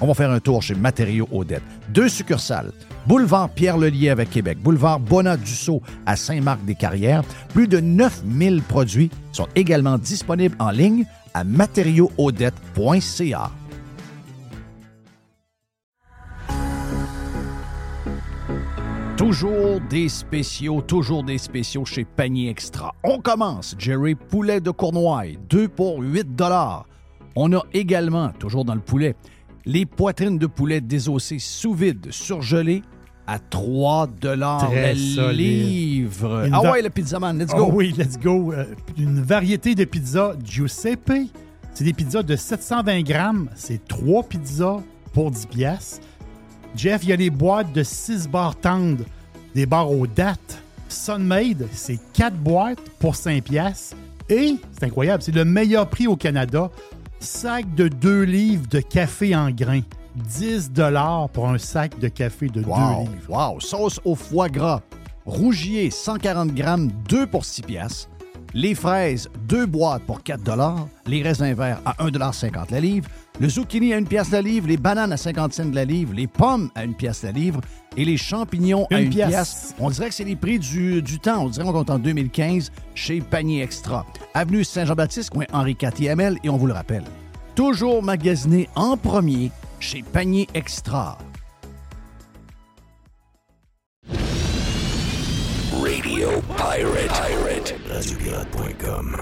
On va faire un tour chez Matériaux Odette. Deux succursales. Boulevard Pierre-Lelier avec Québec. Boulevard Bonat-Dussault à Saint-Marc-des-Carrières. Plus de 9000 produits sont également disponibles en ligne à matériauxaudette.ca. Toujours des spéciaux, toujours des spéciaux chez Panier Extra. On commence, Jerry, poulet de Cournoye, 2 pour 8 On a également, toujours dans le poulet, les poitrines de poulet désossées sous vide, surgelées, à 3 le livre. ah ouais, le pizzaman, let's go. Oh oui, let's go. Euh, une variété de pizzas Giuseppe. C'est des pizzas de 720 grammes. C'est 3 pizzas pour 10 pièces. Jeff, il y a les boîtes de 6 barres tendres, des barres aux dates. Sunmade, c'est 4 boîtes pour 5 pièces. Et, c'est incroyable, c'est le meilleur prix au Canada. Sac de 2 livres de café en grains. 10 pour un sac de café de 2 livres. Wow! Sauce au foie gras. Rougier, 140 grammes, 2 pour 6 piastres. Les fraises, 2 boîtes pour 4 Les raisins verts à 1,50 la livre. Le zucchini à 1 pièce la livre. Les bananes à 50 cents la livre. Les pommes à 1 pièce la livre. Et les champignons à 1 pièce. On dirait que c'est les prix du, du, temps. On dirait qu'on compte en 2015 chez Panier Extra. Avenue Saint-Jean-Baptiste, coin Henri IV Et on vous le rappelle, toujours magasiné en premier chez Panier Extra. Radio Pirate. Pirate. RadioPirate.com.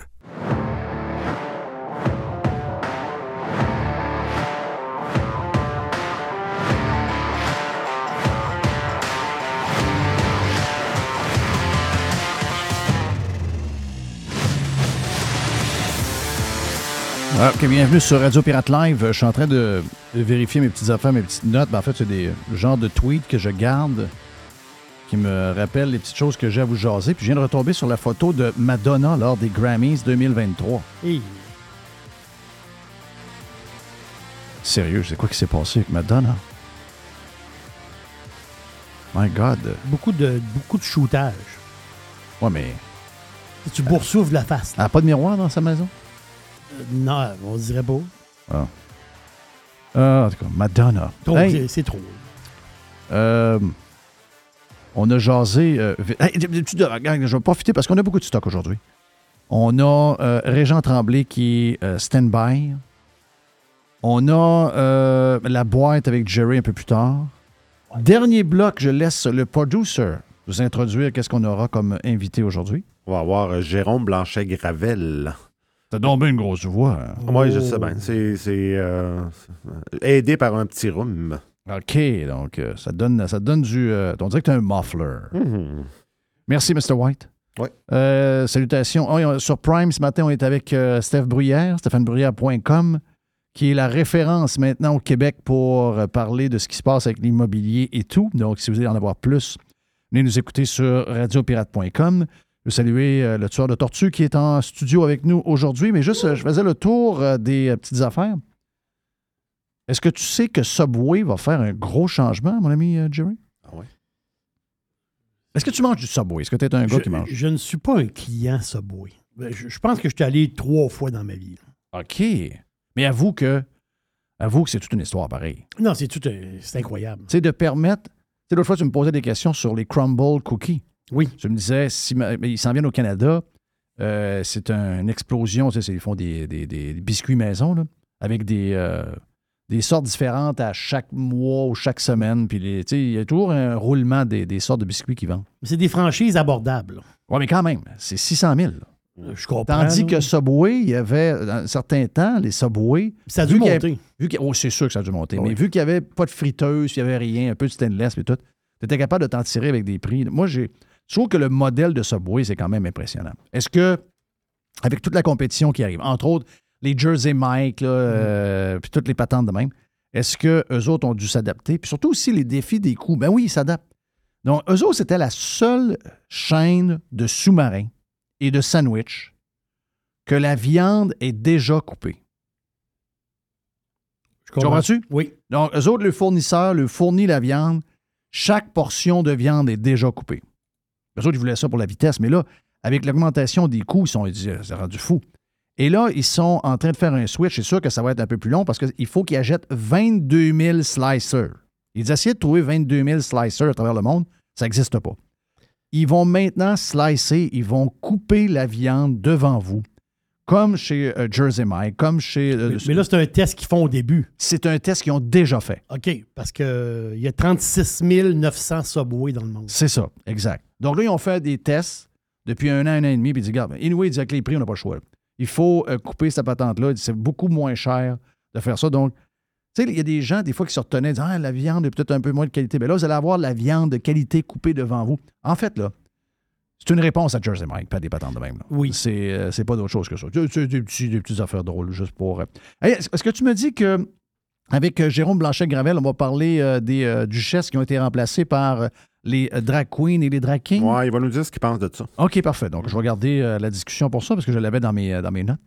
Ah, bienvenue sur Radio Pirate Live. Je suis en train de, vérifier mes petites affaires, mes petites notes. Ben, en fait, c'est des genres de tweets que je garde qui me rappellent les petites choses que j'ai à vous jaser. Puis je viens de retomber sur la photo de Madonna lors des Grammys 2023. Sérieux, c'est quoi qui s'est passé avec Madonna? My God. Beaucoup de, beaucoup de shootage. Ouais, mais. Tu boursoufles la face. Elle n'a pas de miroir dans sa maison? non, on dirait pas. Ah. ah. en tout cas, Madonna. C'est trop. Euh, on a jasé. Euh, je vais profiter parce qu'on a beaucoup de stock aujourd'hui. On a euh, Régent Tremblay qui est euh, stand-by. On a la boîte avec Jerry un peu plus tard. Dernier bloc, je laisse le producer vous introduire qu'est-ce qu'on aura comme invité aujourd'hui? On va avoir Jérôme Blanchet-Gravel. T'as bien une grosse voix. hein? Oui, je sais bien. C'est c'est, aidé par un petit rhume. OK, donc euh, ça, donne, ça donne du... euh, on dirait que tu un muffler. Mhm. Merci, Mr. White. Ouais. Euh, salutations. On- sur Prime, ce matin, on est avec Steph Bruyère, stéphanebruyère.com, qui est la référence maintenant au Québec pour parler de ce qui se passe avec l'immobilier et tout. Donc, si vous voulez en avoir plus, venez nous écouter sur radiopirate.com. Je veux saluer le tueur de tortue qui est en studio avec nous aujourd'hui, mais juste, je faisais le tour des petites affaires. Est-ce que tu sais que Subway va faire un gros changement, mon ami euh, Jerry? Ah ouais? Est-ce que tu manges du Subway? Est-ce que tu es un gars Je, qui mange? je ne suis pas un client Subway. Ben, Je, je pense que je suis allé trois fois dans ma vie. là. OK. Mais avoue que, avoue que c'est toute une histoire pareille. Non, c'est tout. un- C'est incroyable. Tu sais, de permettre. Tu sais, l'autre fois, tu me posais des questions sur les crumble cookies. Oui. Tu me disais, si, ma- mais ils s'en viennent au Canada, euh, c'est un- une explosion. Tu sais, c'est- ils font des, des- des biscuits maison, là, avec des, euh, des sortes différentes à chaque mois ou chaque semaine. Puis, il y a toujours un roulement des, des sortes de biscuits qu'ils vendent. C'est des franchises abordables. là. Oui, mais quand même, c'est 600 000. Je comprends. Tandis là. que Subway, il y avait, dans un certain temps, les Subway, ça a dû a- monter. Vu oh, c'est sûr que ça a dû monter. Oui. Mais vu qu'il n'y avait pas de friteuse, il n'y avait rien, un peu de stainless et tout, tu étais capable de t'en tirer avec des prix. Moi, j'ai. Je trouve que le modèle de Subway, c'est quand même impressionnant. Est-ce que, avec toute la compétition qui arrive, entre autres les Jersey Mike, là, euh, puis toutes les patentes de même, est-ce que eux autres ont dû s'adapter? Puis surtout aussi les défis des coûts. Ben oui, ils s'adaptent. Donc, eux autres, c'était la seule chaîne de sous-marins et de sandwich que la viande est déjà coupée. Je Tu comprends-tu? Oui. Donc, eux autres, le fournisseur leur fournit la viande. Chaque portion de viande est déjà coupée. Eux autres, ils voulaient ça pour la vitesse, mais là, avec l'augmentation des coûts, ils sont ils disent, c'est rendu fou. Et là, ils sont en train de faire un switch. C'est sûr que ça va être un peu plus long parce qu'il faut qu'ils achètent 22 000 slicers. Ils essaient de trouver 22 000 slicers à travers le monde. Ça n'existe pas. Ils vont maintenant slicer, ils vont couper la viande devant vous, comme chez euh, Jersey Mike, comme chez... euh, Mais, mais là, c'est un test qu'ils font au début. c'est un test qu'ils ont déjà fait. OK. Parce qu'il y a 36 900 Subway dans le monde. C'est ça, exact. Donc là, ils ont fait des tests depuis un an, un an et demi, puis ils disent, regarde, anyway, ils disent avec les prix, on n'a pas le choix. Il faut euh, couper cette patente-là. C'est beaucoup moins cher de faire ça. Donc, tu sais, il y a des gens, des fois, qui se retenaient, disant, ah, la viande est peut-être un peu moins de qualité. Mais là, vous allez avoir la viande de qualité coupée devant vous. En fait, là, c'est une réponse à Jersey Mike, pas des patentes de même. là. Oui. C'est, euh, c'est pas d'autre chose que ça. C'est des, petits- des petites affaires drôles, juste pour. euh. Hey, est-ce que tu me dis que. Avec Jérôme Blanchet-Gravel, on va parler euh, des duchesses qui ont été remplacées par les euh, drag queens et les drag kings? Ouais, il va nous dire ce qu'il pense de ça. OK, parfait. Donc, je vais garder euh, la discussion pour ça parce que je l'avais dans mes, euh, dans mes notes.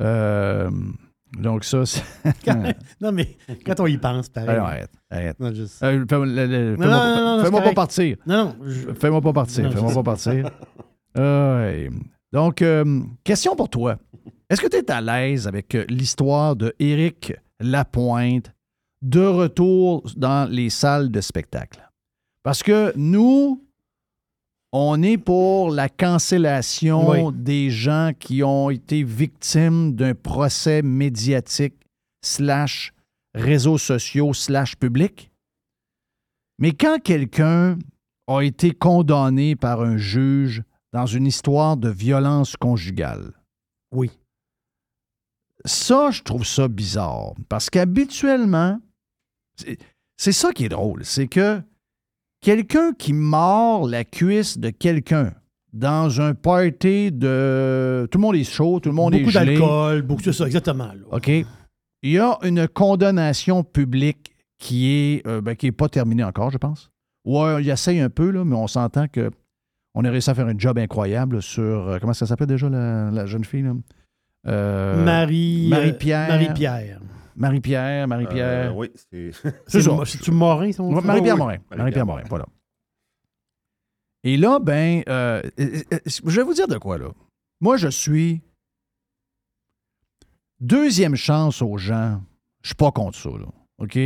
Euh, donc, ça, c'est. non, mais quand on y pense, pareil. Alors, arrête, arrête. Non, juste- Euh, fais-moi le- le- Non, fais-moi non, pas- non, non, fais-moi c'est pas correct. partir. Non, non. je- Fais-moi pas partir. Fais-moi je pas partir. Ouais. Donc, euh, question pour toi. Est-ce que tu es à l'aise avec l'histoire de Éric Lapointe de retour dans les salles de spectacle? Parce que nous, on est pour la cancellation Oui. des gens qui ont été victimes d'un procès médiatique slash réseaux sociaux slash public. Mais quand quelqu'un a été condamné par un juge dans une histoire de violence conjugale, Oui. ça, je trouve ça bizarre. Parce qu'habituellement, c'est- c'est ça qui est drôle, c'est que quelqu'un qui mord la cuisse de quelqu'un dans un party de... Tout le monde est chaud, tout le monde Beaucoup est gelé. d'alcool, beaucoup de ça, exactement. là. OK? Il y a une condamnation publique qui est, euh, ben, qui est pas terminée encore, je pense. Ouais, il essaye un peu, là, mais on s'entend que on a réussi à faire un job incroyable sur. euh, comment ça s'appelait déjà, la, la jeune fille? Là? Euh, Marie. Marie-Pierre. Marie-Pierre. Marie-Pierre, Marie-Pierre. Euh, oui, c'est. C'est ça. C'est-tu Morin, son Marie-Pierre. Morin. Marie-Pierre Morin, voilà. Et là, ben, euh, je vais vous dire de quoi, là. Moi, je suis deuxième chance aux gens. Je suis pas contre ça, là. OK?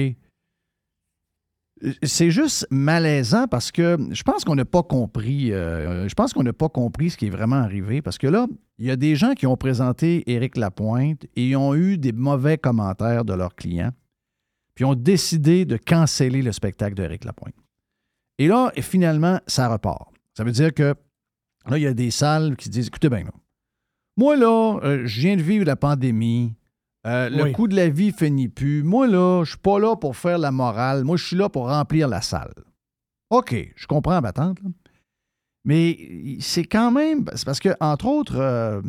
C'est juste malaisant parce que je pense qu'on n'a pas compris. euh, je pense qu'on n'a pas compris ce qui est vraiment arrivé. Parce que là, il y a des gens qui ont présenté Éric Lapointe et ont eu des mauvais commentaires de leurs clients. Puis ont décidé de canceller le spectacle d'Éric Lapointe. Et là, finalement, ça repart. Ça veut dire que là, il y a des salles qui disent écoutez bien, moi, là, euh, je viens de vivre la pandémie. Euh, le Oui. coût de la vie finit plus. Moi, là, je suis pas là pour faire la morale. Moi, je suis là pour remplir la salle. OK, je comprends ma tante. là. Mais c'est quand même. C'est parce que, entre autres, euh,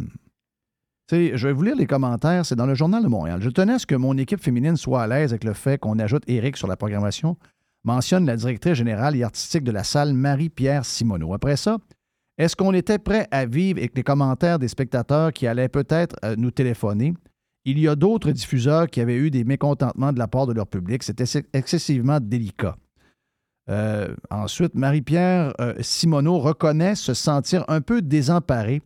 je vais vous lire les commentaires. C'est dans le Journal de Montréal. Je tenais à ce que mon équipe féminine soit à l'aise avec le fait qu'on ajoute Eric sur la programmation, mentionne la directrice générale et artistique de la salle, Marie-Pierre Simoneau. Après ça, est-ce qu'on était prêt à vivre avec les commentaires des spectateurs qui allaient peut-être euh, nous téléphoner? Il y a d'autres diffuseurs qui avaient eu des mécontentements de la part de leur public. C'était ex- excessivement délicat. Euh, ensuite, Marie-Pierre euh, Simoneau reconnaît se sentir un peu désemparée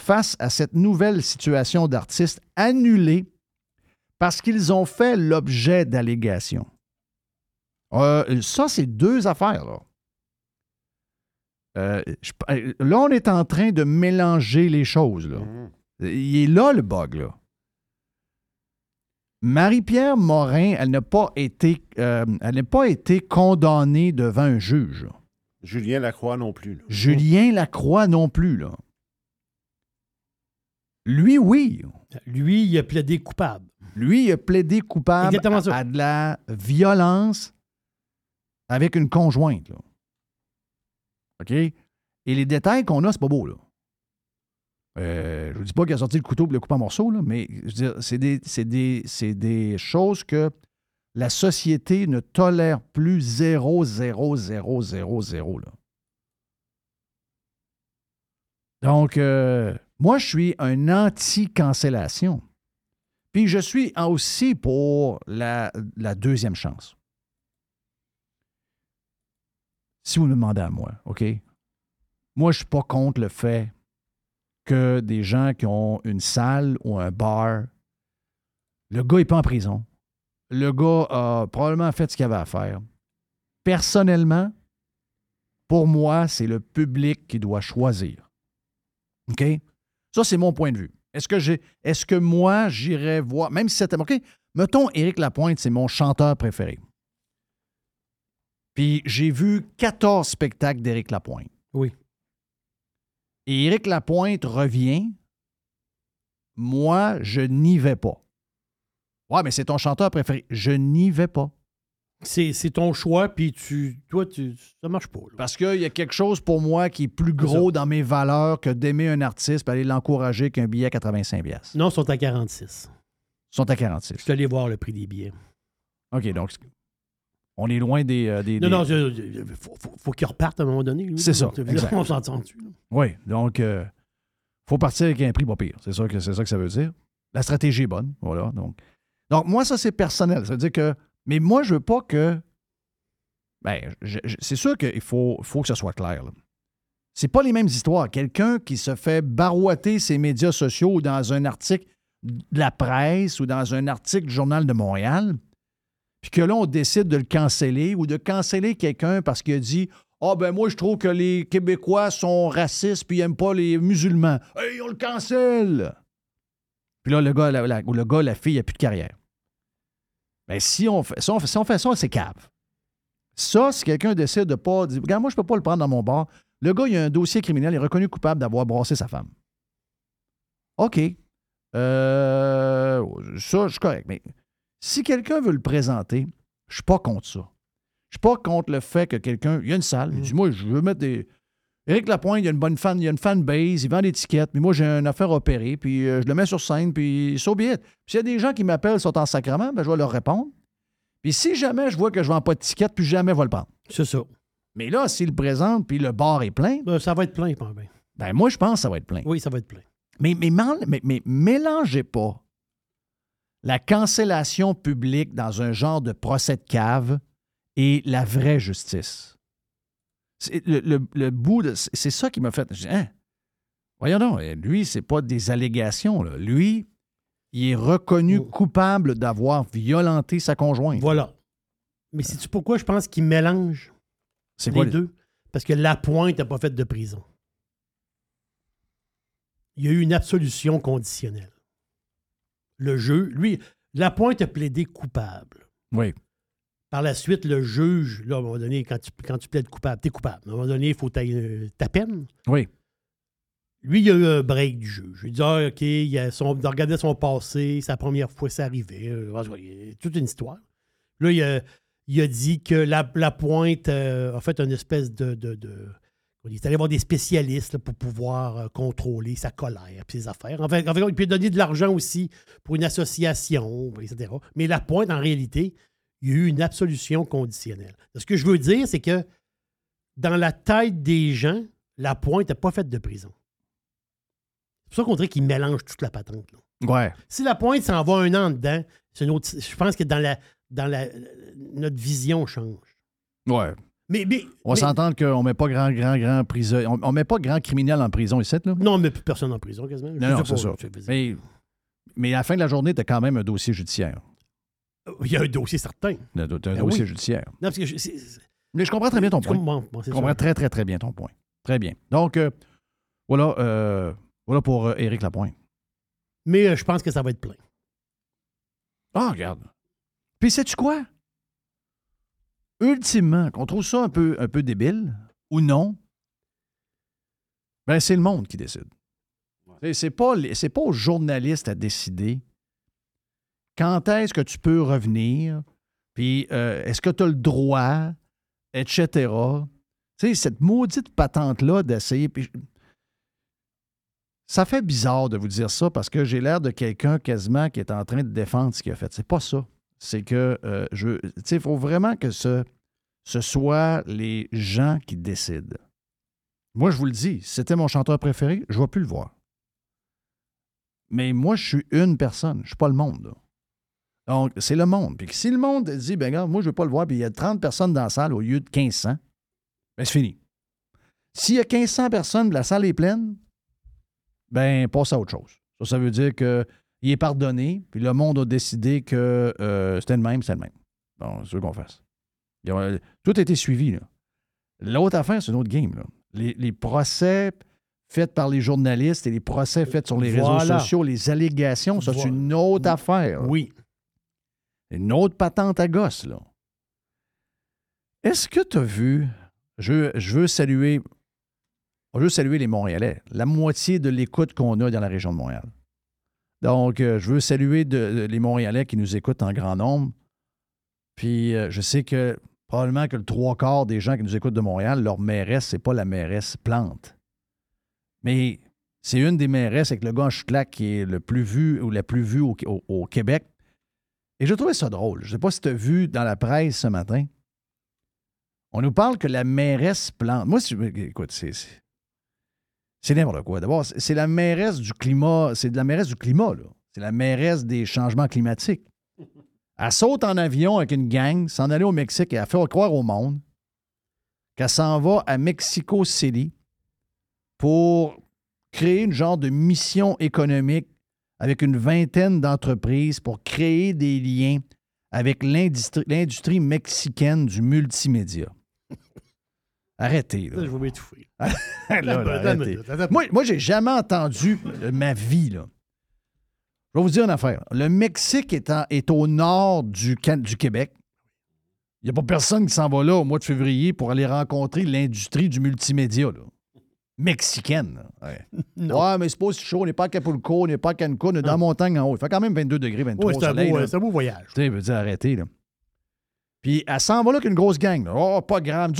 face à cette nouvelle situation d'artistes annulés parce qu'ils ont fait l'objet d'allégations. Euh, ça, c'est deux affaires, là. Euh, je- là, on est en train de mélanger les choses. Là. Mhm. Il est là le bug, là. Marie-Pierre Morin, elle n'a pas été, euh, elle n'a pas été condamnée devant un juge. Julien Lacroix non plus. là. Julien Lacroix non plus, là. Lui, oui. Lui, il a plaidé coupable. Lui, il a plaidé coupable à, de la violence avec une conjointe, là. OK? Et les détails qu'on a, c'est pas beau, là. Euh, je ne dis pas qu'il a sorti le couteau pour le couper en morceaux, là, mais c'est des, des- des choses que la société ne tolère plus 0, 0, 0, 0, 0. Là. Donc, euh, moi, je suis un anti-cancellation. Puis je suis aussi pour la, la deuxième chance. Si vous me demandez à moi, OK? Moi, je ne suis pas contre le fait que des gens qui ont une salle ou un bar, le gars n'est pas en prison. Le gars a probablement fait ce qu'il avait à faire. Personnellement, pour moi, c'est le public qui doit choisir. OK? Ça, c'est mon point de vue. Est-ce que. Est-ce que moi, j'irais voir. Même si c'était. OK, mettons Éric Lapointe, c'est mon chanteur préféré. Puis j'ai vu 14 spectacles d'Éric Lapointe. Oui. Et Éric Lapointe revient. Moi, je n'y vais pas. Ouais, mais c'est ton chanteur préféré. Je n'y vais pas. C'est c'est ton choix, puis tu, toi, tu, ça marche pas. là. Parce qu'il y a quelque chose pour moi qui est plus gros dans mes valeurs que d'aimer un artiste et aller l'encourager qu'un billet à 85$. piastres. Non, ils sont à 46. Ils sont à 46. Je suis allé voir le prix des billets. OK, donc on est loin des. euh, des- Non, des- non, je- faut, faut, faut qu'il reparte à un moment donné. C'est ça, exact. On s'entend dessus. là? Oui, donc euh, faut partir avec un prix pas pire. C'est ça que c'est ça que ça veut dire. La stratégie est bonne, voilà. Donc, donc moi ça c'est personnel. Ça veut dire que, mais moi je veux pas que, ben, c'est sûr qu'il faut, faut que ce soit clair. là. C'est pas les mêmes histoires. Quelqu'un qui se fait barouetter ses médias sociaux dans un article de la presse ou dans un article du Journal de Montréal, puis que là, on décide de le canceller ou de canceller quelqu'un parce qu'il a dit Ah, ben moi, je trouve que les Québécois sont racistes puis ils n'aiment pas les musulmans. Hey, on le cancelle! Puis là, le gars, la, le gars, la fille, il a plus de carrière. Ben, si on fait, on on fait ça, c'est cave. Ça, si quelqu'un décide de pas dire Regarde, moi, je ne peux pas le prendre dans mon bar. Le gars, il a un dossier criminel, il est reconnu coupable d'avoir brassé sa femme. OK. Euh, ça, je suis correct. Mais si quelqu'un veut le présenter, je suis pas contre ça. Je suis pas contre le fait que quelqu'un. Il y a une salle. Il dit Moi, je veux mettre des. Éric Lapointe, il y a une bonne fan, il y a une fanbase, il vend des tickets, mais moi, j'ai une affaire à opérer, puis euh, je le mets sur scène, puis so be it. Puis s'il y a des gens qui m'appellent, sont en sacrement, ben, je vais leur répondre. Puis si jamais je vois que je vends pas de tickets, plus jamais je vais le prendre. C'est ça. Mais là, s'il le présente, puis le bar est plein, Ben, ça va être plein, pas bien. ben moi, je pense que ça va être plein. Oui, ça va être plein. Mais, mais- mais mélangez pas la cancellation publique dans un genre de procès de cave et la vraie justice. C'est le, le- le bout de. c'est- C'est ça qui m'a fait. Hein? Voyons donc, lui, c'est pas des allégations. là. Lui, il est reconnu coupable d'avoir violenté sa conjointe. Voilà. Mais sais-tu pourquoi je pense qu'ils mélangent C'est les quoi? deux? Parce que la pointe n'a pas fait de prison. Il y a eu une absolution conditionnelle. Le jeu, lui, la pointe a plaidé coupable. Oui. Par la suite, le juge, là, à un moment donné, quand tu, quand tu plaides coupable, t'es coupable. À un moment donné, il faut tailler euh, ta peine. Oui. Lui, il a eu un break du juge. Il dit Ah, OK, il, a son, il regardait son passé, la première fois ça arrivait. Euh, toute une histoire. Là, il a, il a dit que la, la pointe euh, a fait une espèce de. de, de- il est allé voir des spécialistes là, pour pouvoir euh, contrôler sa colère et ses affaires. En fait, en fait, il peut donner de l'argent aussi pour une association, etc. Mais la pointe, en réalité, il y a eu une absolution conditionnelle. Ce que je veux dire, c'est que dans la tête des gens, la pointe n'a pas fait de prison. C'est pour ça qu'on dirait qu'ils mélangent toute la patente. là. Ouais. Si la pointe s'en va un an dedans, c'est une autre. Je pense que dans la, dans la, notre vision change. Ouais. Mais, mais, On va s'entendre qu'on met pas grand, grand, grand prisonnier. On, on met pas grand criminel en prison ici, là. Non, mais plus personne en prison quasiment. Je Non, non, c'est ça. Mais, mais à la fin de la journée, tu as quand même un dossier judiciaire. Il y a un dossier certain. Tu as un Ben dossier oui. judiciaire. Non, parce que je- c'est- c'est- Mais je comprends très bien ton point. bon, bon, Je comprends très, très, très bien ton point. Très bien. Donc, euh, voilà, euh, voilà pour euh, Éric Lapointe. Mais je pense que ça va être plein. Ah, regarde. Puis, sais-tu quoi? Ultimement, qu'on trouve ça un peu, un peu débile ou non, ben, c'est le monde qui décide. C'est- C'est pas, pas aux journalistes à décider quand est-ce que tu peux revenir, puis euh, est-ce que tu as le droit, etc. Tu sais, cette maudite patente-là d'essayer. puis Ça fait bizarre de vous dire ça parce que j'ai l'air de quelqu'un quasiment qui est en train de défendre ce qu'il a fait. C'est pas ça. C'est que euh, je. Tu il faut vraiment que ce, ce soit les gens qui décident. Moi, je vous le dis, c'était mon chanteur préféré, je ne vais plus le voir. Mais moi, je suis une personne, je ne suis pas le monde. Donc, c'est le monde. Puis si le monde dit, ben regarde, moi, je ne veux pas le voir, puis il y a 30 personnes dans la salle au lieu de 1500, ben c'est fini. S'il y a 1500 personnes, la salle est pleine, ben passe à autre chose. Ça, ça veut dire qu'il est pardonné, puis le monde a décidé que euh, c'était le même, c'est le même. Bon, c'est ce qu'on fasse. Il a- tout a été suivi. là. L'autre affaire, c'est une autre game. là. Les, les procès faits par les journalistes et les procès faits sur les réseaux sociaux, les allégations, ça, c'est une autre affaire. là. Oui. Une autre patente à gosse, là. Est-ce que tu as vu, je, je veux saluer, je veux saluer les Montréalais, la moitié de l'écoute qu'on a dans la région de Montréal. Donc, euh, je veux saluer les Montréalais qui nous écoutent en grand nombre. Puis, euh, je sais que probablement que le trois quarts des gens qui nous écoutent de Montréal, leur mairesse, c'est pas la mairesse Plante. Mais c'est une des mairesses avec le gars en qui est le plus vu ou la plus vue au, Québec. Et je trouvais ça drôle. Je sais pas si tu as vu dans la presse ce matin. On nous parle que la mairesse Plante. Moi, écoute, c'est. C'est- n'importe quoi. D'abord, c'est la mairesse du climat. C'est de la mairesse du climat, là. C'est la mairesse des changements climatiques. Elle saute en avion avec une gang, s'en aller au Mexique et elle fait croire au monde qu'elle s'en va à Mexico City pour créer une genre de mission économique avec une vingtaine d'entreprises pour créer des liens avec l'industrie mexicaine du multimédia. Arrêtez, là. Je vais m'étouffer. Arrêtez. Moi, moi j'ai jamais entendu de ma vie, là. Je vais vous dire une affaire. Le Mexique est, en- est au nord du, du Québec. Il n'y a pas personne qui s'en va là au mois de février pour aller rencontrer l'industrie du multimédia, là. Mexicaine. là. Ouais. Mais c'est pas aussi chaud. On n'est pas à Capulco, on n'est pas à Cancun, on est dans la montagne en haut. Il fait quand même 22 degrés, 23 Ouais, c'est un, soleil, beau, là. c'est un beau voyage. Tu sais, veut dire arrêter, là. Puis elle s'en va là qu'une grosse gang. là. Oh, pas grave.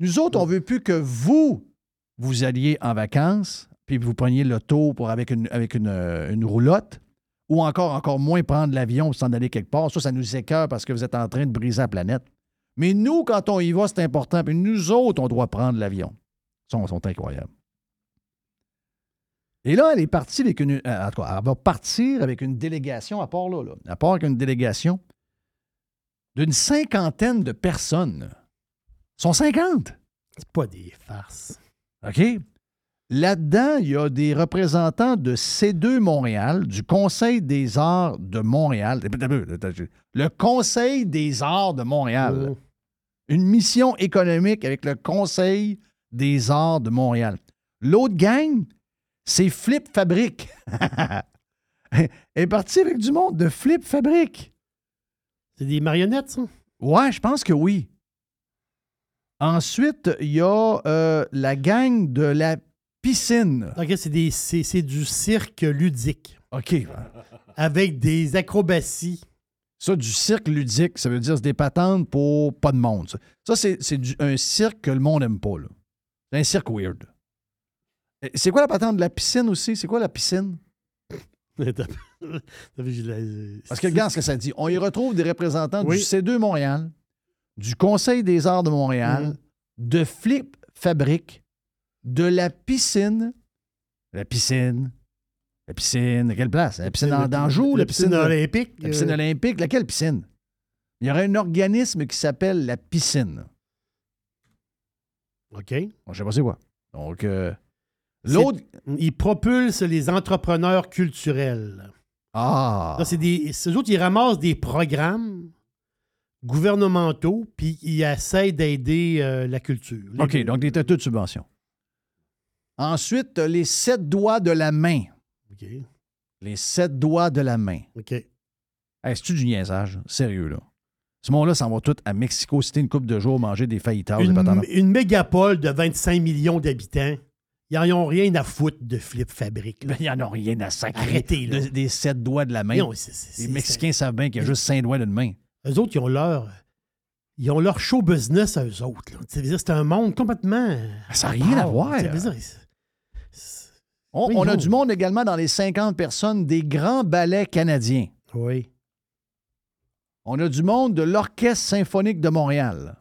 Nous, autres- on veut plus que vous, vous alliez en vacances, puis vous preniez l'auto pour avec euh, une roulotte, ou encore, encore moins prendre l'avion sans aller quelque part. Ça, ça nous écœure parce que vous êtes en train de briser la planète. Mais nous, quand on y va, c'est important. Puis nous autres, on doit prendre l'avion. Ils sont, incroyables. Et là, elle est partie avec une. euh, avec une délégation, à part là, là. À part avec une délégation d'une cinquantaine de personnes. Sont 50. C'est pas des farces. OK? Là-dedans, il y a des représentants de C2 Montréal, du Conseil des arts de Montréal. Le Conseil des arts de Montréal. Oh. Une mission économique avec le Conseil des arts de Montréal. L'autre gang, c'est Flip Fabrique. Elle est partie avec du monde de Flip Fabrique. C'est des marionnettes, ça? Ouais, je pense que oui. Ensuite, il y a euh, la gang de la piscine. OK, c'est des- c'est c'est du cirque ludique OK. avec des acrobaties. Ça, du cirque ludique, ça veut dire c'est des patentes pour pas de monde. Ça, Ça, c'est c'est du- un cirque que le monde n'aime pas. là. C'est un cirque weird. C'est quoi la patente de la piscine aussi? C'est quoi la piscine? Parce que regarde ce que ça dit. On y retrouve des représentants Oui. du C2 Montréal, du Conseil des arts de Montréal, Mhm. de Flip Fabrique, de la piscine. La piscine. La piscine. Quelle place? La piscine d'Anjou? la La piscine, piscine de- olympique. La piscine euh, olympique? Laquelle piscine? Il y aurait un organisme qui s'appelle la piscine. OK. Bon, je sais pas c'est quoi. Donc, euh, l'autre. Ils propulsent les entrepreneurs culturels. Ah! Là, c'est des, ces autres, ils ramassent des programmes gouvernementaux, puis ils essayent d'aider euh, la culture. Les- OK, donc des têteux de subvention. Ensuite, les sept doigts de la main. OK. Les sept doigts de la main. OK. Hey, C'est-tu du niaisage? Sérieux, là. Ce monde-là s'en va tout à Mexico City une couple de jours manger des fajitas. des Une, une mégapole de 25 millions d'habitants, ils n'en ont rien à foutre de Flip Fabrique. là. Ils n'en ont rien à sacrer. Arrêtez, là. de- des sept doigts de la main. Non, les Mexicains savent bien qu'il y a juste cinq doigts d'une main. Eux autres, ils ont leur. Ils ont leur show business à eux autres. C'est un monde complètement. Ça n'a rien à voir. On, Oui, on a du monde également dans les 50 personnes des grands ballets canadiens. Oui. On a du monde de l'Orchestre symphonique de Montréal.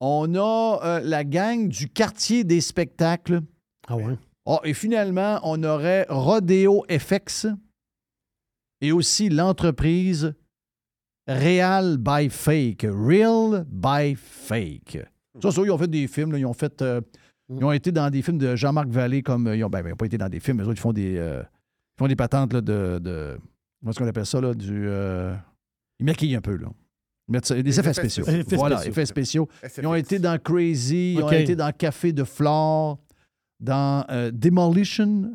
On a euh, la gang du quartier des spectacles. Ah ouais. Ah, et finalement, on aurait Rodeo FX et aussi l'entreprise Real by Fake. Real by Fake. Ça, ça, ils ont fait des films. là, ils ont fait. euh, ils ont été dans des films de Jean-Marc Vallée comme. euh, Ils n'ont ben, ils ont pas été dans des films, mais eux autres, ils font des. euh, ils font des patentes là, de, de. Comment est-ce qu'on appelle ça, là? Du. ils maquillent un peu, là. Ils mettent ça- des, effets effets spéciaux. spéciaux. Voilà, effets spéciaux. Ils ont été dans Crazy, ils ont été dans Café de Flore, dans Demolition,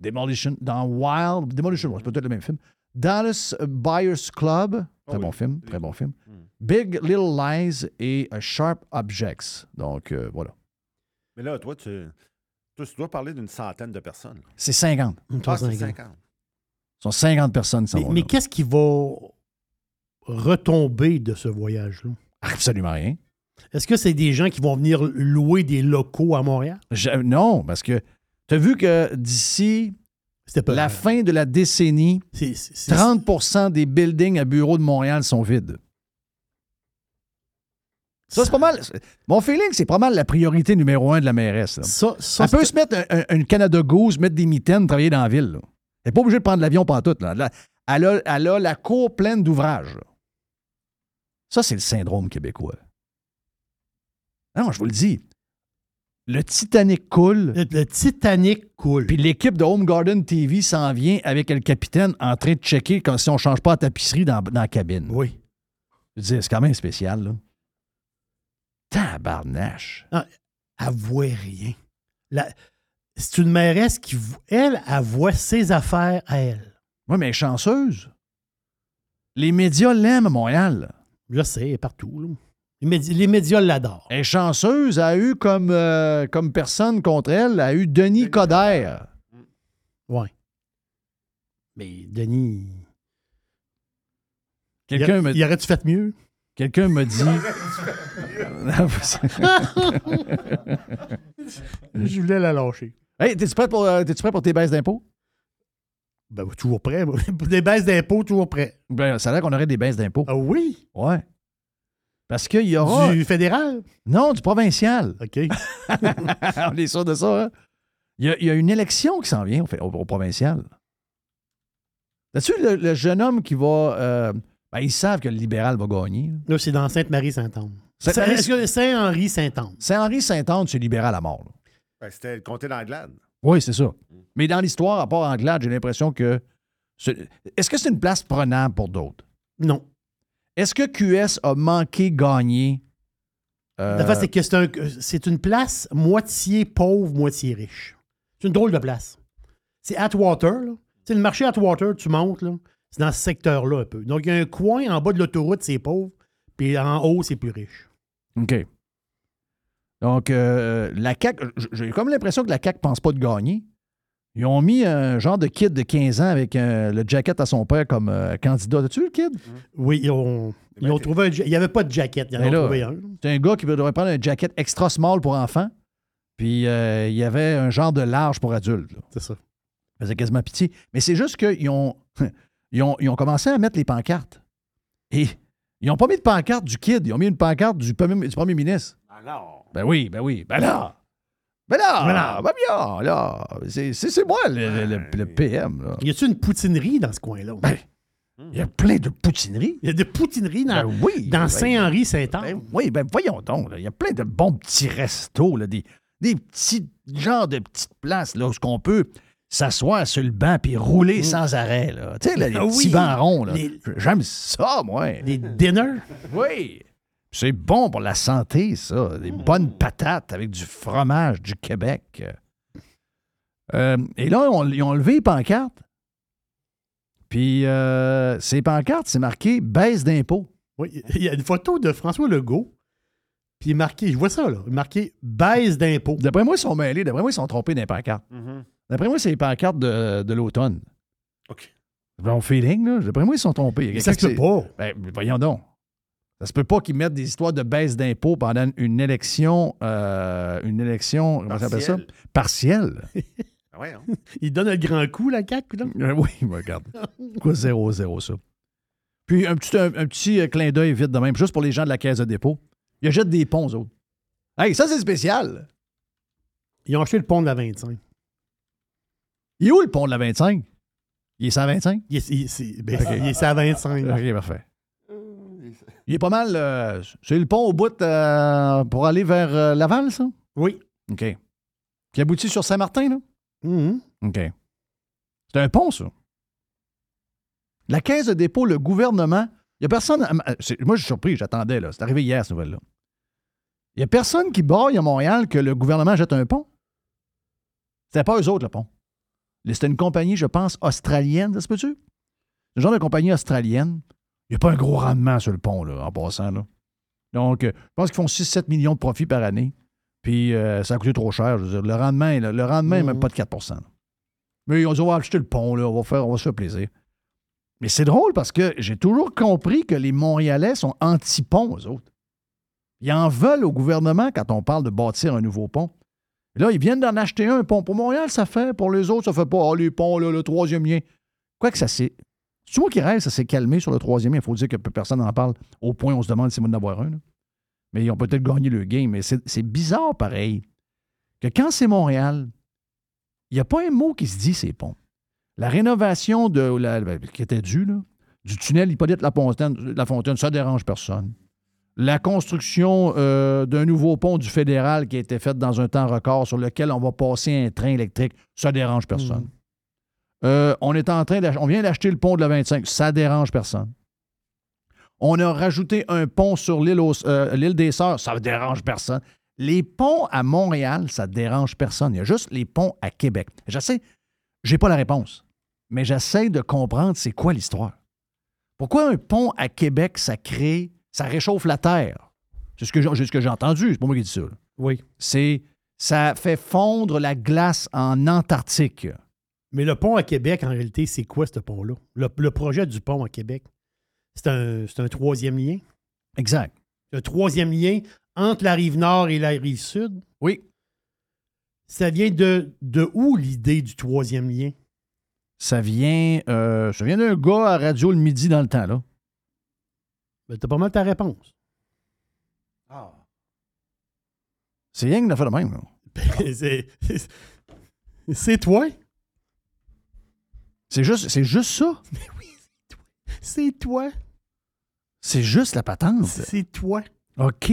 Demolition, dans Wild, Demolition, c'est peut-être le même film. Dallas Buyers Club, très Ah bon oui. film, très bon film. Hmm. Big Little Lies et euh, Sharp Objects. Donc, euh, voilà. Mais là, toi, tu, toi, tu dois parler d'une centaine de personnes. C'est 50. Ah, c'est cinq ans. 50. Ce sont 50 personnes qui s'en Mais, mais qu'est-ce qui va retomber de ce voyage-là? Absolument rien. Est-ce que c'est des gens qui vont venir louer des locaux à Montréal? Je- non, parce que tu as vu que d'ici pas la fin de la décennie, c'est- 30% des buildings à bureaux de Montréal sont vides. Ça, c'est pas mal. Mon feeling, c'est pas mal la priorité numéro un de la mairesse. là. Ça, ça, Elle peut se mettre un, un- une Canada Goose, mettre des mitaines, travailler dans la ville. là. Elle n'est pas obligée de prendre l'avion pantoute. Là. Elle, a, elle a la cour pleine d'ouvrages. Ça, c'est le syndrome québécois. Non, je vous le dis. Le Titanic coule, le, le Titanic coule. puis l'équipe de Home Garden TV s'en vient avec le capitaine en train de checker comme si on ne change pas la tapisserie dans, dans la cabine. oui. Je dire, c'est quand même spécial, là. Tabarnache. Elle voit rien. C'est une mairesse qui, elle, elle voit ses affaires à elle. Oui, mais elle est chanceuse. Les médias l'aiment à Montréal. Je sais, partout. là. Les, médi- les médias l'adorent. Elle est chanceuse, a eu comme, euh, comme personne contre elle, a eu Denis Coderre. Oui. Mais Denis. Quelqu'un il, me, il aurait-tu fait mieux? quelqu'un me dit. Je voulais la lâcher. hey, t'es-tu prêt, pour, euh, t'es-tu prêt pour tes baisses d'impôts? Ben, toujours prêt. des baisses d'impôts, toujours prêt. Ben, ça a l'air qu'on aurait des baisses d'impôts. Ah oui? Ouais. Parce qu'il y aura. Du fédéral? Non, du provincial. OK. On est sûr de ça, hein? Il y a, il y a une élection qui s'en vient au, fait- au- au provincial. Là-dessus, le, le jeune homme qui va. euh, ben, ils savent que le libéral va gagner. là. C'est dans Sainte-Marie-Saint-Anne. Sainte-Marie- Est-ce que Saint-Henri-Saint-Anne? Saint-Henri-Saint-Anne, c'est libéral à mort. là. Ben, C'était le comté d'Anglade. Oui, c'est ça. Mais dans l'histoire, à part Anglade, j'ai l'impression que. ce- Est-ce que c'est une place prenable pour d'autres? Non. Est-ce que QS a manqué gagner? euh, La face, c'est que c'est un- c'est une place moitié pauvre, moitié riche. C'est une drôle de place. C'est Atwater. là. Le marché Atwater, tu montes, là, c'est dans ce secteur-là un peu. Donc, il y a un coin en bas de l'autoroute, c'est pauvre, puis en haut, c'est plus riche. OK. Donc, euh, la CAQ, j'ai comme l'impression que la CAQ pense pas de gagner. Ils ont mis un genre de kid de 15 ans avec euh, le jacket à son père comme euh, candidat. As-tu vu le kid? Oui, ils ont, ils ont trouvé un Il n'y avait pas de jacket, ils en ont là, trouvé un. C'est un gars qui devrait prendre un jacket extra small pour enfants. Puis, euh, il y avait un genre de large pour adultes. là. C'est ça. Ça faisait quasiment pitié. Mais c'est juste qu'ils ont, ils ont, ils ont commencé à mettre les pancartes. Et ils n'ont pas mis de pancarte du kid, ils ont mis une pancarte du premier, du premier ministre. Alors? Ben oui, ben oui. Ben là! Ben là! Ben là. Bien, là! C'est, moi le, le- le- PM, là. Y a-tu une poutinerie dans ce coin-là? Ben, il y a plein de poutineries. Il y a des poutineries dans, Ben oui. dans ben- Saint-Henri-Saint-Anne. ben oui, ben voyons donc. Il y a plein de bons petits restos, là, des, des petits genres de petites places là, où on peut s'asseoir sur le banc puis rouler sans arrêt. Là. Tu sais, les Ah petits oui. bancs ronds. Là. Les- J'aime ça, moi. Des dinners? Oui. C'est bon pour la santé, ça. Des bonnes patates avec du fromage du Québec. Euh, et là, on- ils ont levé les pancartes. Puis, euh, ces pancartes, c'est marqué baisse d'impôts. Oui, il y a une photo de François Legault. Puis il est marqué, je vois ça là, il est marqué baisse d'impôts. D'après moi, ils sont mêlés. D'après moi, ils sont trompés dans les pancartes. Mhm. D'après moi, c'est les pancartes de, de l'automne. OK. Bon feeling, là. D'après moi, ils sont trompés. Il y a Ça se peut pas. Ben, voyons donc. Ça se peut pas qu'ils mettent des histoires de baisse d'impôts pendant une élection, euh, une élection, comment ça s'appelle ça? Partielle. Partielle. Ah ouais, hein? Il donne un grand coup, la CAQ, là? Euh, oui, regarde. Quoi, 0-0, ça. Puis un petit, un, un petit euh, clin d'œil vite de même, juste pour les gens de la caisse de dépôt. Ils achètent des ponts, eux autres. Hey, ça, c'est spécial. Ils ont acheté le pont de la 25. Il est où le pont de la 25? Il est 125? Il est, il est- ben, il est à 25. OK, parfait. Il est pas mal. euh, c'est le pont au bout euh, pour aller vers euh, Laval, ça? Oui. OK. Qui aboutit sur Saint-Martin, là? Mhm. OK. C'est un pont, ça. La caisse de dépôt, le gouvernement, il n'y a personne. à Moi, je suis surpris, j'attendais, là. C'est arrivé hier, cette nouvelle-là. Il n'y a personne qui braille à Montréal que le gouvernement jette un pont. C'était pas eux autres, le pont. C'était une compagnie, je pense, australienne, ça se peut-tu? Le genre de compagnie australienne. Il n'y a pas un gros rendement sur le pont, là, en passant, là. Donc, euh, je pense qu'ils font 6-7 millions de profits par année. Puis, euh, ça a coûté trop cher. Je veux dire, le rendement, là, le rendement même Mhm. pas de 4 là. Mais ils ont dit, on va acheter le pont, là, on, va faire, on va se faire plaisir. Mais c'est drôle parce que j'ai toujours compris que les Montréalais sont anti-pont, eux autres. Ils en veulent au gouvernement quand on parle de bâtir un nouveau pont. Et là, ils viennent d'en acheter un pont. Pour Montréal, ça fait. Pour les autres, ça fait pas. Ah, les ponts, là, le troisième lien. Quoi que ça s'est. C'est moi qui rêve, ça s'est calmé sur le troisième. Il faut dire que personne n'en parle au point où on se demande si c'est d'en avoir un. Mais ils ont peut-être gagné le game. Mais c'est bizarre, pareil, que quand c'est Montréal, il n'y a pas un mot qui se dit, ces ponts. La rénovation de la, ben, qui était due, du tunnel Hippolyte Lafontaine, Lafontaine, ça dérange personne. La construction euh, d'un nouveau pont du fédéral qui a été fait dans un temps record sur lequel on va passer un train électrique, ça dérange personne. Euh, on est en train on vient d'acheter le pont de la 25, ça dérange personne. On a rajouté un pont sur l'île euh, des Sœurs, ça dérange personne. Les ponts à Montréal, ça dérange personne. Il y a juste les ponts à Québec. J'essaie, j'ai pas la réponse, mais j'essaie de comprendre c'est quoi l'histoire. Pourquoi un pont à Québec, ça crée, ça réchauffe la terre? C'est ce que j'ai, c'est ce que j'ai entendu, c'est pas moi qui dis ça. là. Oui. C'est, ça fait fondre la glace en Antarctique. Mais le pont à Québec, en réalité, c'est quoi ce pont-là? Le, le projet du pont à Québec, c'est un, troisième lien? Exact. Le troisième lien entre la rive nord et la rive sud? Oui. Ça vient de, de où l'idée du troisième lien? Ça vient, euh, ça vient d'un gars à Radio le midi dans le temps, là. Ben, T'as pas mal ta réponse. C'est rien qu'il a fait de même, là. c'est toi? C'est juste, c'est juste ça. C'est toi? C'est juste la patente. C'est toi? OK.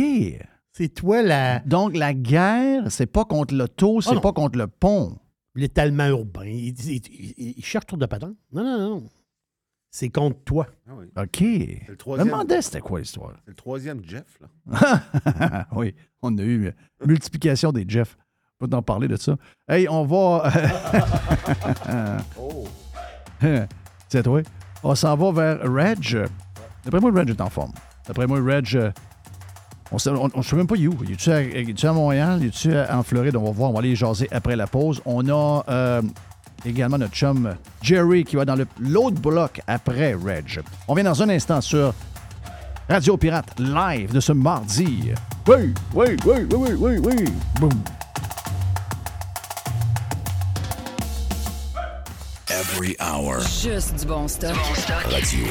C'est toi la, Donc, la guerre, c'est pas contre l'auto, c'est non. pas contre le pont. l'étalement urbain. Il, il- il- il cherche tour de patente. Non, non, non. C'est contre toi. Ah oui. OK. Le Je me troisième. demandais c'était quoi l'histoire. C'est le troisième Jeff, là. oui, on a eu multiplication des Jeff. Pas d'en parler de ça. Hey, on va. Oh. C'est toi. On s'en va vers Reg. D'après moi, Reg est en forme. D'après moi, Reg. euh, On ne sait même pas où. Il est-tu à, Montréal? Il est-tu en Floride? On va voir. On va aller jaser après la pause. On a euh, également notre chum Jerry qui va dans l'autre bloc après Reg. On vient dans un instant sur Radio Pirate live de ce mardi. Oui, oui, oui, oui, oui, oui, oui. Every hour. Juste du bon stock. Radio.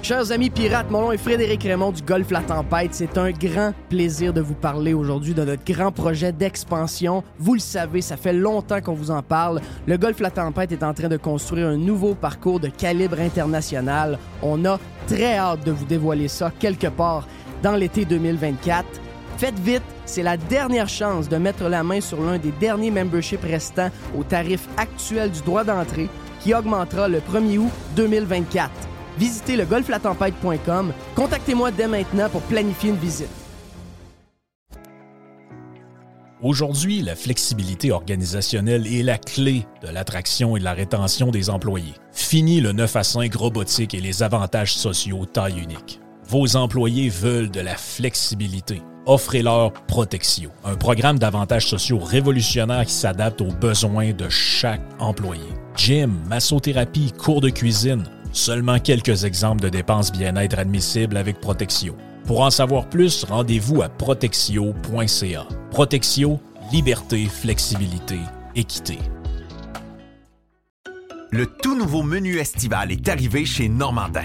Chers amis pirates, mon nom est Frédéric Raymond du Golfe La Tempête. C'est un grand plaisir de vous parler aujourd'hui de notre grand projet d'expansion. Vous le savez, ça fait longtemps qu'on vous en parle. Le Golfe La Tempête est en train de construire un nouveau parcours de calibre international. On a très hâte de vous dévoiler ça quelque part dans l'été 2024. Faites vite, c'est la dernière chance de mettre la main sur l'un des derniers memberships restants au tarif actuel du droit d'entrée qui augmentera le 1er août 2024. Visitez le golflatempête.com. Contactez-moi dès maintenant pour planifier une visite. Aujourd'hui, la flexibilité organisationnelle est la clé de l'attraction et de la rétention des employés. Fini le 9 à 5 robotique et les avantages sociaux taille unique. Vos employés veulent de la flexibilité. Offrez-leur Protexio, un programme d'avantages sociaux révolutionnaire qui s'adapte aux besoins de chaque employé. Gym, massothérapie, cours de cuisine, seulement quelques exemples de dépenses bien-être admissibles avec Protexio. Pour en savoir plus, rendez-vous à protexio.ca. Protexio, liberté, flexibilité, équité. Le tout nouveau menu estival est arrivé chez Normandin.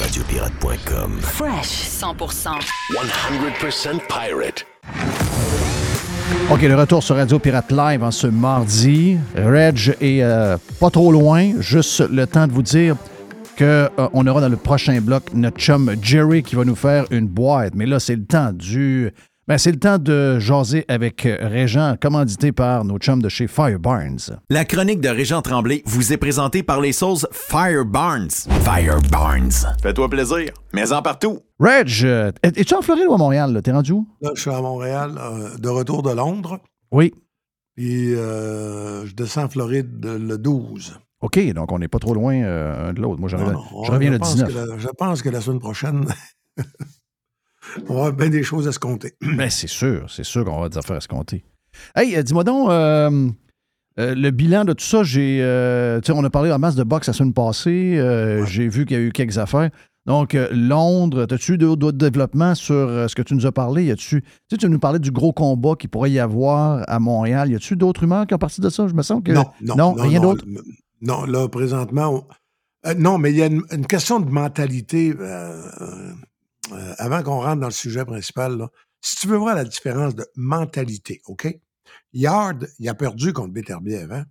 Radiopirate.com. Fresh 100%. 100% pirate. OK, le retour sur Radio Pirate Live en ce mardi. Reg est euh, pas trop loin. Juste le temps de vous dire qu'on aura dans le prochain bloc notre chum Jerry qui va nous faire une boîte. Mais là, c'est le temps du. Ben, c'est le temps de jaser avec euh, Régent, commandité par nos chums de chez Fire Barnes. La chronique de Régent Tremblay vous est présentée par les sauces Fire Barnes. Fire Barnes. Fais-toi plaisir, mais en partout. Reg, euh, es- es-tu en Floride ou à Montréal? là? T'es rendu où? Là, je suis à Montréal, euh, de retour de Londres. Oui. Puis euh, je descends en Floride le 12. OK, donc on n'est pas trop loin euh, un de l'autre. Moi, je Non, reviens, non, je reviens je le pense 19. que la- je pense que la semaine prochaine, on va avoir bien des choses à se compter. Ben, c'est sûr, c'est sûr qu'on va avoir des affaires à se compter. Hey, euh, dis-moi donc, euh, euh, le bilan de tout ça, j'ai. euh, on a parlé en masse de boxe la semaine passée. J'ai vu qu'il y a eu quelques affaires. Donc, Londres, as-tu eu d'autres développements sur ce que tu nous as parlé? Y tu sais, tu nous parlais du gros combat qu'il pourrait y avoir à Montréal. Y a-tu d'autres rumeurs qui ont parti de ça? Je me sens que. Non, non, rien d'autre? Non, là, présentement, on- euh, non, mais il y a une, une question de mentalité. euh, euh, avant qu'on rentre dans le sujet principal, là. si tu veux voir la différence de mentalité, OK? Yard, il a perdu contre Beterbiev, hein?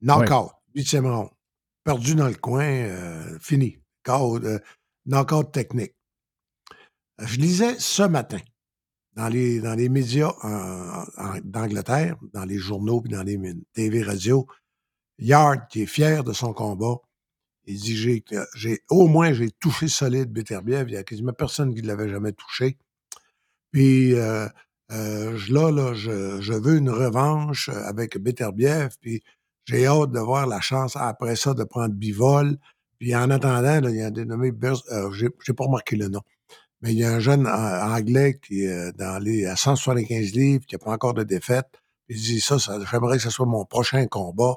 Knockout, huitième round. Perdu dans le coin, euh, fini. KO, euh, knockout technique. Je lisais ce matin dans les, dans les médias d'Angleterre, dans les journaux puis dans les TV radio, Yard, qui est fier de son combat, il dit j'ai, au moins j'ai touché solide Beterbiev. Il y a quasiment personne qui ne l'avait jamais touché. Puis euh, euh, là, là, je, je veux une revanche euh, avec Beterbiev. Puis j'ai hâte de voir la chance après ça de prendre Bivol. Puis en attendant, là, il y a un dénommé euh, j'ai, pas remarqué le nom. Mais il y a un jeune anglais qui est dans les à 175 livres, qui n'a pas encore de défaite. Il dit ça, ça j'aimerais que ce soit mon prochain combat.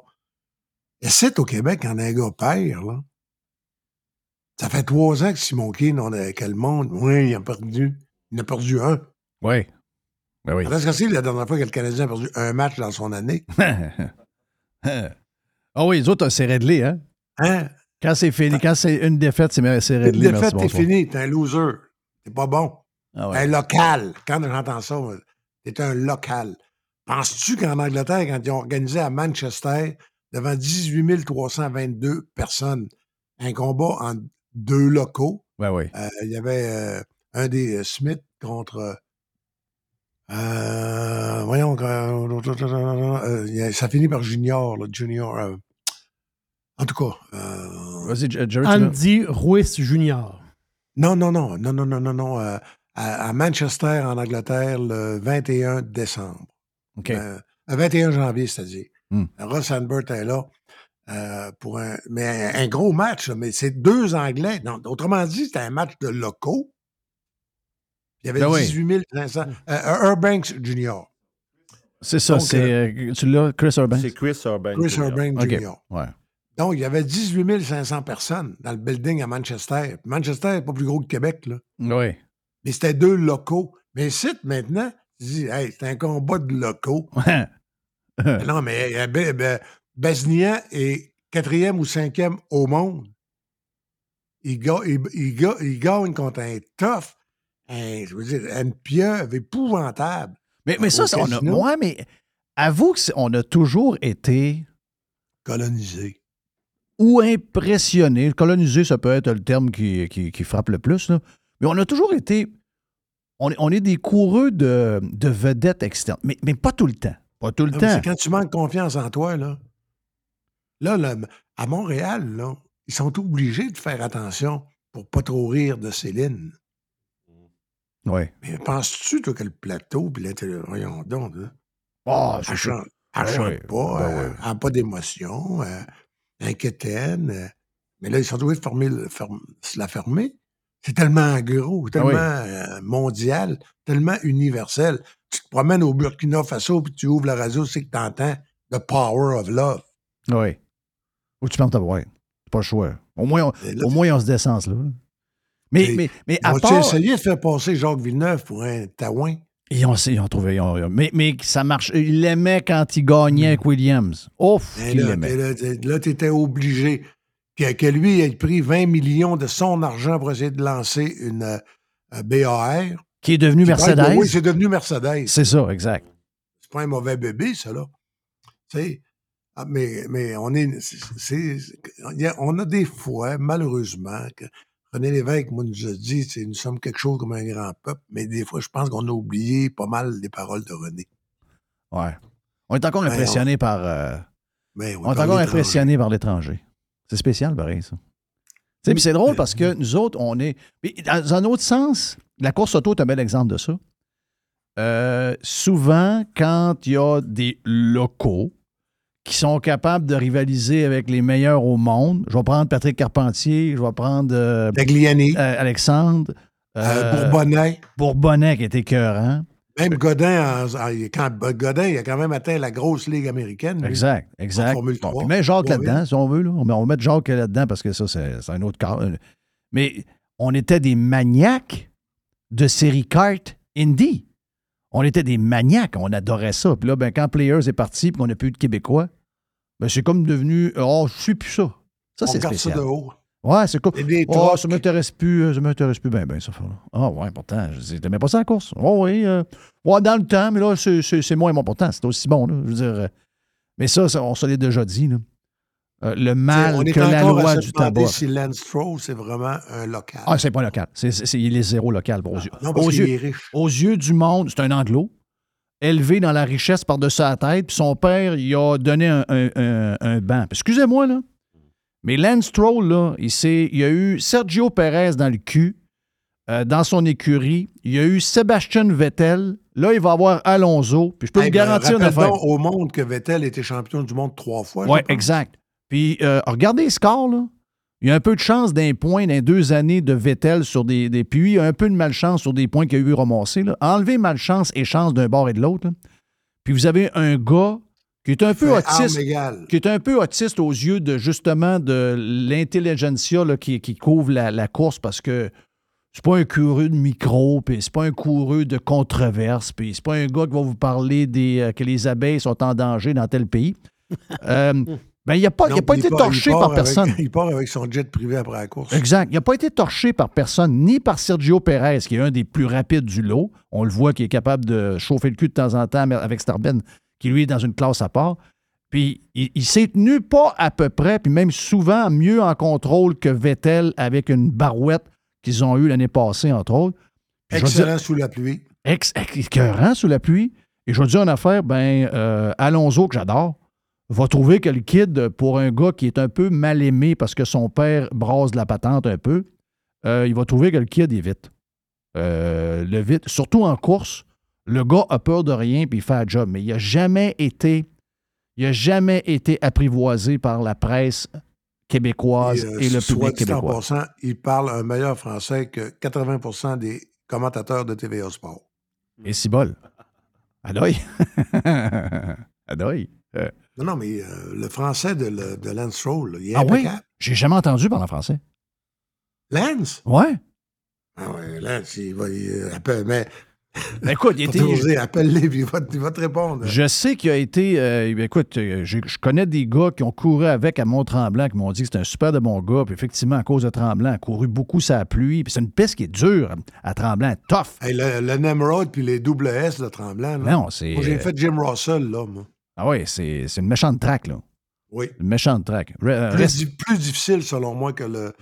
Et c'est au Québec, a un gars père, là. Ça fait trois ans que Simon Keane, on est avec le monde. Oui, il a perdu. Il en a perdu un. Oui. Ben oui. Est-ce que c'est la dernière fois que le Canadien a perdu un match dans son année? Ah oui, les autres, c'est réglé, hein? Hein? Quand c'est fini, quand c'est une défaite, c'est c'est Une réglé. défaite, t'es fini. T'es un loser. T'es pas bon. Ah ouais. Un local. Quand j'entends ça, t'es un local. Penses-tu qu'en Angleterre, quand ils ont organisé à Manchester, devant 18 322 personnes, un combat entre deux locaux, Ouais, ouais. euh, il y avait euh, un des euh, Smith contre. euh, voyons, euh, euh, ça finit par Junior, là, Junior. euh, en tout cas. euh, Andy Ruiz Jr. non, non, non, non, non, non, non, non. euh, à, à Manchester, en Angleterre, le 21 décembre. OK. Euh, le 21 janvier, c'est-à-dire. Hmm. Ross Sandberg est là. euh, pour un, mais un, un gros match, là, mais c'est deux Anglais. Non, autrement dit, c'était un match de locaux. Il y avait Ben oui. 18 500. Euh, Urbanks Jr. C'est ça, Donc, c'est. euh, tu l'as, Chris Urban? C'est Chris Urban. Chris Jr. Urbanks. Ouais. Donc, il y avait 18 500 personnes dans le building à Manchester. Manchester n'est pas plus gros que Québec, là. Oui. Mais c'était deux locaux. Mais ici, maintenant, tu dis, hey, c'est un combat de locaux. Mais non, mais euh, Be- Be- Basnian est quatrième ou cinquième au monde. Il, ga- il, il ga- il gagne contre un tough, un, je veux dire, une pieuvre épouvantable. mais, mais ça, on a. Ouais, mais avoue qu'on a toujours été Colonisé. ou impressionné. Colonisé, ça peut être le terme qui, qui, qui frappe le plus, là. Mais on a toujours été. On est, on est des coureux de, de vedettes externes. Mais, mais pas tout le temps. Pas tout le Non, mais temps. c'est quand tu manques confiance en toi, là. Là, là, à Montréal, là, ils sont obligés de faire attention pour pas trop rire de Céline. Oui. Mais penses-tu, toi, que le plateau, puis l'intérieur, voyons donc, là, Ah, c'est chante, elle chante oui, pas, ben elle oui. n'a pas d'émotion, euh, inquiétaine. euh, mais là, ils sont obligés de fermer se la fermer. C'est tellement gros, tellement Ah oui. euh, mondial, tellement universel. Tu te promènes au Burkina Faso, puis tu ouvres la radio, c'est que tu entends The Power of Love. Oui. Ou tu boîte. C'est pas le choix. Au moins, on, là, au moins, on se descend là. Mais, mais, mais à part. essayé de faire passer Jacques Villeneuve pour un taouin? Ils ont, ils ont trouvé. ils ont- mais, mais ça marche. Il l'aimait quand il gagnait avec Williams. Ouf, là, t'es- là, tu étais obligé que, que lui ait pris 20 millions de son argent pour essayer de lancer une euh, BAR. Qui est devenu Mercedes. c'est devenu Mercedes. C'est ça, exact. C'est pas un mauvais bébé, ça, là. Tu sais, ah, mais, mais on est. c'est- on a des fois, malheureusement, que René Lévesque, moi, nous a dit, nous sommes quelque chose comme un grand peuple, mais des fois, je pense qu'on a oublié pas mal les paroles de René. Ouais. On est encore Ben, impressionné par. euh, Mais, on est encore impressionné par l'étranger. C'est spécial, pareil, ça. Puis c'est drôle parce que nous autres, on est. mais Dans un autre sens, la course auto est un bel exemple de ça. Euh, souvent, quand il y a des locaux qui sont capables de rivaliser avec les meilleurs au monde, je vais prendre Patrick Carpentier, je vais prendre euh, Tagliani, euh, Alexandre, euh, Bourbonnais. Bourbonnais qui était écœurant. Même Godin, en- en- quand, Godin, il a quand même atteint la grosse ligue américaine. lui. Exact, exact. Formule Bon, 3. puis mets Jacques là-dedans, si on veut. Là. On mettre Jacques là-dedans parce que ça, c'est un autre cas. Mais on était des maniaques de série kart indie. On était des maniaques, on adorait ça. Puis là, ben, quand Players est parti et qu'on n'a plus eu de Québécois, ben, c'est comme devenu Oh, je suis plus ça. Ça, On c'est regarde ça spécial. de haut. Ouais, c'est cool. Oh, ça m'intéresse plus, euh, ça m'intéresse plus bien, ben, ça fait là. Ah, ouais, pourtant, je dis, t'aimais pas ça la course? Oh, oui. euh, ouais, dans le temps, mais là, c'est- moins bon. Pourtant, c'est aussi bon, là. Je veux dire. euh, mais ça, ça, on se l'est déjà dit, là. Euh, le on mal est que la loi à se du tabac. si Lance Stroll, c'est vraiment un local. Ah, c'est pas local. C'est, c'est- c'est- il est zéro local aux yeux. non, parce aux, yeux est riche. aux yeux du monde, c'est un anglo, élevé dans la richesse par-dessus la tête, puis son père, il a donné un, un- un- un banc. Excusez-moi, là. Mais Lance Stroll, là, il, y a eu Sergio Perez dans le cul, euh, dans son écurie. Il y a eu Sébastien Vettel. Là, il va avoir Alonso. Puis je peux Hey, vous garantir une affaire. au monde que Vettel était champion du monde trois fois. Oui, exact. Puis, euh, regardez les scores, là. Il y a un peu de chance d'un point dans deux années de Vettel sur des, des. Puis, il y a un peu de malchance sur des points qu'il a eu ramassés. Enlevez malchance et chance d'un bord et de l'autre. Puis, vous avez un gars qui est un peu autiste. Qui est un peu autiste aux yeux de justement de l'intelligentsia qui, qui couvre la, la course parce que C'est pas un coureux de micro, puis c'est pas un coureux de controverse, puis c'est pas un gars qui va vous parler des, euh, que les abeilles sont en danger dans tel pays. Euh, ben, il n'a pas, il a pas il été part- torché par avec- personne. il part avec son jet privé après la course. Exact. Il n'a pas été torché par personne, ni par Sergio Perez, qui est un des plus rapides du lot. On le voit qui est capable de chauffer le cul de temps en temps avec Starben, qui lui est dans une classe à part. Puis il, il s'est tenu pas à peu près, puis même souvent mieux en contrôle que Vettel avec une barouette qu'ils ont eue l'année passée, entre autres. Puis Excellent dire- sous la pluie. ex écœurant sous la pluie. Et je te dire une affaire, ben, euh, Alonso, que j'adore, va trouver que le kid, pour un gars qui est un peu mal aimé parce que son père brasse de la patente un peu, euh, il va trouver que le kid est vite. Euh, le vite, surtout en course, le gars a peur de rien puis il fait un job. Mais il n'a jamais été. Il a jamais été apprivoisé par la presse québécoise euh, et, le soit public québécois. il parle un meilleur français que 80% des commentateurs de TVA Sport. Et si bol. Adoy. Adoy. Euh, Non, non, mais euh, le français de, le- de Lance Stroll, là, il est ah oui? J'ai jamais entendu parler en français. Lance? Ouais. Ah ouais, Lance, il va... Il, euh, mais... Ben, écoute, il était- t'oser, appelle-les, puis il va, il va te répondre. Je sais qu'il a été. euh, écoute, euh, je connais des gars qui ont couru avec à Mont-Tremblant qui m'ont dit que c'était un super de bon gars. Puis effectivement, à cause de Tremblant, a couru beaucoup sa pluie. Puis c'est une piste qui est dure à Tremblant, tough. Hey, le, le Nemrod puis les double S de Tremblant. là. Non, c'est. Moi, j'ai euh, fait Jim Russell, là, moi. Ah oui, c'est c'est une méchante track, là. Oui. Une méchante. Re- euh, Plus, reste- di- plus difficile, selon moi, que le,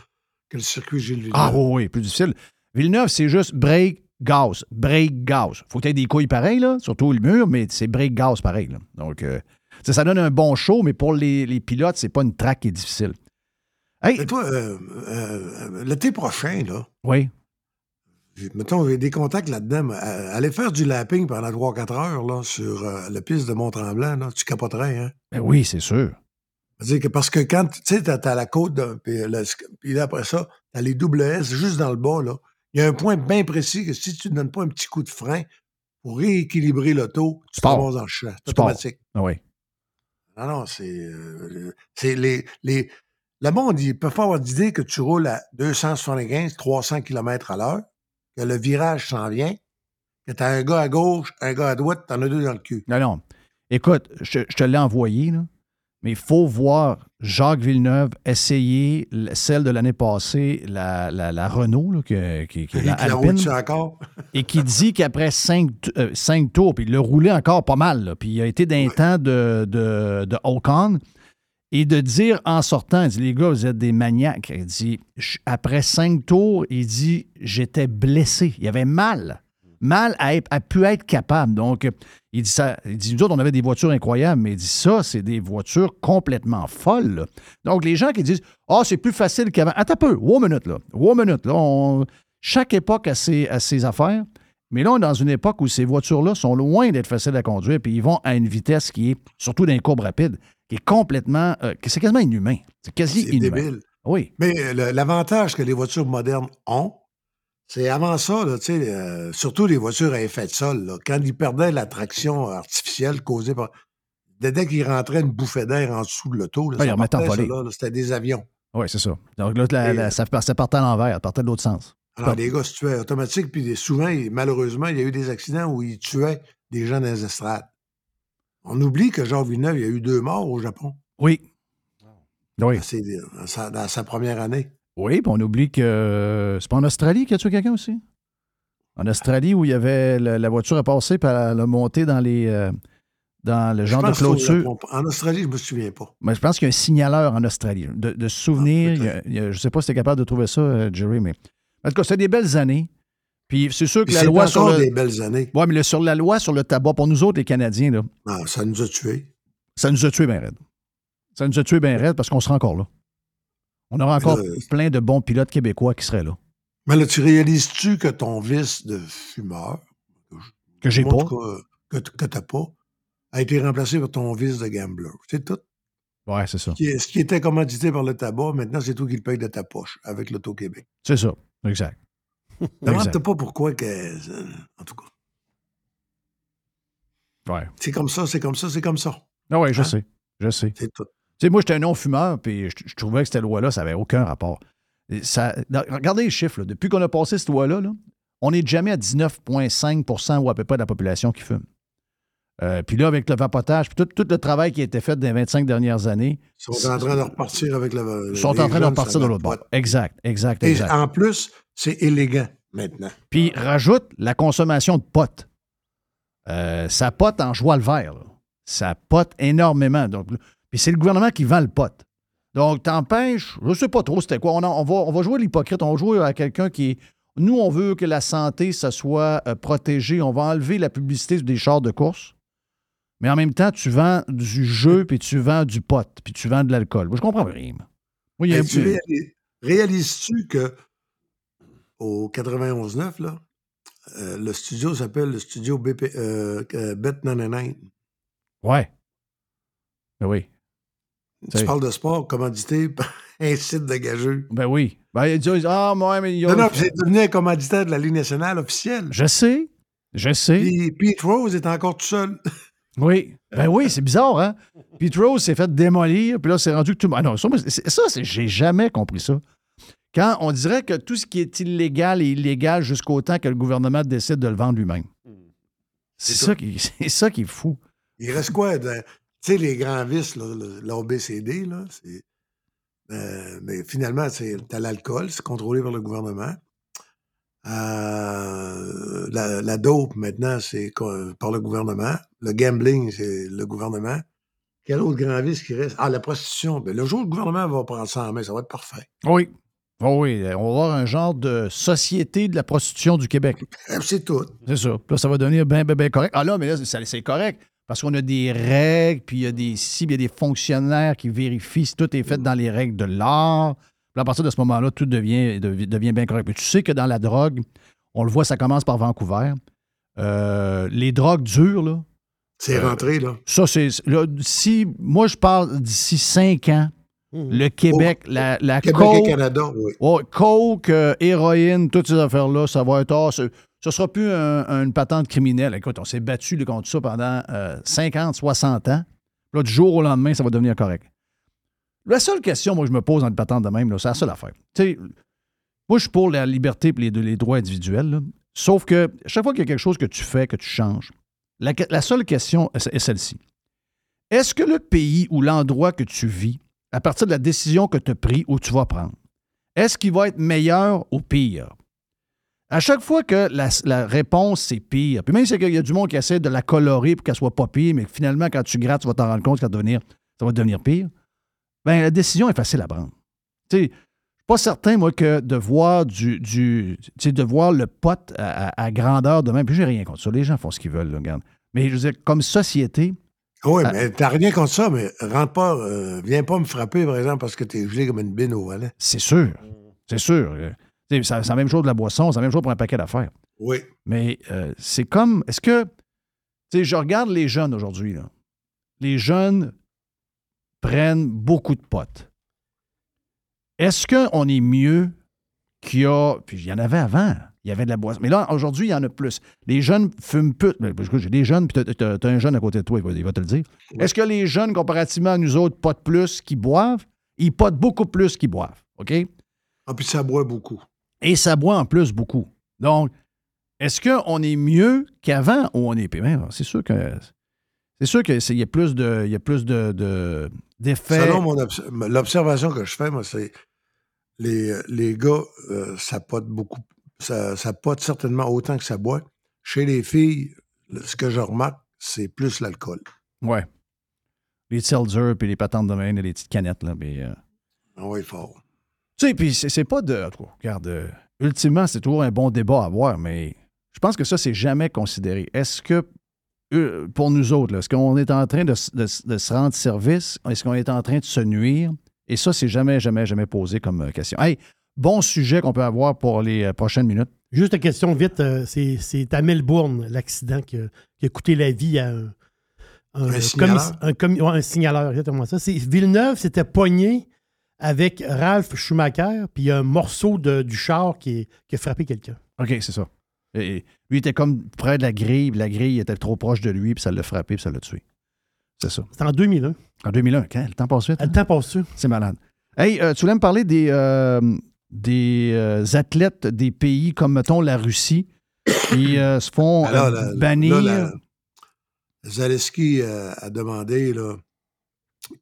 que le circuit Gilles Villeneuve. Ah oui, oui, plus difficile. Villeneuve, c'est juste break, gaz, break, gaz. Faut que tu des couilles pareilles, là, surtout le mur, mais c'est break, gaz pareil. là. Donc, euh, ça donne un bon show, mais pour les, les pilotes, c'est pas une track qui est difficile. Hey, Mais toi, euh, euh, l'été prochain, là, oui. mettons, j'ai des contacts là-dedans. aller faire du lapping pendant 3-4 heures là, sur la piste de Mont-Tremblant, là, tu capoterais, hein? Ben oui, c'est sûr. Que parce que quand, tu sais, t'as, la côte, puis là, après ça, t'as les double S juste dans le bas, là. Il y a un point bien précis que si tu ne donnes pas un petit coup de frein pour rééquilibrer l'auto, tu pars. le champ. C'est automatique. Ah oui. Non, non, c'est. euh, c'est les, les. Le monde, peuvent pas avoir d'idée que tu roules à 275, 300 km à l'heure, que le virage s'en vient, que tu as un gars à gauche, un gars à droite, tu en as deux dans le cul. Non, non. Écoute, je, je te l'ai envoyé, là, mais il faut voir Jacques Villeneuve essayer celle de l'année passée, la, la- la Renault, là, que- qui, qui est la Alpine, encore? et qui dit qu'après cinq, euh, cinq tours, puis il l'a roulé encore pas mal, là, puis il a été d'un temps de, de, de Ocon, et de dire en sortant, il dit, les gars, vous êtes des maniaques. Il dit, après cinq tours, il dit, j'étais blessé. Il avait mal. Mal à, à pu être capable. Donc, il dit ça. Il dit, nous autres, on avait des voitures incroyables, mais il dit ça, c'est des voitures complètement folles. là. Donc, les gens qui disent, ah, c'est plus facile qu'avant. Attends un peu, one minute, là. One minute, là. On- Chaque époque a ses, a ses affaires. Mais là, on est dans une époque où ces voitures-là sont loin d'être faciles à conduire, puis ils vont à une vitesse qui est, surtout dans les courbes rapides, qui est complètement. euh, c'est quasiment inhumain. C'est quasi C'est inhumain. débile. Oui. Mais euh, l'avantage que les voitures modernes ont, c'est avant ça, là, tu sais, euh, surtout les voitures à effet de sol, là, quand ils perdaient la traction artificielle causée par. Dès dès qu'ils rentraient une bouffée d'air en dessous de l'auto, là, Ouais, c'était des avions. Oui, c'est ça. Donc là, la- la- ça, ça partait à l'envers, ça partait de l'autre sens. Alors, les gars se tuaient automatique, puis souvent, malheureusement, il y a eu des accidents où ils tuaient des gens dans les estrades. On oublie que Jean Villeneuve, il y a eu deux morts au Japon Oui. Oui. dans, ses- dans sa, dans sa première année. Oui, puis on oublie que. C'est pas en Australie qu'il y a tué quelqu'un aussi? En Australie, où il y avait. la voiture est passée, puis elle a monté dans les. euh, dans le genre de clôture. En Australie, je me souviens pas. Mais je pense qu'il y a un signaleur en Australie. De, de souvenir, Ah, il y a- il y a- je ne sais pas si tu es capable de trouver ça, euh, Jerry, mais. En tout cas, c'est des belles années. Puis c'est sûr que la loi sur le. des belles années. Oui, mais le- sur la loi sur le tabac, pour nous autres, les Canadiens, là, Ah, ça nous a tués. ça nous a tués bien raide. Ça nous a tués bien raide parce qu'on sera encore là. On aura encore là, plein de bons pilotes québécois qui seraient là. Mais là, tu réalises-tu que ton vice de fumeur, Que j'ai pas. que, t'as pas, a été remplacé par ton vice de gambler? C'est tout. Ouais, c'est ça. Qui est- ce qui était commandité par le tabac, maintenant, c'est toi qui le paye de ta poche avec l'Auto-Québec. C'est ça. Exact. Demande-toi pas pourquoi que. euh, En tout cas. Ouais. C'est comme ça, c'est comme ça, c'est comme ça. Ah ouais, je Hein? sais. Je sais. C'est tout. Tu sais, moi, j'étais un non-fumeur, puis je, je trouvais que cette loi-là, ça n'avait aucun rapport. Et ça- regardez les chiffres. là. Depuis qu'on a passé cette loi-là, là, on n'est jamais à 19,5% ou à peu près de la population qui fume. Euh, puis là, avec le vapotage, puis tout, tout le travail qui a été fait dans les 25 dernières années, Ils sont en train de repartir avec la. ils sont en train de repartir de l'autre bord. Exact, exact, Et exact. en plus, c'est élégant maintenant. Puis rajoute la consommation de potes. Euh, ça pote en joie le vert. là. Ça pote énormément. Donc, puis c'est le gouvernement qui vend le pote. Donc, t'empêches, je sais pas trop c'était quoi. On, on va, on va jouer l'hypocrite, on va jouer à quelqu'un qui est. Nous, on veut que la santé, ça soit euh, protégé. On va enlever la publicité des chars de course. Mais en même temps, tu vends du jeu, puis tu vends du pot, puis tu vends de l'alcool. Moi, je comprends rien. moi. Il y a tu réalises- réalises-tu que au 91.9, là, euh, le studio s'appelle le studio BP, euh, euh, Bet99. Ouais. Ben oui. Tu parles de sport commandité par un site de gageux. Ben oui. Ben, ils disent Ah, moi, mais il y a- Non, non, puis c'est devenu un commanditaire de la Ligue nationale officielle. Je sais. Je sais. Puis Pete Rose est encore tout seul. Oui. Ben oui, c'est bizarre, hein? Pete Rose s'est fait démolir, puis là, c'est rendu que tout. Ah non, ça, j'ai jamais compris ça. Quand on dirait que tout ce qui est illégal est illégal jusqu'au temps que le gouvernement décide de le vendre lui-même. C'est C'est ça, qui, c'est ça qui est fou. Il reste quoi? Sais, les grands vices, l'ABCD, là, c'est. euh, mais finalement, c'est t'as l'alcool, c'est contrôlé par le gouvernement. Euh, la, la dope, maintenant, c'est par le gouvernement. Le gambling, c'est le gouvernement. Quel autre grand vice qui reste? Ah, la prostitution. Ben, le jour où le gouvernement va prendre ça en main, ça va être parfait. Oui. Oh oui, on va avoir un genre de société de la prostitution du Québec. C'est tout. C'est ça. Là, ça va devenir bien, bien, bien correct. Ah là, mais là, c'est correct. Parce qu'on a des règles, puis il y a des cibles, il y a des fonctionnaires qui vérifient si tout est fait dans les règles de l'art. Puis à partir de ce moment-là, tout devient, devi- devient bien correct. Puis tu sais que dans la drogue, on le voit, ça commence par Vancouver. Euh, les drogues dures, là. C'est Euh, rentré, là. Ça, c'est. si, moi, je parle d'ici cinq ans, le Québec, la, la Mmh. Québec coke- et Canada, oui. Ouais, coke, euh, héroïne, toutes ces affaires-là, ça va être. ah, ce ne sera plus un- une patente criminelle. Écoute, on s'est battu contre ça pendant euh, 50, 60 ans. Là, du jour au lendemain, ça va devenir correct. La seule question, moi, je me pose dans une patente de même, c'est la seule affaire. Tu sais, moi, je suis pour la liberté et les, droits individuels. Sauf que chaque fois qu'il y a quelque chose que tu fais, que tu changes, la, que- seule question est est celle-ci. Est-ce que le pays ou l'endroit que tu vis, à partir de la décision que tu as prise ou tu vas prendre, est-ce qu'il va être meilleur ou pire? À chaque fois que la, la réponse, c'est pire, puis même si il y a du monde qui essaie de la colorer pour qu'elle soit pas pire, mais finalement, quand tu grattes, tu vas t'en rendre compte que ça va devenir, ça va devenir pire, bien, la décision est facile à prendre. Tu sais, je suis pas certain, moi, que de voir du, du de voir le pote à, à- à grandeur de même, puis j'ai rien contre ça, les gens font ce qu'ils veulent, là, regarde. Mais je veux dire, comme société, Oui, mais t'as rien contre ça, mais rentre pas, euh, viens pas me frapper, par exemple, parce que t'es gelé comme une bine au volet. c'est sûr, c'est sûr. C'est la même chose de la boisson, c'est la même chose pour un paquet d'affaires. Oui. Mais euh, c'est comme. Est-ce que. Tu sais, je regarde les jeunes aujourd'hui. Les jeunes prennent beaucoup de potes. Est-ce qu'on est mieux qu'il y a. Puis il y en avait avant. Il y avait de la boisson. Mais là, aujourd'hui, il y en a plus. Les jeunes fument plus. Ben, écoute, J'ai des jeunes, puis t'as- as un jeune à côté de toi, il va, il va te le dire. Est-ce que les jeunes, comparativement à nous autres, potent plus qu'ils boivent? Ils potent beaucoup plus qu'ils boivent. OK? Ah, puis ça boit beaucoup. Et ça boit en plus beaucoup. Donc, est-ce qu'on est mieux qu'avant ou on est pire? Ben, c'est sûr que. C'est sûr qu'il y a plus de. Il y a plus de. Selon l'observation que je fais, moi, c'est les, les gars, euh, ça pote beaucoup. Ça, ça pote certainement autant que ça boit. Chez les filles, le- ce que je remarque, c'est plus l'alcool. Ouais. Les seltzer puis les patentes de main et les petites canettes. Là, mais, euh, Ah oui, fort. Tu sais, puis c'est, pas de. en tout cas, Regarde, euh, ultimement, c'est toujours un bon débat à avoir, mais je pense que ça, c'est jamais considéré. Est-ce que, euh, pour nous autres, est-ce qu'on est en train de, se rendre service? Est-ce qu'on est en train de se nuire? Et ça, c'est jamais, jamais, jamais posé comme euh, question. Hey, bon sujet qu'on peut avoir pour les prochaines minutes. Juste une question vite, c'est, à Melbourne, l'accident qui a, qui a coûté la vie à un, Un signaleur. un, commi- ouais, un signaleur, exactement ça. C'est, Villeneuve s'était pogné avec Ralph Schumacher, puis il y a un morceau de- du char qui, est- qui a frappé quelqu'un. OK, c'est ça. Et, et lui était comme près de la grille, puis la grille était trop proche de lui, puis ça l'a frappé, puis ça l'a tué. C'est ça. C'était en 2001. En 2001, quand? Le temps passe vite. Le temps passe-tu? C'est malade. Hey, euh, tu voulais me parler des, euh, des euh, athlètes des pays comme, mettons, la Russie, qui euh, se font Alors, bannir? la- Zaleski euh, a demandé là,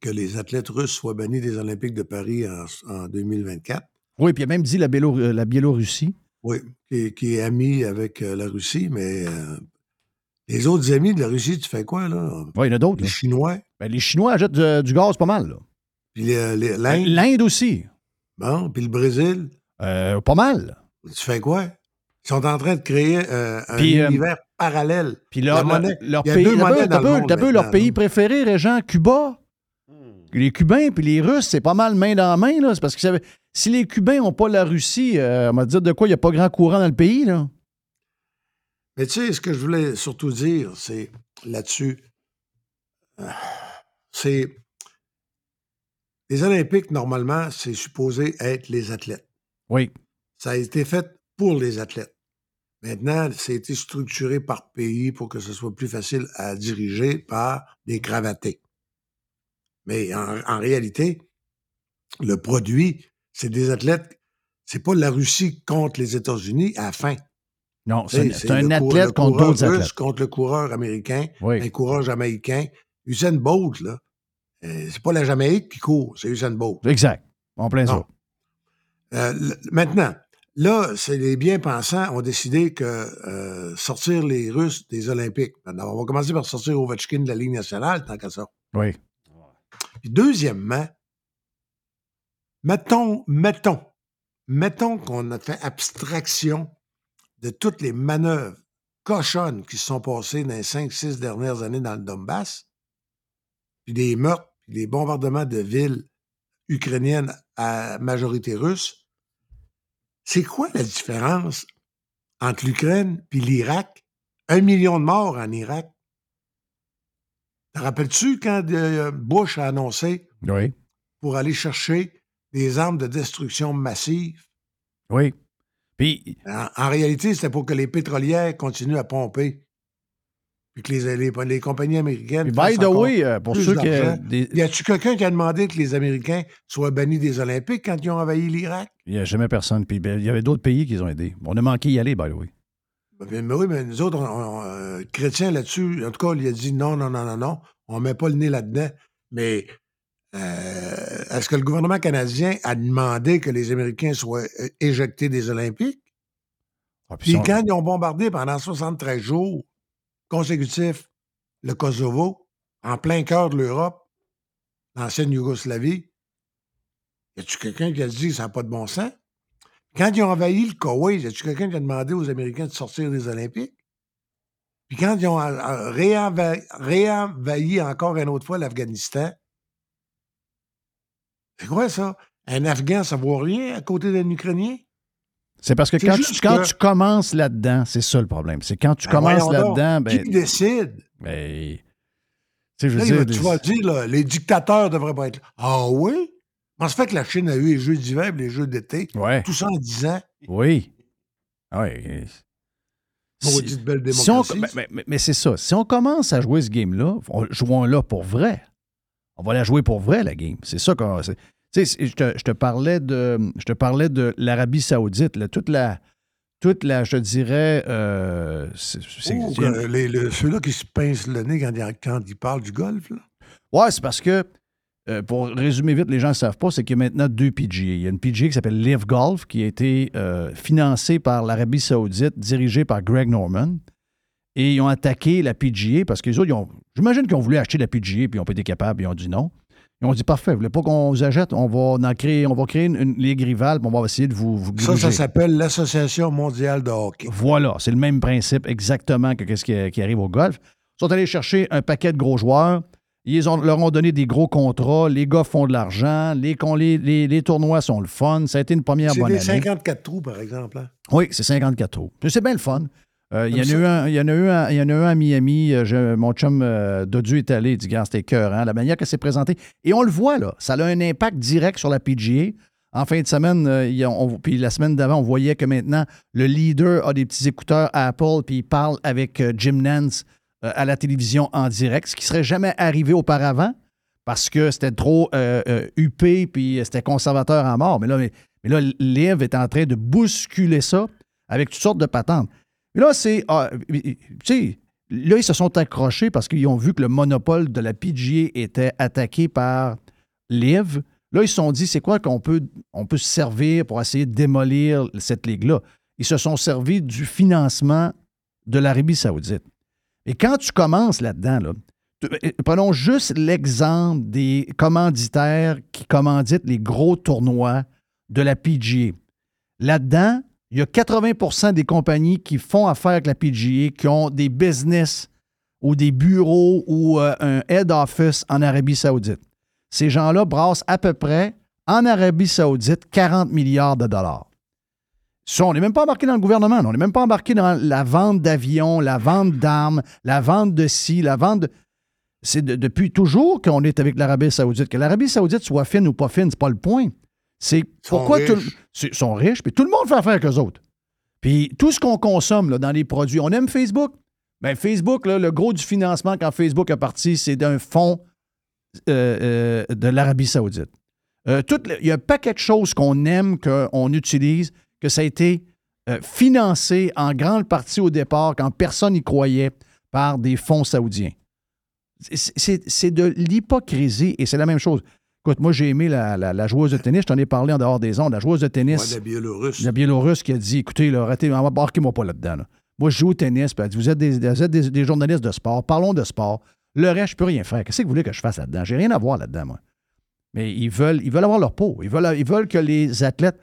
que les athlètes russes soient bannis des Olympiques de Paris en, en 2024. Oui, puis il a même dit la, Bélo- euh, la Biélorussie. Oui, qui, qui est ami avec euh, la Russie, mais euh, les autres amis de la Russie, tu fais quoi, là? Oui, il y en a d'autres. Les là. Chinois, Ben, les Chinois achètent du, du gaz pas mal. là. puis les- l'Inde, L'Inde aussi. bon, puis le Brésil, Euh, pas mal. tu fais quoi? Ils sont en train de créer euh, un univers parallèle. Puis leur, pays, dans le monde peu leur pays préféré, Régent, Cuba? Les Cubains puis les Russes, c'est pas mal main dans main. là. C'est parce que ça- si les Cubains n'ont pas la Russie, euh, on va dire de quoi il n'y a pas grand courant dans le pays. Là. Mais tu sais, ce que je voulais surtout dire, c'est là-dessus, euh, c'est les Olympiques, normalement, c'est supposé être les athlètes. Oui. Ça a été fait pour les athlètes. Maintenant, c'est été structuré par pays pour que ce soit plus facile à diriger par des cravatés. Mais en, en réalité, le produit, c'est des athlètes. C'est pas la Russie contre les États-Unis à la fin. Non, c'est un, athlète contre d'autres russe athlètes. contre le coureur américain, Oui. un coureur jamaïcain. Usain Bolt, là, euh, c'est pas la Jamaïque qui court, c'est Usain Bolt. Exact. En plein ça. Euh, maintenant, là, c'est les bien-pensants ont décidé que euh, sortir les Russes des Olympiques. Maintenant, on va commencer par sortir Ovechkin de la Ligue nationale, tant qu'à ça. Oui. Deuxièmement, mettons, mettons, mettons qu'on a fait abstraction de toutes les manœuvres cochonnes qui se sont passées dans les cinq, six dernières années dans le Donbass, puis des meurtres, puis des bombardements de villes ukrainiennes à majorité russe. C'est quoi la différence entre l'Ukraine puis l'Irak? Un million de morts en Irak. Te rappelles-tu quand euh, Bush a annoncé Oui. pour aller chercher des armes de destruction massive? Oui. Puis, En, en réalité, c'était pour que les pétrolières continuent à pomper. Puis que les, les, les compagnies américaines. by the way, euh, pour ceux qui. des- Y a-tu quelqu'un qui a demandé que les Américains soient bannis des Olympiques quand ils ont envahi l'Irak? Il n'y a jamais personne. Puis ben, il y avait d'autres pays qui les ont aidés. On a manqué y aller, by the way. Ben, mais oui, mais nous autres, on, on, euh, chrétiens là-dessus, en tout cas, il a dit non, non, non, non, non, on ne met pas le nez là-dedans. Mais euh, est-ce que le gouvernement canadien a demandé que les Américains soient euh, éjectés des Olympiques? Ah, puis quand ils ont bombardé pendant 73 jours consécutifs le Kosovo, en plein cœur de l'Europe, l'ancienne Yougoslavie, y a-tu quelqu'un qui a dit que ça n'a pas de bon sens? Quand ils ont envahi le Koweït, y a-tu quelqu'un qui a demandé aux Américains de sortir des Olympiques? Puis quand ils ont euh, euh, réenvahi, réenvahi encore une autre fois l'Afghanistan, c'est quoi ça? Un Afghan, ça vaut rien à côté d'un Ukrainien? C'est parce que quand, tu, quand que- tu commences là-dedans, c'est ça le problème. C'est quand tu Ben commences là-dedans, ben, Qui décide? ben, je Là, veux dire, tu vas dire, là, les dictateurs devraient pas être là. Ah oui? Comment ça fait que la Chine a eu les jeux d'hiver et les jeux d'été? Ouais. Tout ça en 10 ans. Oui. Ah Oui. Si on- démocratie. mais mais- c'est ça. Si on commence à jouer ce game-là, on- jouons-la pour vrai. On va la jouer pour vrai, la game. C'est ça qu'on. Tu sais, je te, je te parlais de, je te parlais de l'Arabie Saoudite, là, toute la, toute la, je te dirais, euh, c'est- Oh, le- Ceux-là qui se pincent le nez quand, ils- quand ils parlent du golf, là. Ouais, c'est parce que, euh, pour résumer vite, les gens ne savent pas, c'est qu'il y a maintenant deux PGA. Il y a une PGA qui s'appelle Live Golf, qui a été euh, financée par l'Arabie Saoudite, dirigée par Greg Norman. Et ils ont attaqué la PGA parce que les autres, ils ont- j'imagine qu'ils ont voulu acheter la PGA, puis ils n'ont pas été capables, ils ont dit non. Ils ont dit parfait, vous voulez pas qu'on vous achète, on va en créer, on va créer une, une ligue rivale, puis on va essayer de vous, vous Ça, ça s'appelle l'Association mondiale de hockey. Voilà, c'est le même principe exactement que ce qui, qui arrive au golf. Ils sont allés chercher un paquet de gros joueurs. Ils ont- leur ont donné des gros contrats. Les gars font de l'argent. Les, con- les, les- les tournois sont le fun. Ça a été une première C'est bonne année. 54 trous, par exemple. hein? Oui, c'est 54 trous. C'est bien le fun. Euh, il, y en a eu un, il y en a eu un- il y en a eu un à Miami. Euh, je- mon chum euh, Dodu est allé. Il dit, gars, c'était cœur, la manière que c'est présenté. Et on le voit, là. Ça a un impact direct sur la PGA. En fin de semaine, euh, on- puis la semaine d'avant, on voyait que maintenant, le leader a des petits écouteurs Apple, puis il parle avec Jim Nance à la télévision en direct, ce qui serait jamais arrivé auparavant parce que c'était trop euh, euh, huppé, puis c'était conservateur à mort. Mais là, mais, Liv est en train de bousculer ça avec toutes sortes de patentes. Mais là, c'est. ah, tu sais, là, ils se sont accrochés parce qu'ils ont vu que le monopole de la PGA était attaqué par Liv. Là, ils se sont dit, c'est quoi qu'on peut, peut se servir pour essayer de démolir cette ligue-là? Ils se sont servis du financement de l'Arabie Saoudite. Et quand tu commences là-dedans, là, tu- prenons juste l'exemple des commanditaires qui commanditent les gros tournois de la PGA. Là-dedans, il y a 80% des compagnies qui font affaire avec la PGA, qui ont des business ou des bureaux ou euh, un head office en Arabie Saoudite. Ces gens-là brassent à peu près, en Arabie Saoudite, 40 milliards de dollars. Ça, on n'est même pas embarqué dans le gouvernement. On n'est même pas embarqué dans la vente d'avions, la vente d'armes, la vente de ci, la vente de. C'est de- depuis toujours qu'on est avec l'Arabie Saoudite. Que l'Arabie Saoudite soit fine ou pas fine, c'est pas le point. C'est pourquoi riches. Ils sont riches, puis tout le monde fait affaire avec eux autres. Puis tout ce qu'on consomme là, dans les produits, on aime Facebook? Bien, Facebook, là, le gros du financement quand Facebook est parti, c'est d'un fonds euh, euh, de l'Arabie Saoudite. Euh, tout le- il y a un paquet de choses qu'on aime, qu'on utilise, que ça a été euh, financé en grande partie au départ, quand personne n'y croyait, par des fonds saoudiens. C'est- de l'hypocrisie et c'est la même chose. Écoute, moi, j'ai aimé la, la- la joueuse de tennis, je t'en ai parlé en dehors des ondes, la joueuse de tennis. Ouais, de Biélorusse. La Biélorusse qui a dit écoutez, là, arrêtez, embarquez-moi pas là-dedans. là. Moi, je joue au tennis, puis elle dit vous êtes, des, vous êtes des, des journalistes de sport, parlons de sport. Le reste, je peux rien faire. Qu'est-ce que vous voulez que je fasse là-dedans? J'ai rien à voir là-dedans, moi. Mais ils veulent, ils veulent avoir leur peau. Ils veulent, ils veulent que les athlètes.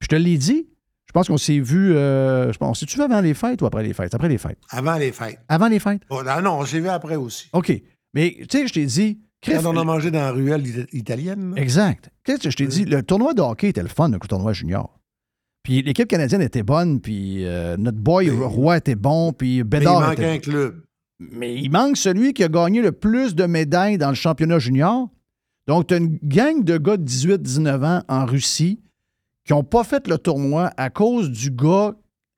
Je te l'ai dit, je pense qu'on s'est vu. euh, je pense, si tu veux avant les fêtes ou après les fêtes? Après les fêtes. Avant les fêtes. Avant les fêtes? Oh, non, non, on s'est vu après aussi. OK. Mais tu sais, je t'ai dit. Quand on a mangé dans la ruelle ita- italienne. là. Exact. Qu'est-ce que je t'ai dit? Le tournoi de hockey était le fun, le tournoi junior. Puis l'équipe canadienne était bonne, puis euh, notre boy Roy était bon, puis Mais il Bédard manque était un club. Mais il manque celui qui a gagné le plus de médailles dans le championnat junior. Donc, tu as une gang de gars de 18-19 ans en Russie qui n'ont pas fait le tournoi à cause du gars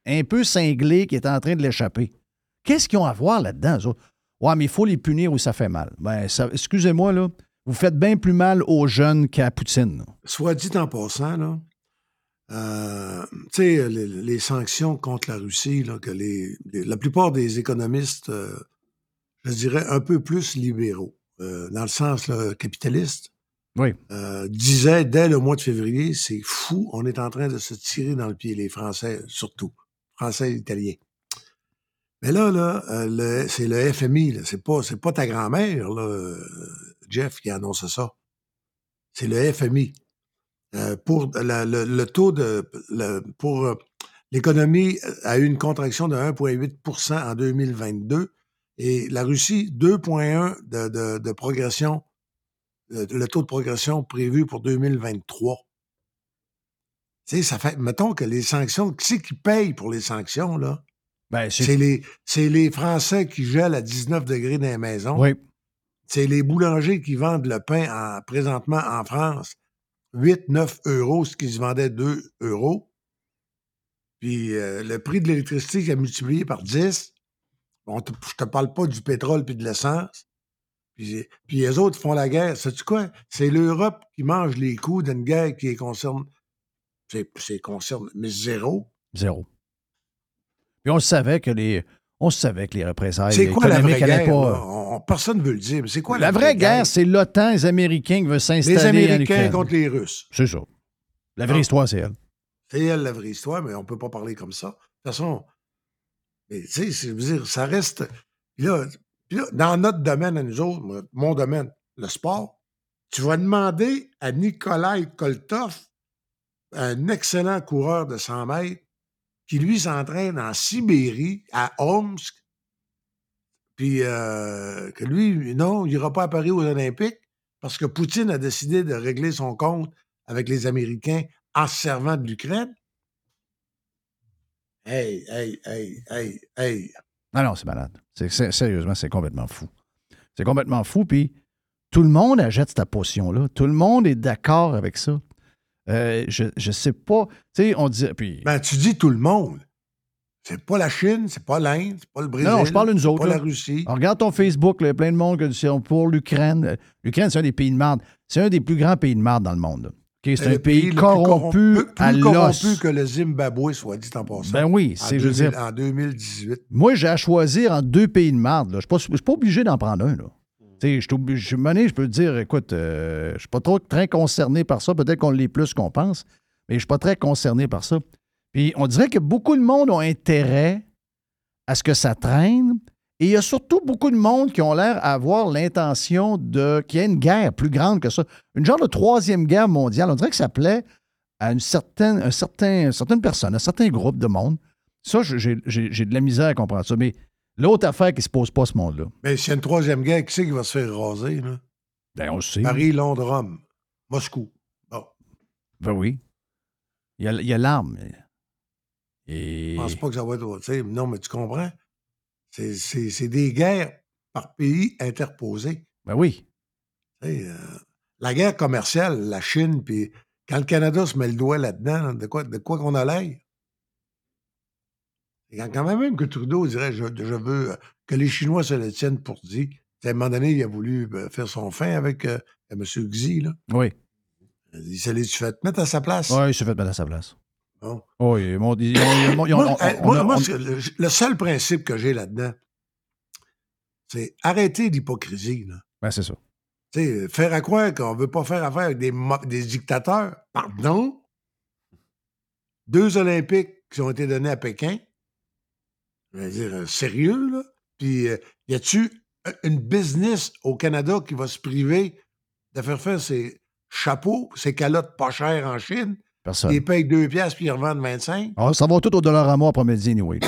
un peu cinglé qui est en train de l'échapper. Qu'est-ce qu'ils ont à voir là-dedans? Ouais, mais il faut les punir ou ça fait mal. Ben, excusez-moi, là. Vous faites bien plus mal aux jeunes qu'à Poutine. Soit dit en passant, là, euh, les, les sanctions contre la Russie, que la plupart des économistes, euh, je dirais, un peu plus libéraux, euh, dans le sens capitaliste, Euh, disaient dès le mois de février, c'est fou, on est en train de se tirer dans le pied, les Français surtout, Français et Italiens. Mais là, euh, c'est le FMI, c'est pas, pas ta grand-mère, euh, Jeff, qui annonce ça. C'est le FMI. Pour le, taux de l'économie a eu une contraction de 1,8% en 2022 et la Russie 2,1 de, de, de progression le, taux de progression prévu pour 2023. Tu sais, ça fait mettons que les sanctions qui c'est qui paye pour les sanctions là? Ben, c'est- les les Français qui gèlent à 19 degrés dans les maisons. Oui. C'est les boulangers qui vendent le pain en- présentement en France 8, 9 euros, ce qui se vendait 2 euros. Puis euh, le prix de l'électricité qui a multiplié par 10. Bon, je te parle pas du pétrole puis de l'essence. Puis, puis les autres font la guerre. Sais-tu quoi? C'est l'Europe qui mange les coups d'une guerre qui les concerne. C'est, c'est concerne, mais zéro. Zéro. Puis on savait que les. On savait que les représailles C'est quoi la vraie guerre? pas. On- personne ne veut le dire, mais c'est quoi la, vraie guerre, c'est l'OTAN, les Américains qui veulent s'installer Les Américains contre les Russes. C'est ça. La vraie Ah. histoire, c'est elle. C'est elle la vraie histoire, mais on ne peut pas parler comme ça. De toute façon, mais, tu sais, c'est- je veux dire, ça reste. Là, puis là, dans notre domaine à nous autres, mon domaine, le sport, tu vas demander à Nikolai Koltov, un excellent coureur de 100 mètres, qui lui s'entraîne en Sibérie, à Omsk, puis euh, que lui, non, il n'ira pas à Paris aux Olympiques parce que Poutine a décidé de régler son compte avec les Américains en se servant de l'Ukraine. Hey, hey, hey, hey, hey. Non, non, c'est malade. C'est, c'est- sérieusement, c'est complètement fou. C'est complètement fou. Puis tout le monde achète cette potion-là. Tout le monde est d'accord avec ça. Euh, je, je sais pas. Tu sais, on dit. Puis, Ben, tu dis tout le monde. C'est pas la Chine, c'est pas l'Inde, c'est pas le Brésil. non, je parle de nous c'est autres. pas là. la Russie. Alors, regarde ton Facebook, il y a plein de monde qui sont pour l'Ukraine. Euh, L'Ukraine, c'est un des pays de marde. C'est un des plus grands pays de marde dans le monde. là. C'est le un pays plus corrompu plus à corrompu que le Zimbabwe, soit dit en passant. Ben oui, en c'est, je veux 2000 dire, En 2018. moi, j'ai à choisir entre deux pays de marde. Je ne suis pas- obligé d'en prendre un. Là. Je suis obligé- je peux te dire, écoute, euh, je ne suis pas trop très concerné par ça. Peut-être qu'on l'est plus qu'on pense, mais je ne suis pas très concerné par ça. Puis on dirait que beaucoup de monde ont intérêt à ce que ça traîne. Et il y a surtout beaucoup de monde qui ont l'air à avoir l'intention de qu'il y ait une guerre plus grande que ça. Une genre de troisième guerre mondiale. On dirait que ça plaît à une certaine, un certain, une certaine personne, un certain groupe de monde. Ça, j'ai de la misère à comprendre ça. Mais l'autre affaire qui ne se pose pas, ce monde-là, Mais s'il y a une troisième guerre, qui c'est qui va se faire raser? Là? ben on le sait. Paris, Londres, Rome, Moscou. Bon, Ben oui. Il y a, l'arme. Et... je pense pas que ça va être... Non, mais tu comprends? C'est- des guerres par pays interposés. Ben oui. Euh, la guerre commerciale, la Chine, puis quand le Canada se met le doigt là-dedans, là, de quoi de quoi qu'on a l'air? Et Quand, quand même que Trudeau dirait je, je veux euh, que les Chinois se le tiennent pour dit. À un moment donné, il a voulu euh, faire son fin avec euh, M. Xi. Là. Oui. Il s'est dit, tu fais te mettre à sa place. Oui, il s'est fait mettre à sa place. Bon. Oui, ils ont- ils ont- ils ont- Moi, on- euh, on moi- a- moi, on- c'est le, le seul principe que j'ai là-dedans, c'est arrêter l'hypocrisie. Ben, c'est ça. Faire à croire qu'on veut pas faire affaire avec des, dictateurs. Pardon? Deux Olympiques qui ont été donnés à Pékin. Je veux dire, euh, sérieux, là? Puis, euh, y a-tu un- une business au Canada qui va se priver de faire faire ses chapeaux, ses calottes pas chères en Chine? Personne. Ils payent deux piastres puis ils revendent 25? Ah, ça va tout au dollar à mois après-midi, anyway.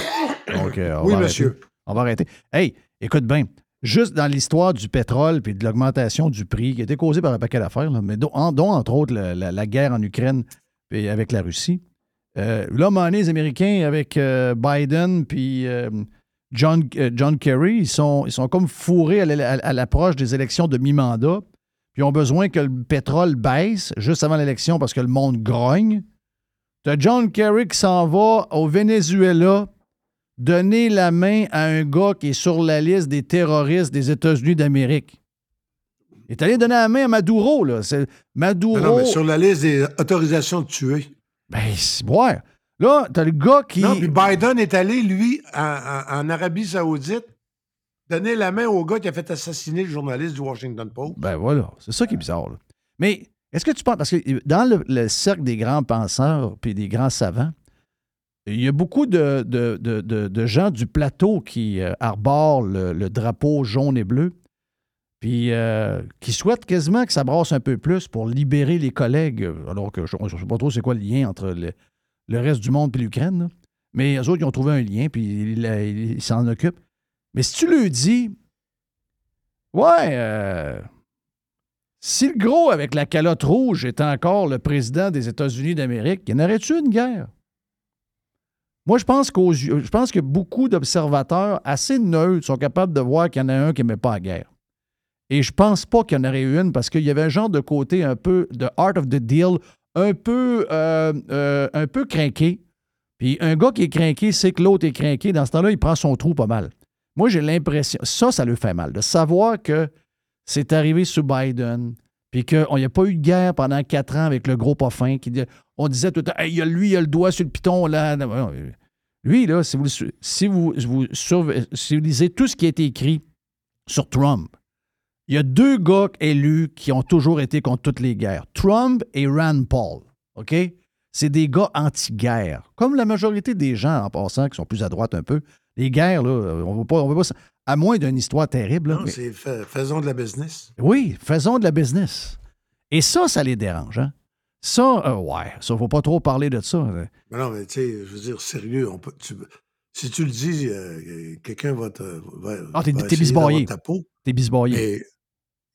Donc, euh, on Oui, va monsieur. arrêter. On va arrêter. Hey, écoute bien. Juste dans l'histoire du pétrole puis de l'augmentation du prix qui a été causée par un paquet d'affaires, mais dont, en- dont, entre autres la, la- la guerre en Ukraine puis avec la Russie. Euh, là, moment les Américains, avec euh, Biden puis euh, John, John Kerry, ils sont, ils sont comme fourrés à l'approche des élections de mi-mandat. Puis ils ont besoin que le pétrole baisse juste avant l'élection parce que le monde grogne. T'as John Kerry qui s'en va au Venezuela donner la main à un gars qui est sur la liste des terroristes des États-Unis d'Amérique. Il est allé donner la main à Maduro, là. C'est Maduro. Non, non, mais sur la liste des autorisations de tuer. Ben, c'est ouais. Là, t'as le gars qui. Non, puis Biden est allé, lui, en, en- en Arabie Saoudite, donner la main au gars qui a fait assassiner le journaliste du Washington Post. Ben voilà, c'est ça qui est bizarre. Mais est-ce que tu penses, parce que dans le, le cercle des grands penseurs puis des grands savants, il y a beaucoup de, de- de- de- gens du plateau qui euh, arborent le, drapeau jaune et bleu, puis euh, qui souhaitent quasiment que ça brasse un peu plus pour libérer les collègues, euh, alors que je ne sais pas trop c'est quoi le lien entre le, le reste du monde et l'Ukraine. Mais eux autres, ils ont trouvé un lien, puis ils s'en occupent. Mais si tu le dis, ouais, euh, si le gros avec la calotte rouge est encore le président des États-Unis d'Amérique, y en aurait-tu une guerre? Moi, je pense, qu'aux je pense que beaucoup d'observateurs assez neutres sont capables de voir qu'il y en a un qui n'aimait pas la guerre. Et je pense pas qu'il y en aurait eu une parce qu'il y avait un genre de côté un peu de art of the deal, un peu, euh, euh, un peu craqué. Puis un gars qui est craqué sait que l'autre est craqué. Dans ce temps-là, il prend son trou pas mal. Moi, j'ai l'impression, ça, ça lui fait mal, de savoir que c'est arrivé sous Biden, puis qu'il n'y a pas eu de guerre pendant quatre ans avec le gros pas-fin. Qui, on disait tout le temps, il y a lui, il a le doigt sur le piton. Là. Lui, là, si vous, si vous, si vous lisez tout ce qui a été écrit sur Trump, il y a deux gars élus qui ont toujours été contre toutes les guerres. Trump et Rand Paul. OK? C'est des gars anti-guerre. Comme la majorité des gens, en passant, qui sont plus à droite un peu. Les guerres, là, on ne veut pas. Pas à moins d'une histoire terrible. là, Non, mais- c'est fa- faisons de la business. oui, faisons de la business. Et ça, ça les dérange. Hein? Ça, euh, ouais, ça, faut pas trop parler de ça. hein. Mais non, mais tu sais, je veux dire, sérieux, on peut, tu- si tu le dis, euh, quelqu'un va te. Va, Ah, t'es- bisboyé. d'avoir ta peau. T'es bisboyé.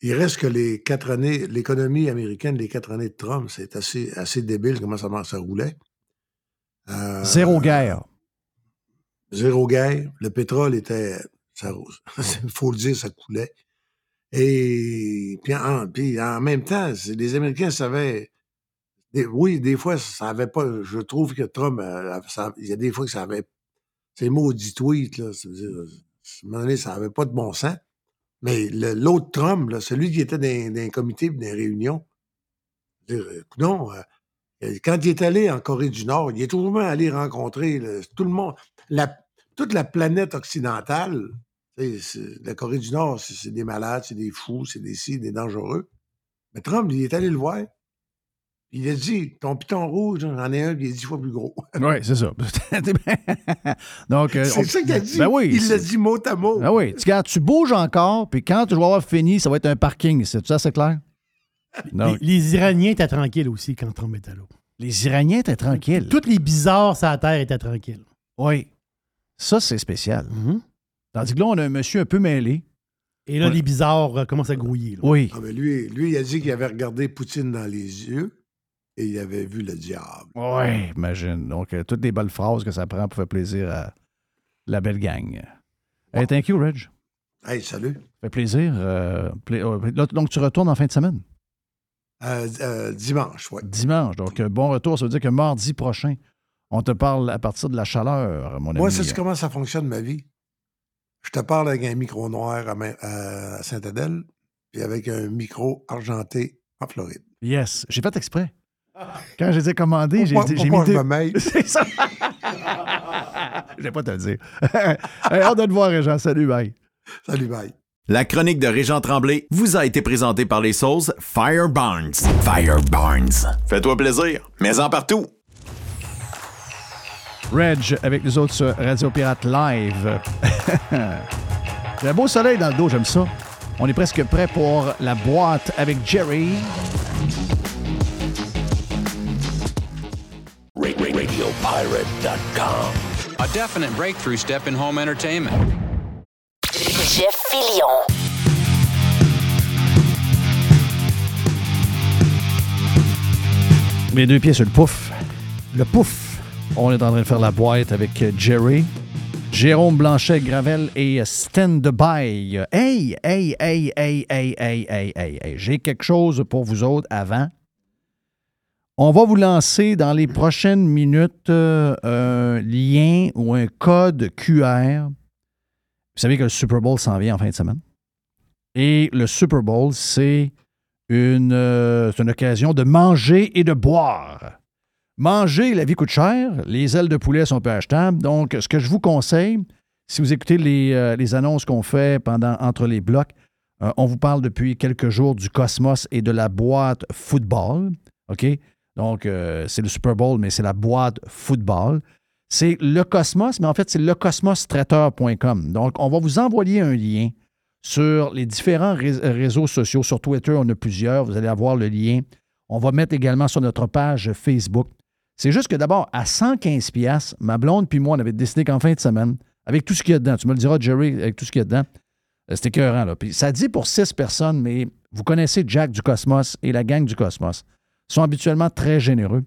Il reste que les quatre années, l'économie américaine, les quatre années de Trump, c'est assez, assez débile comment ça, ça roulait. Euh, Zéro guerre. Zéro guerre. Le pétrole était. Il faut le dire, ça coulait. Et puis en, puis en même temps, les Américains savaient. des- oui, des fois, ça avait pas. Je trouve que Trump, euh, ça- il y a des fois que ça avait. Ces maudits tweets, là, ça dire, à un moment donné, ça n'avait pas de bon sens. Mais l'autre Trump, là, celui qui était dans, dans un comité, dans une réunion, Non, quand il est allé en Corée du Nord, il est toujours allé rencontrer tout le monde, la- toute la planète occidentale. Tu La Corée du Nord, c'est c'est des malades, c'est des fous, c'est des ci, des dangereux. Mais Trump, il est allé le voir. Il a dit Ton piton rouge, j'en ai un, puis il est dix fois plus gros. Oui, c'est ça. Donc, euh, c'est on- ça qu'il a dit. Ben oui. il c'est- l'a dit mot à mot. Ah oui. Tu, quand tu bouges encore, puis quand je vais avoir fini, ça va être un parking. C'est ça, c'est clair? Les Iraniens étaient tranquilles aussi quand Trump était là. les Iraniens étaient tranquilles. Tous les bizarres sur la Terre étaient tranquilles. Oui. Ça, c'est spécial. Mhm. Tandis que là, on a un monsieur un peu mêlé. Et là, Ouais. les bizarres euh, commencent à grouiller. là. Oui. Ah, mais lui, lui, il a dit qu'il avait regardé Poutine dans les yeux et il avait vu le diable. Oui, imagine. Donc, euh, toutes les belles phrases que ça prend pour faire plaisir à la belle gang. Hey, thank you, Reg. Hey, salut. Ça fait plaisir. euh, pla- là, donc, tu retournes en fin de semaine? Euh, euh, dimanche, oui. Dimanche. Donc, bon retour. Ça veut dire que mardi prochain, on te parle à partir de la chaleur, mon ami. Moi, sais-tu comment ça fonctionne, ma vie? Je te parle avec un micro noir à, main- à Saint-Adèle et avec un micro argenté en Floride. Yes. J'ai fait exprès. Quand j'ai dit commander, j'ai Pourquoi- dit- j'ai pourquoi mis je deux- me mêle? C'est ça. Je vais pas te le dire. hey, hâte de te voir, Jean. Salut, bye. Salut, bye. La chronique de Régent Tremblay vous a été présentée par les sauces Fire Barnes. Fire Barnes. Fais-toi plaisir, mais en partout. Reg avec les autres sur Radio Pirate Live. J'ai un beau soleil dans le dos, j'aime ça. On est presque prêt pour la boîte avec Jerry. RadioPirate.com. A definite breakthrough step in home entertainment. Jeff Fillion. Mes deux pieds sur le pouf. Le pouf. On est en train de faire la boîte avec euh, Jerry. Jérôme Blanchet, Gravel et Stand By. Hey, hey, hey, hey, hey, hey, hey, hey, hey. J'ai quelque chose pour vous autres avant. On va vous lancer dans les prochaines minutes euh, un lien ou un code QR. Vous savez que le Super Bowl s'en vient en fin de semaine. Et le Super Bowl, c'est une, euh, c'est une occasion de manger et de boire. Manger, la vie coûte cher. Les ailes de poulet sont peu achetables. Donc, ce que je vous conseille, si vous écoutez les, euh, annonces qu'on fait pendant entre les blocs, euh, on vous parle depuis quelques jours du Cosmos et de la boîte football. OK? Donc, euh, c'est le Super Bowl, mais c'est la boîte football. C'est le Cosmos, mais en fait, c'est lecosmostraiteur.com. Donc, on va vous envoyer un lien sur les différents ré- réseaux sociaux. Sur Twitter, on a plusieurs. Vous allez avoir le lien. On va mettre également sur notre page Facebook. C'est juste que d'abord, à 115 pièces, ma blonde puis moi, on avait décidé qu'en fin de semaine, avec tout ce qu'il y a dedans, tu me le diras, Jerry, avec tout ce qu'il y a dedans, euh, c'était écœurant. Là. Puis ça dit pour six personnes, mais vous connaissez Jack du Cosmos et la gang du Cosmos. Ils sont habituellement très généreux.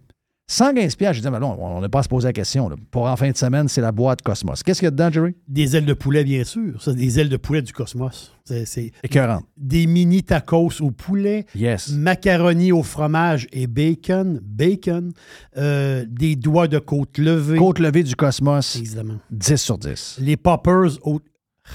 115 pièces, je dis, mais non, on n'a pas à se poser la question. là. Pour en fin de semaine, c'est la boîte Cosmos. Qu'est-ce qu'il y a dedans, Jerry? Des ailes de poulet, bien sûr. Ça, des ailes de poulet du cosmos. C'est, Écœurant. des mini tacos au poulet, Yes. macaroni au fromage et bacon, bacon, euh, des doigts de côte levée. Côte levée du Cosmos, Évidemment. 10 sur 10. Les poppers au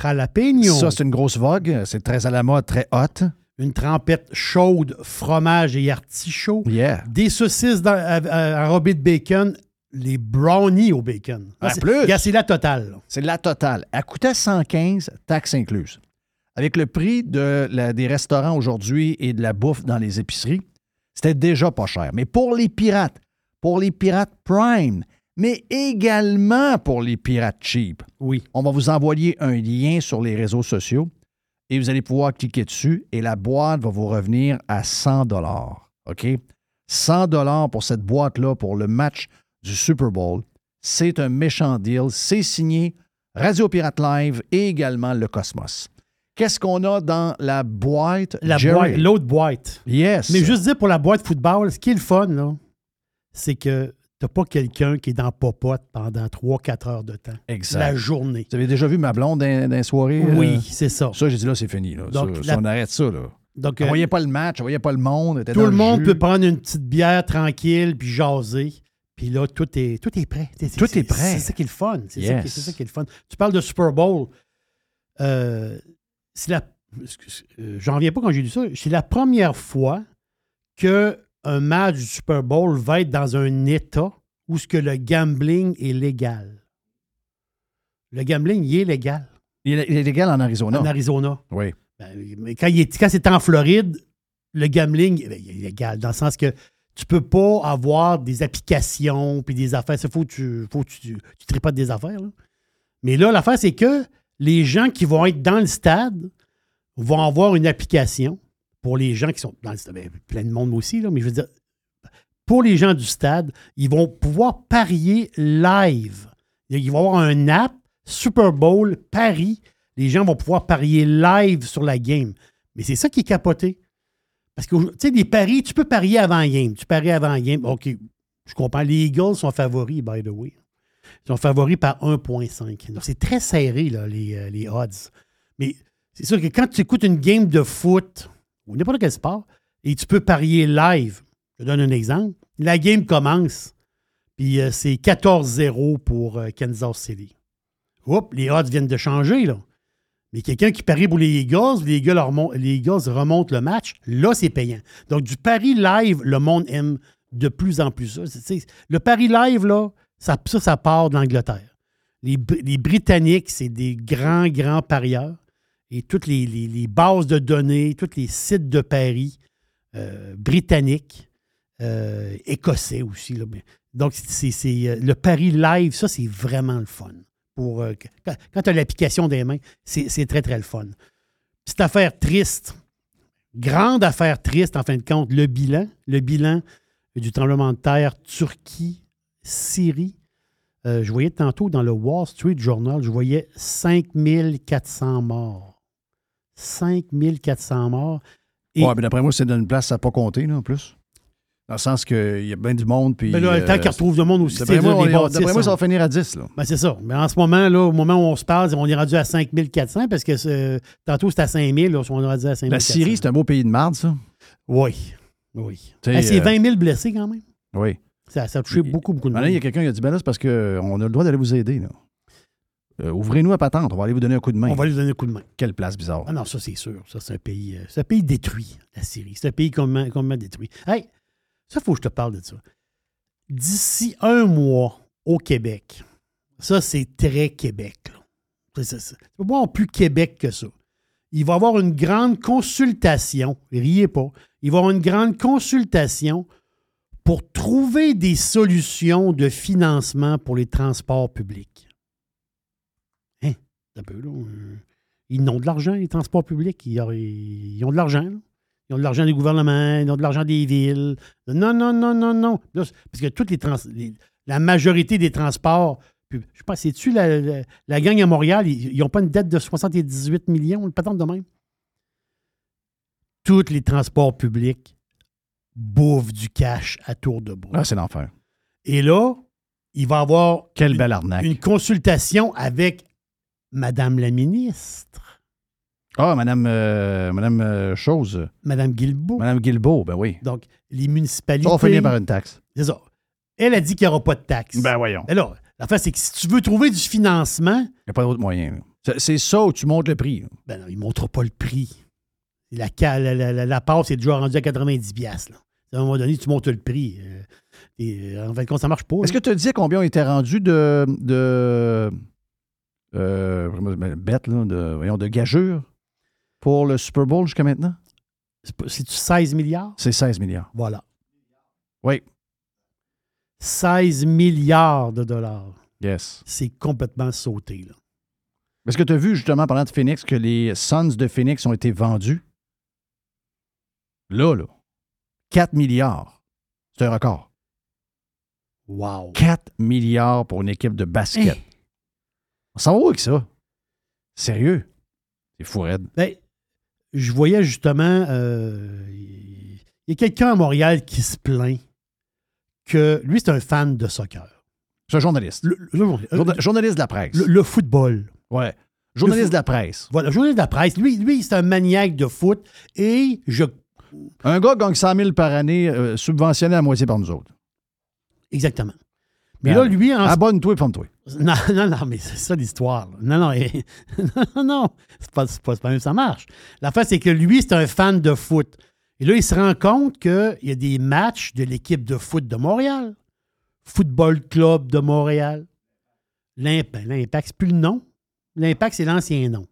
jalapeno. Ça, c'est une grosse vogue. C'est très à la mode, très hot. Une trempette chaude, fromage et artichaut. Yeah. Des saucisses dans- à- à- enrobées de bacon. Les brownies au bacon. Ah, c'est, la totale. C'est la totale. Elle coûtait 115, taxes incluses. Avec le prix de la- des restaurants aujourd'hui et de la bouffe dans les épiceries, c'était déjà pas cher. Mais pour les pirates, pour les pirates Prime, mais également pour les pirates cheap, Oui. on va vous envoyer un lien sur les réseaux sociaux et vous allez pouvoir cliquer dessus et la boîte va vous revenir à 100 dollars. OK? 100 dollars pour cette boîte-là pour le match du Super Bowl. C'est un méchant deal. C'est signé Radio Pirate Live et également le Cosmos. Qu'est-ce qu'on a dans la boîte? La Jerry? boîte, l'autre boîte. Yes. Mais juste dire pour la boîte football, ce qui est le fun, là, c'est que t'as pas quelqu'un qui est dans popote pendant 3-4 heures de temps. Exact. La journée. Vous avez déjà vu ma blonde dans, dans les soirées? Oui, euh? c'est ça. Ça, j'ai dit là, c'est fini. Là. Donc, Ça, la- ça, on arrête ça. Là. Donc, On euh, voyait pas le match, on voyait pas le monde. tout le monde jus. peut prendre une petite bière tranquille puis jaser. Puis là, tout est, tout est prêt. Tout est prêt. C'est ça qui est le fun. C'est ça, Yes. c'est ça qui est le fun. Tu parles de Super Bowl. Euh, c'est la. excuse- euh, J'en reviens pas quand j'ai lu ça. C'est la première fois que un match du Super Bowl va être dans un État où ce que le gambling est légal. Le gambling, il est légal. Il est, légal en Arizona. En Arizona. Oui. Ben, mais quand, il est- quand c'est en Floride, le gambling ben, il est légal, dans le sens que tu peux pas avoir des applications puis des affaires. Il faut que tu, faut que tu, tu tripotes des affaires. là. Mais là, l'affaire, c'est que les gens qui vont être dans le stade vont avoir une application pour les gens qui sont dans le stade. Ben, plein de monde aussi, là, mais je veux dire, pour les gens du stade, ils vont pouvoir parier live. Ils vont avoir un app, Super Bowl, Paris. Les gens vont pouvoir parier live sur la game. Mais c'est ça qui est capoté. Parce que, tu sais, des paris, tu peux parier avant game. Tu paries avant game. OK, je comprends. Les Eagles sont favoris, by the way. Ils sont favoris par 1,5. Donc, c'est très serré, là, les, euh, les odds. Mais c'est sûr que quand tu écoutes une game de foot ou n'importe quel sport et tu peux parier live, je donne un exemple. La game commence, puis euh, c'est 14-0 pour euh, Kansas City. Les odds viennent de changer, là. Mais quelqu'un qui parie pour les Eagles, les Eagles, remont- les remontent le match, là, c'est payant. Donc, du pari live, le monde aime de plus en plus ça. Le pari live, là, ça, ça, part d'Angleterre. Les, Br- les Britanniques, c'est des grands, grands parieurs. Et toutes les, bases de données, tous les sites de paris euh, britanniques, euh, écossais aussi. Donc, c'est euh, le pari live, ça, c'est vraiment le fun. Pour, quand tu as l'application des mains, c'est très, très le fun. Petite affaire triste, grande affaire triste, en fin de compte, le bilan. Le bilan du tremblement de terre Turquie, Syrie. Je voyais tantôt dans le Wall Street Journal, je voyais 5400 morts. 5400 morts. Et- Ouais, mais d'après moi, c'est dans une place à pas compter, là, en plus. Dans le sens qu'il y a bien du monde. Puis, Ben là, le temps euh, qu'ils retrouvent du monde aussi, D'après moi, ça va finir à 10. Là. Ben, c'est ça. Mais en ce moment, là, au moment où on se parle, on est rendu à 5400 parce que euh, tantôt c'était à 5000, là, on est rendu à 5400. La Syrie, c'est un beau pays de marde, ça. Oui. Oui. Hey, c'est euh, 20 000 blessés quand même. Oui. Ça, ça a touché beaucoup, beaucoup de Maintenant, il y monde. a quelqu'un qui a dit ben là, c'est parce qu'on a le droit d'aller vous aider. là. Euh, Ouvrez-nous à patente, on va aller vous donner un coup de main. On va lui donner un coup de main. Quelle place bizarre. Ah non, ça, c'est sûr. Ça, c'est un pays, euh, c'est un pays détruit, la Syrie. C'est un pays complètement, complètement détruit. Hey, ça, il faut que je te parle de ça. D'ici un mois au Québec, ça, c'est très Québec. c'est c'est pas plus Québec que ça. Il va y avoir une grande consultation, riez pas, il va y avoir une grande consultation pour trouver des solutions de financement pour les transports publics. Un peu, là. euh, Ils ont de l'argent, les transports publics. Ils, ont- ils ont de l'argent. là. Ils ont de l'argent des gouvernements, ils ont de l'argent des villes. Non, non, non, non, non. Là, parce que toutes les, trans- les- la majorité des transports, je sais pas, c'est-tu la, la, la gang à Montréal, ils n'ont pas une dette de 78 millions, une patente de même? Tous les transports publics bouffent du cash à tour de bras. Ah, c'est l'enfer. Et là, il va y avoir Quelle une, belle arnaque. une consultation avec Madame la ministre, Ah, Madame, euh, Madame euh, Chose. Madame Guilbeault. Madame Guilbeault, ben oui. Donc, les municipalités. Ça va finir par une taxe. C'est ça. Elle a dit qu'il n'y aura pas de taxes. Ben voyons. Là, l'affaire, c'est que si tu veux trouver du financement, Il n'y a pas d'autre moyen. C'est- C'est ça où tu montes le prix. ben non, il ne montrera pas le prix. La, la, la, déjà rendu à 90$. piastres, Là. À un moment donné, tu montes le prix. Euh, et, en fin de compte, ça ne marche pas. Est-ce que tu as dit combien on était rendu de. de euh, bête, là, de, voyons, de gageure pour le Super Bowl jusqu'à maintenant? C'est pas- C'est-tu 16 milliards? C'est 16 milliards. Voilà. Oui. 16 milliards de dollars. Yes. C'est complètement sauté. Là. Est-ce que tu as vu justement, parlant de Phoenix, que les Suns de Phoenix ont été vendus? Là, là. 4 milliards. C'est un record. Wow. 4 milliards pour une équipe de basket. On s'en va avec ça? Sérieux? C'est fou, raide. Ben, je voyais justement, euh, il y a quelqu'un à Montréal qui se plaint que lui, c'est un fan de soccer. C'est un journaliste. Le, le- le- Journa- journaliste de la presse. le- football. ouais. Journaliste de la presse. Voilà, journaliste de la presse. Lui, lui c'est un maniaque de foot et je. Un gars gagne 100 000 par année, euh, subventionné à moitié par nous autres. Exactement. Mais là, lui, en Abonne-toi et forme-toi. Non, non, non, mais c'est ça l'histoire. Non, non, eh, non, non, c'est pas, c'est pas, c'est pas même ça marche. L'affaire, c'est que lui, c'est un fan de foot. Et là, il se rend compte qu'il y a des matchs de l'équipe de foot de Montréal. Football Club de Montréal. L'Imp- L'Impact, c'est plus le nom. L'Impact, c'est l'ancien nom.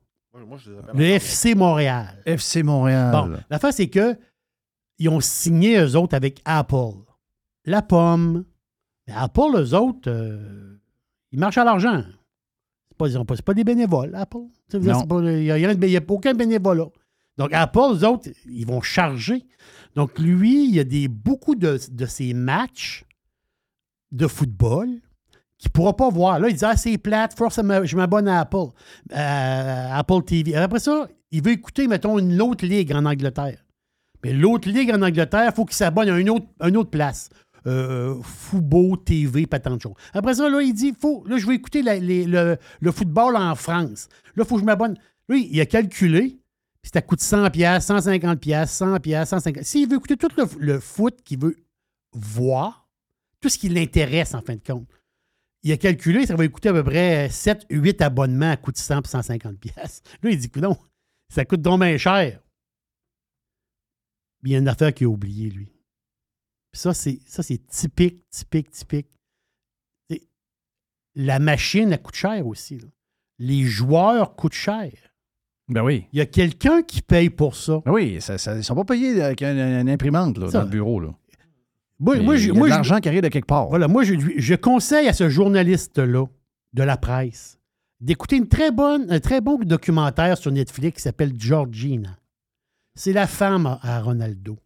Moi, je les appelle Le. FC Montréal. FC Montréal. Bon, l'affaire, c'est que ils ont signé, eux autres, avec Apple. La pomme. Mais Apple, eux autres, euh, ils marchent à l'argent. Ils ont pas- pas des bénévoles, Apple. Il n'y a, aucun bénévolat. Donc, Apple, eux autres, ils vont charger. Donc, lui, il y a des, beaucoup de, de ces matchs de football qu'il ne pourra pas voir. Là, il dit Ah, c'est plate, force, je m'abonne à Apple. Euh, Apple TV. Après ça, il veut écouter, mettons, une autre ligue en Angleterre. Mais l'autre ligue en Angleterre, il faut qu'il s'abonne à une autre, une autre place. Euh, Foubo TV, pas tant de choses. Après ça, là, il dit faut, là, je veux écouter le, football en France. Là, il faut que je m'abonne. Là, il a calculé, ça coûte 100 pièces, 150 pièces, 100 pièces, 150. S'il veut écouter tout le, foot qu'il veut voir, tout ce qui l'intéresse en fin de compte, il a calculé, ça va lui coûter à peu près 7, 8 abonnements à coût de 100 puis 150 pièces. Là, il dit non, ça coûte donc cher. Il y a une affaire qu'il a oubliée, lui. Puis ça, c'est ça, c'est typique, typique, typique. La machine, elle coûte cher aussi. là. Les joueurs coûtent cher. Ben oui. Il y a quelqu'un qui paye pour ça. Ben oui, ça, ça- ils ne sont pas payés avec un- une imprimante là, dans le bureau. Là. Moi, Mais moi, il je- y a moi, de l'argent qui arrive de quelque part. Voilà, moi, je, je conseille à ce journaliste-là de la presse d'écouter une très bonne, un très bon documentaire sur Netflix qui s'appelle Georgina. C'est la femme à Ronaldo.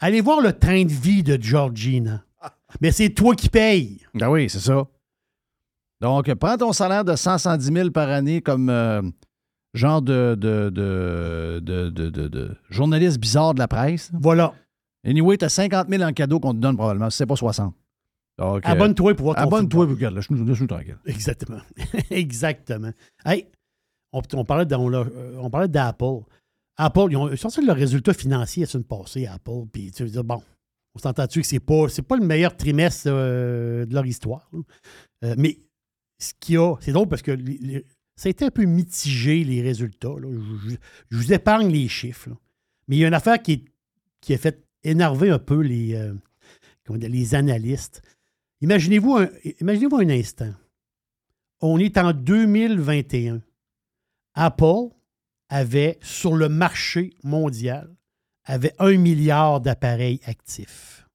Allez voir le train de vie de Georgina. Mais c'est toi qui payes. Ben oui, c'est ça. Donc, prends ton salaire de 100, 110 000 par année comme euh, genre de, de, de, de, journaliste bizarre de la presse. Voilà. Anyway, tu as 50 000 en cadeau qu'on te donne probablement, si c'est pas 60. Donc, euh, Abonne-toi pour voir ton Abonne-toi, regarde, laisse-nous laisse-nous tranquille. Exactement. Exactement. Hey, on, on parlait euh, on parlait d'Apple. Apple, ils ont sorti leurs résultats financiers la semaine passée, Apple. Puis tu veux dire, bon, on s'entend-tu que c'est pas, c'est pas le meilleur trimestre euh, de leur histoire. Euh, mais ce qu'il y a, c'est drôle parce que ça a été un peu mitigé, les résultats. Je, vous épargne les chiffres. Mais il y a une affaire qui, est- qui a fait énerver un peu les, euh, les analystes. Imaginez-vous un, imaginez-vous un instant. On est en 2021. Apple avait, sur le marché mondial, avait un milliard d'appareils actifs.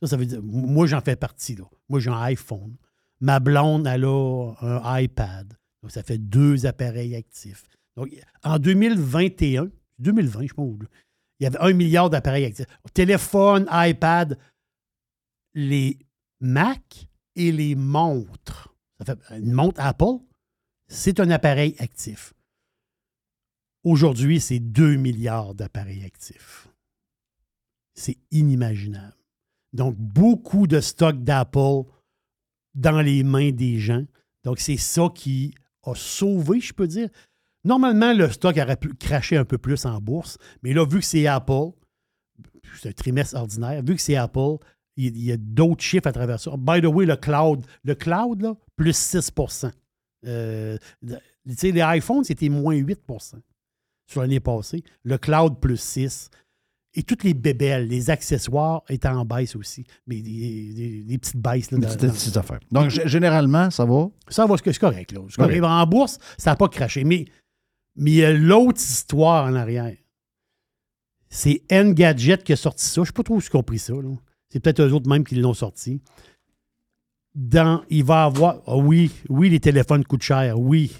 Ça, ça veut dire, moi, j'en fais partie. Moi, j'ai un iPhone. Ma blonde, elle a un iPad. Donc, ça fait deux appareils actifs. Donc, en 2021, 2020, je pense, il y avait un milliard d'appareils actifs. Téléphone, iPad, les Mac et les montres. Une montre Apple, c'est un appareil actif. Aujourd'hui, c'est 2 milliards d'appareils actifs. C'est inimaginable. Donc, beaucoup de stock d'Apple dans les mains des gens. Donc, c'est ça qui a sauvé, je peux dire. Normalement, le stock aurait pu cracher un peu plus en bourse, mais là, vu que c'est Apple, c'est un trimestre ordinaire, vu que c'est Apple, il y a d'autres chiffres à travers ça. By the way, le cloud, le cloud, là, plus 6 Euh, les iPhones, c'était moins 8 sur l'année passée. Le cloud, plus 6 Et toutes les bébelles, les accessoires étaient en baisse aussi. Mais des, des- des petites baisses. Là, Une dans- petite, dans- petite affaire. Donc, généralement, ça va? ça va, c'est correct. Là. C'est Ok. correct. En bourse, ça n'a pas craché. Mais, mais il y a l'autre histoire en arrière. C'est Engadget qui a sorti ça. Je ne sais pas trop où ont compris ça. là. C'est peut-être eux autres même qui l'ont sorti. Dans, il va avoir. ah oui, oui, les téléphones coûtent cher. Oui.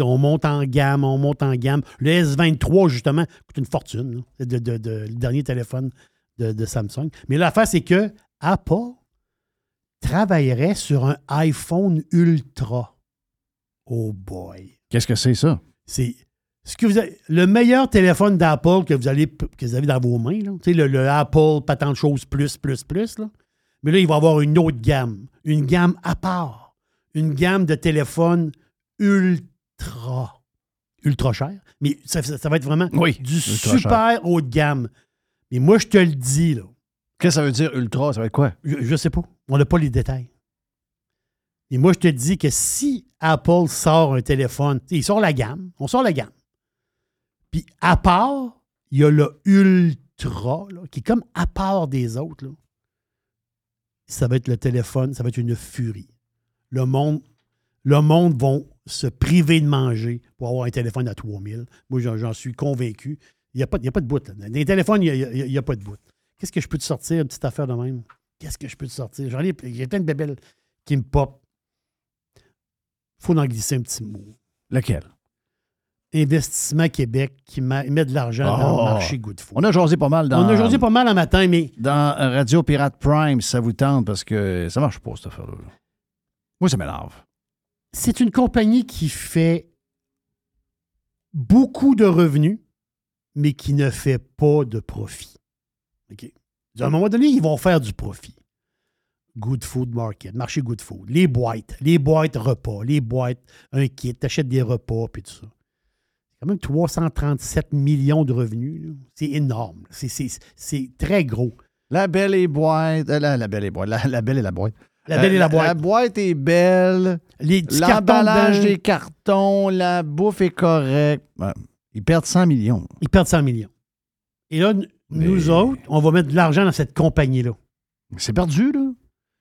On monte en gamme, on monte en gamme. Le S23, justement, coûte une fortune. là. C'est de- de- de- le dernier téléphone de, de Samsung. Mais l'affaire, c'est que Apple travaillerait sur un iPhone Ultra. Oh boy. Qu'est-ce que c'est ça? C'est ce que vous avez- le meilleur téléphone d'Apple que vous, allez, que vous avez dans vos mains. là. Tu sais, le, le Apple, pas tant de choses, plus, plus, plus. Là. Mais là, il va avoir une autre gamme. Une gamme à part. Une gamme de téléphones ultra. Ultra cher. Mais ça, ça- ça va être vraiment Oui, du ultra super haut de gamme. Mais moi, je te le dis, là. Qu'est-ce que ça veut dire ultra? Ça va être quoi? Je, je sais pas. On n'a pas les détails. Et moi, je te dis que si Apple sort un téléphone, il sort la gamme, on sort la gamme. Puis à part, il y a le ultra, là, qui est comme à part des autres, là, ça va être le téléphone, ça va être une furie. Le monde, le monde vont se priver de manger pour avoir un téléphone à 3000. Moi, j'en suis convaincu. Il n'y a, pas- il y a pas de bout. Là. Dans les téléphones, il n'y a, pas de bout. Qu'est-ce que je peux te sortir, une petite affaire de même? Qu'est-ce que je peux te sortir? J'en ai, j'ai plein de bébelles qui me pop. faut en glisser un petit mot. Lequel? Investissement Québec qui met de l'argent dans le marché Good Food. On a jasé pas mal dans. On a jasé pas mal un matin, mais. Dans Radio Pirate Prime, ça vous tente, parce que ça marche pas, cette affaire-là. là. Moi, ça m'énerve. C'est une compagnie qui fait beaucoup de revenus, mais qui ne fait pas de profit. OK? À un moment donné, ils vont faire du profit. Good Food Market, marché Good Food, les boîtes, les boîtes repas, les boîtes, un kit, t'achètes des repas, puis tout ça. C'est quand même 337 millions de revenus. C'est énorme. C'est- très gros. La belle et boîte. euh, la, la belle et boîte. La belle et la boîte. La belle et la boîte. La boîte est belle. Les petits L'emballage des cartons, la bouffe est correcte. Ils perdent 100 millions. Ils perdent 100 millions. Et là, n- nous autres, on va mettre de l'argent dans cette compagnie-là. C'est perdu, là.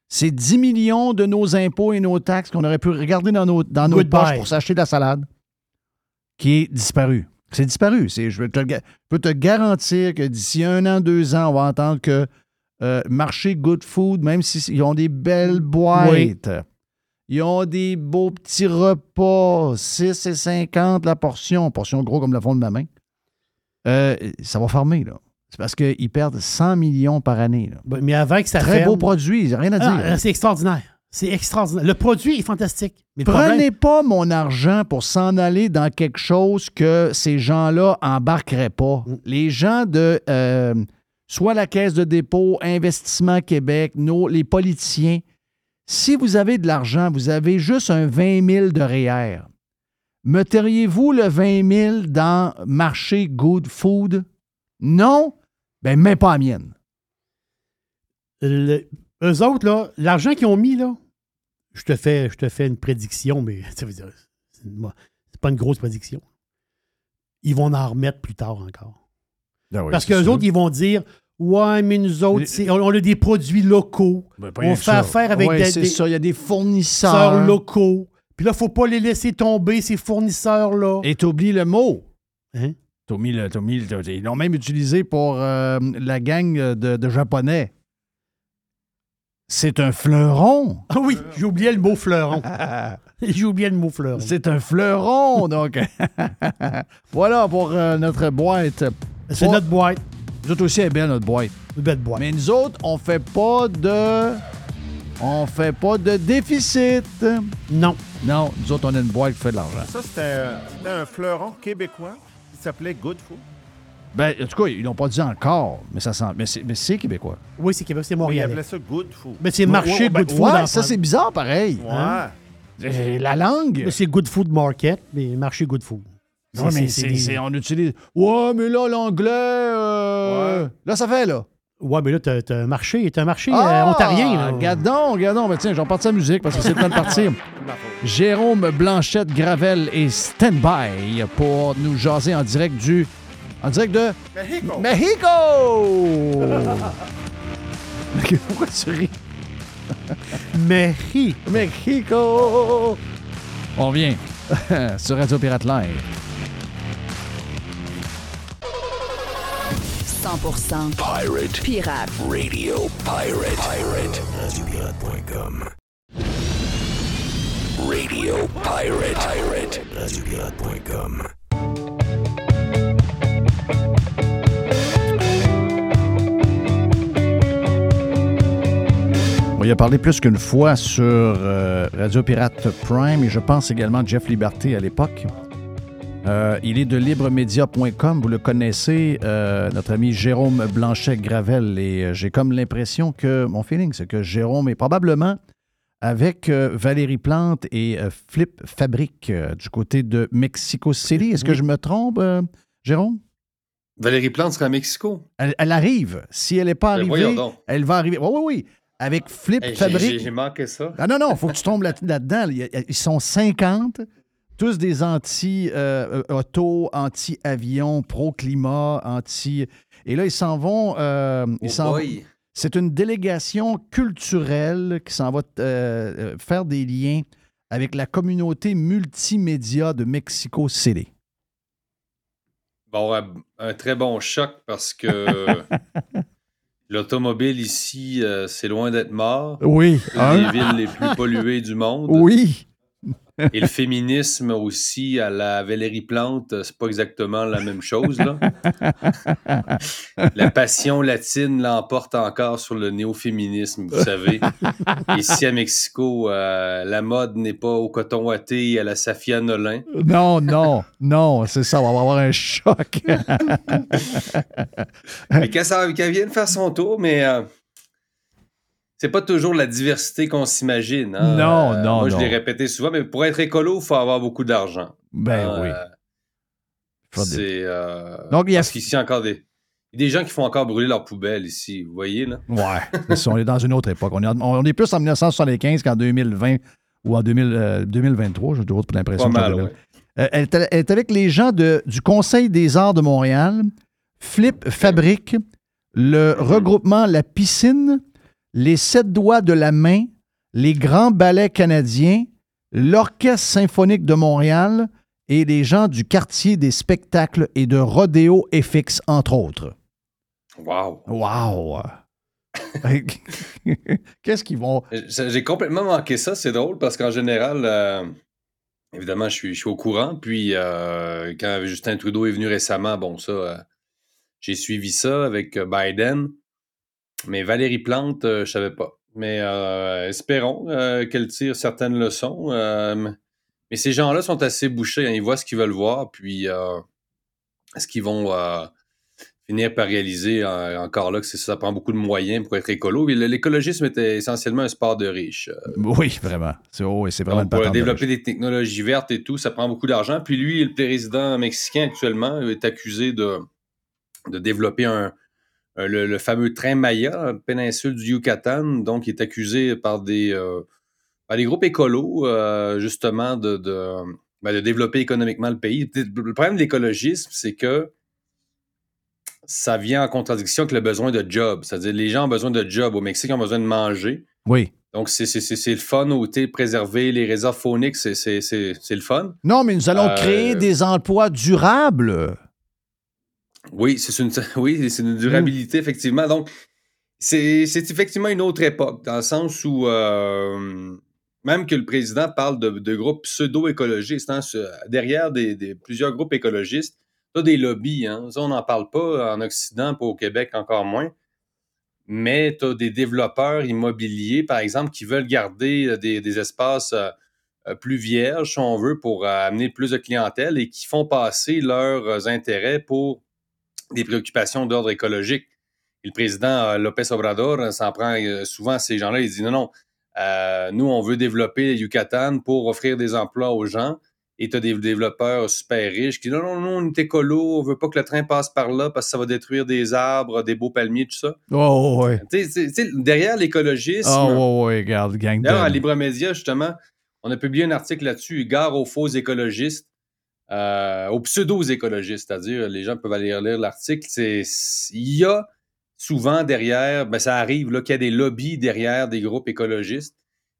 C'est 10 millions de nos impôts et nos taxes qu'on aurait pu regarder dans nos, dans nos poches pour s'acheter de la salade, qui est disparu. C'est disparu. C'est- te je peux te garantir que d'ici un an, deux ans, on va entendre que euh, marché Good Food, même s'ils ont des belles boîtes, ils ont des beaux petits repas, 6 et 50 la portion, portion gros comme le fond de ma main, euh, ça va fermer, là. C'est parce qu'ils perdent 100 millions par année. là. Ben, Mais avant que ça Très ferme- beau produit, rien à dire. Ah, c'est extraordinaire. C'est extraordinaire. Le produit est fantastique. Mais Prenez problème- pas mon argent pour s'en aller dans quelque chose que ces gens-là embarqueraient pas. Mm. Les gens de euh, soit la Caisse de dépôt, Investissement Québec, nos, les politiciens, si vous avez de l'argent, vous avez juste un 20 000 de REER, metteriez-vous le 20 000 dans marché Good Food? Non? Ben, même pas la mienne. Le- eux autres, là, l'argent qu'ils ont mis, là, je te fais, je te fais une prédiction, mais ça veut dire, c'est une- c'est pas une grosse prédiction. Ils vont en remettre plus tard encore. Ah oui, Parce qu'eux autres, ils vont dire Ouais, mais nous autres, c'est- on, on a des produits locaux. Ben, on fait ça. affaire avec Ouais, des, c'est des ça. Il y a des fournisseurs. fournisseurs locaux. Puis là, il ne faut pas les laisser tomber, ces fournisseurs-là. Et t'oublies le mot. Hein? T'as mis le- t'as mis le- t'as- ils l'ont même utilisé pour euh, la gang de, de Japonais. C'est un fleuron. Ah oui, j'ai oublié le mot fleuron. j'ai oublié le mot fleuron. C'est un fleuron, donc. voilà pour euh, notre boîte. C'est notre boîte. Nous autres aussi, elle est belle, notre boîte. Une belle boîte. Mais nous autres, on fait pas de. On fait pas de déficit. Non. Non, nous autres, on a une boîte qui fait de l'argent. Ça, c'était euh, c'était un fleuron québécois qui s'appelait Good Food. Ben, en tout cas, ils l'ont pas dit encore, mais ça sent. Mais c'est, mais c'est québécois. Oui, c'est Québec, c'est Oui, il Montréal. appelait ça Good Food. Mais c'est marché Good Food. ouais, ça, c'est bizarre, pareil. Ouais. Hein? Euh, La langue. Mais c'est Good Food Market, mais marché Good Food. Ouais, mais c'est, on utilise. Ouais, mais là, l'anglais. euh, Là, ça fait, là. Ouais, mais là, t'as un marché, t'as un marché euh, ontarien. Là. Regardons, regardons. Ben, tiens, j'en parti la musique parce que c'est le temps de partir. Jérôme Blanchette Gravel est stand-by pour nous jaser en direct du. En direct de. Mexico. Mexico! Mais Pourquoi tu ris? Mexico. Mexico! On revient sur Radio Pirate Live. 100% Pirate pirate. Radio Pirate. Pirate. RadioPirate.com. Radio Pirate. Pirate. RadioPirate.com. On y a parlé plus qu'une fois sur euh, Radio Pirate Prime et je pense également à Jeff Liberté à l'époque. Euh, il est de libremedia.com, vous le connaissez, euh, notre ami Jérôme Blanchet-Gravel. Et euh, j'ai comme l'impression que, mon feeling, c'est que Jérôme est probablement avec Valérie Plante et Flip Fabrique du côté de Mexico City. Est-ce que je me trompe, Jérôme? Valérie Plante sera à Mexico. Elle, elle arrive. Si elle n'est pas Ben, arrivée, elle va arriver. Oui, oui, oui. Avec Flip Hey, Fabrique. j'ai- manqué ça. Ah non, non, il faut que tu tombes là- là-dedans. Ils sont 50, tous des anti-auto, anti-avion, pro-climat, anti... Et là, ils s'en vont. euh, ils Oh c'est une délégation culturelle qui s'en va euh, euh, faire des liens avec la communauté multimédia de Mexico City. Bon, un, très bon choc parce que l'automobile ici, euh, c'est loin d'être mort. Oui, Une hein? des villes les plus polluées du monde. Oui. Et le féminisme aussi à la Valérie Plante, c'est pas exactement la même chose. Là. La passion latine l'emporte encore sur le néo-féminisme, vous savez. Ici à Mexico, euh, la mode n'est pas au coton watté et à la Safia Nolin. Non, non, non, c'est ça, on va avoir un choc. Mais quand ça quand elle vient de faire son tour, mais euh, c'est pas toujours la diversité qu'on s'imagine. hein. Non, Euh, non, Moi, je l'ai répété souvent, mais pour être écolo, il faut avoir beaucoup d'argent. Ben Hein, oui. euh, des- C'est. euh, Donc, il y a- Parce qu'ici, il y a encore des. des gens qui font encore brûler leurs poubelles ici, vous voyez, là? Ouais, ça, on est dans une autre époque. On est, on est plus en 1975 qu'en 2020 ou en 2000, euh, 2023, j'ai toujours l'impression. Pas que mal, j'avais- ouais. Euh, elle, est, elle est avec les gens de- du Conseil des arts de Montréal, Flip Fabrique, le regroupement La Piscine, les Sept Doigts de la Main, les Grands Ballets canadiens, l'Orchestre symphonique de Montréal et les gens du quartier des spectacles et de Rodéo FX, entre autres. Wow! Wow! Qu'est-ce qu'ils vont. J'ai j'ai complètement manqué ça, c'est drôle parce qu'en général, euh, évidemment, je suis, je suis au courant. Puis euh, quand Justin Trudeau est venu récemment, bon, ça, euh, j'ai suivi ça avec euh, Biden. Mais Valérie Plante, euh, je savais pas. Mais euh, espérons euh, qu'elle tire certaines leçons. mais ces gens-là sont assez bouchés. hein, ils voient ce qu'ils veulent voir. Puis est-ce qu'ils vont finir par réaliser encore là que ça, prend beaucoup de moyens pour être écolo? L'écologisme était essentiellement un sport de riches. Oui, vraiment. C'est oh, vraiment pour de développer des technologies vertes et tout, ça prend beaucoup d'argent. Puis lui, le président mexicain actuellement est accusé de, de développer un- le, le fameux train Maya, péninsule du Yucatan. Donc, il est accusé par des, euh, par des groupes écolos, euh, justement, de, de, ben, de développer économiquement le pays. Le problème de l'écologisme, c'est que ça vient en contradiction avec le besoin de job. C'est-à-dire, les gens ont besoin de job. Au Mexique, ils ont besoin de manger. Oui. Donc, c'est le fun, ôter, préserver les réserves fauniques, c'est le fun. Non, mais nous allons Euh, créer des emplois durables. Oui, c'est une, oui, c'est une durabilité, effectivement. Donc, c'est c'est effectivement une autre époque, dans le sens où euh, même que le président parle de, de groupes pseudo-écologistes, hein, derrière des, des- plusieurs groupes écologistes, tu des lobbies, hein, ça on n'en parle pas en Occident, pas au Québec encore moins, mais tu as des développeurs immobiliers, par exemple, qui veulent garder euh, des, des espaces euh, plus vierges, si on veut, pour euh, amener plus de clientèle et qui font passer leurs intérêts pour des préoccupations d'ordre écologique. Et le président euh, Lopez Obrador euh, s'en prend euh, souvent à ces gens-là. Il dit non, non, euh, nous, on veut développer Yucatan pour offrir des emplois aux gens. Et tu as des développeurs super riches qui disent non, non, non, on est écolo, on veut pas que le train passe par là parce que ça va détruire des arbres, des beaux palmiers, tout ça. Oh, ouais. Tu sais, tu sais, derrière l'écologisme, Oh, ouais, ouais, regarde, gang D'ailleurs, à. Libre Média, justement, on a publié un article là-dessus, Gare aux faux écologistes, euh, aux pseudo-écologistes, c'est-à-dire les gens peuvent aller lire l'article. Il y a souvent derrière, ben, ça arrive qu'il y a des lobbies derrière des groupes écologistes.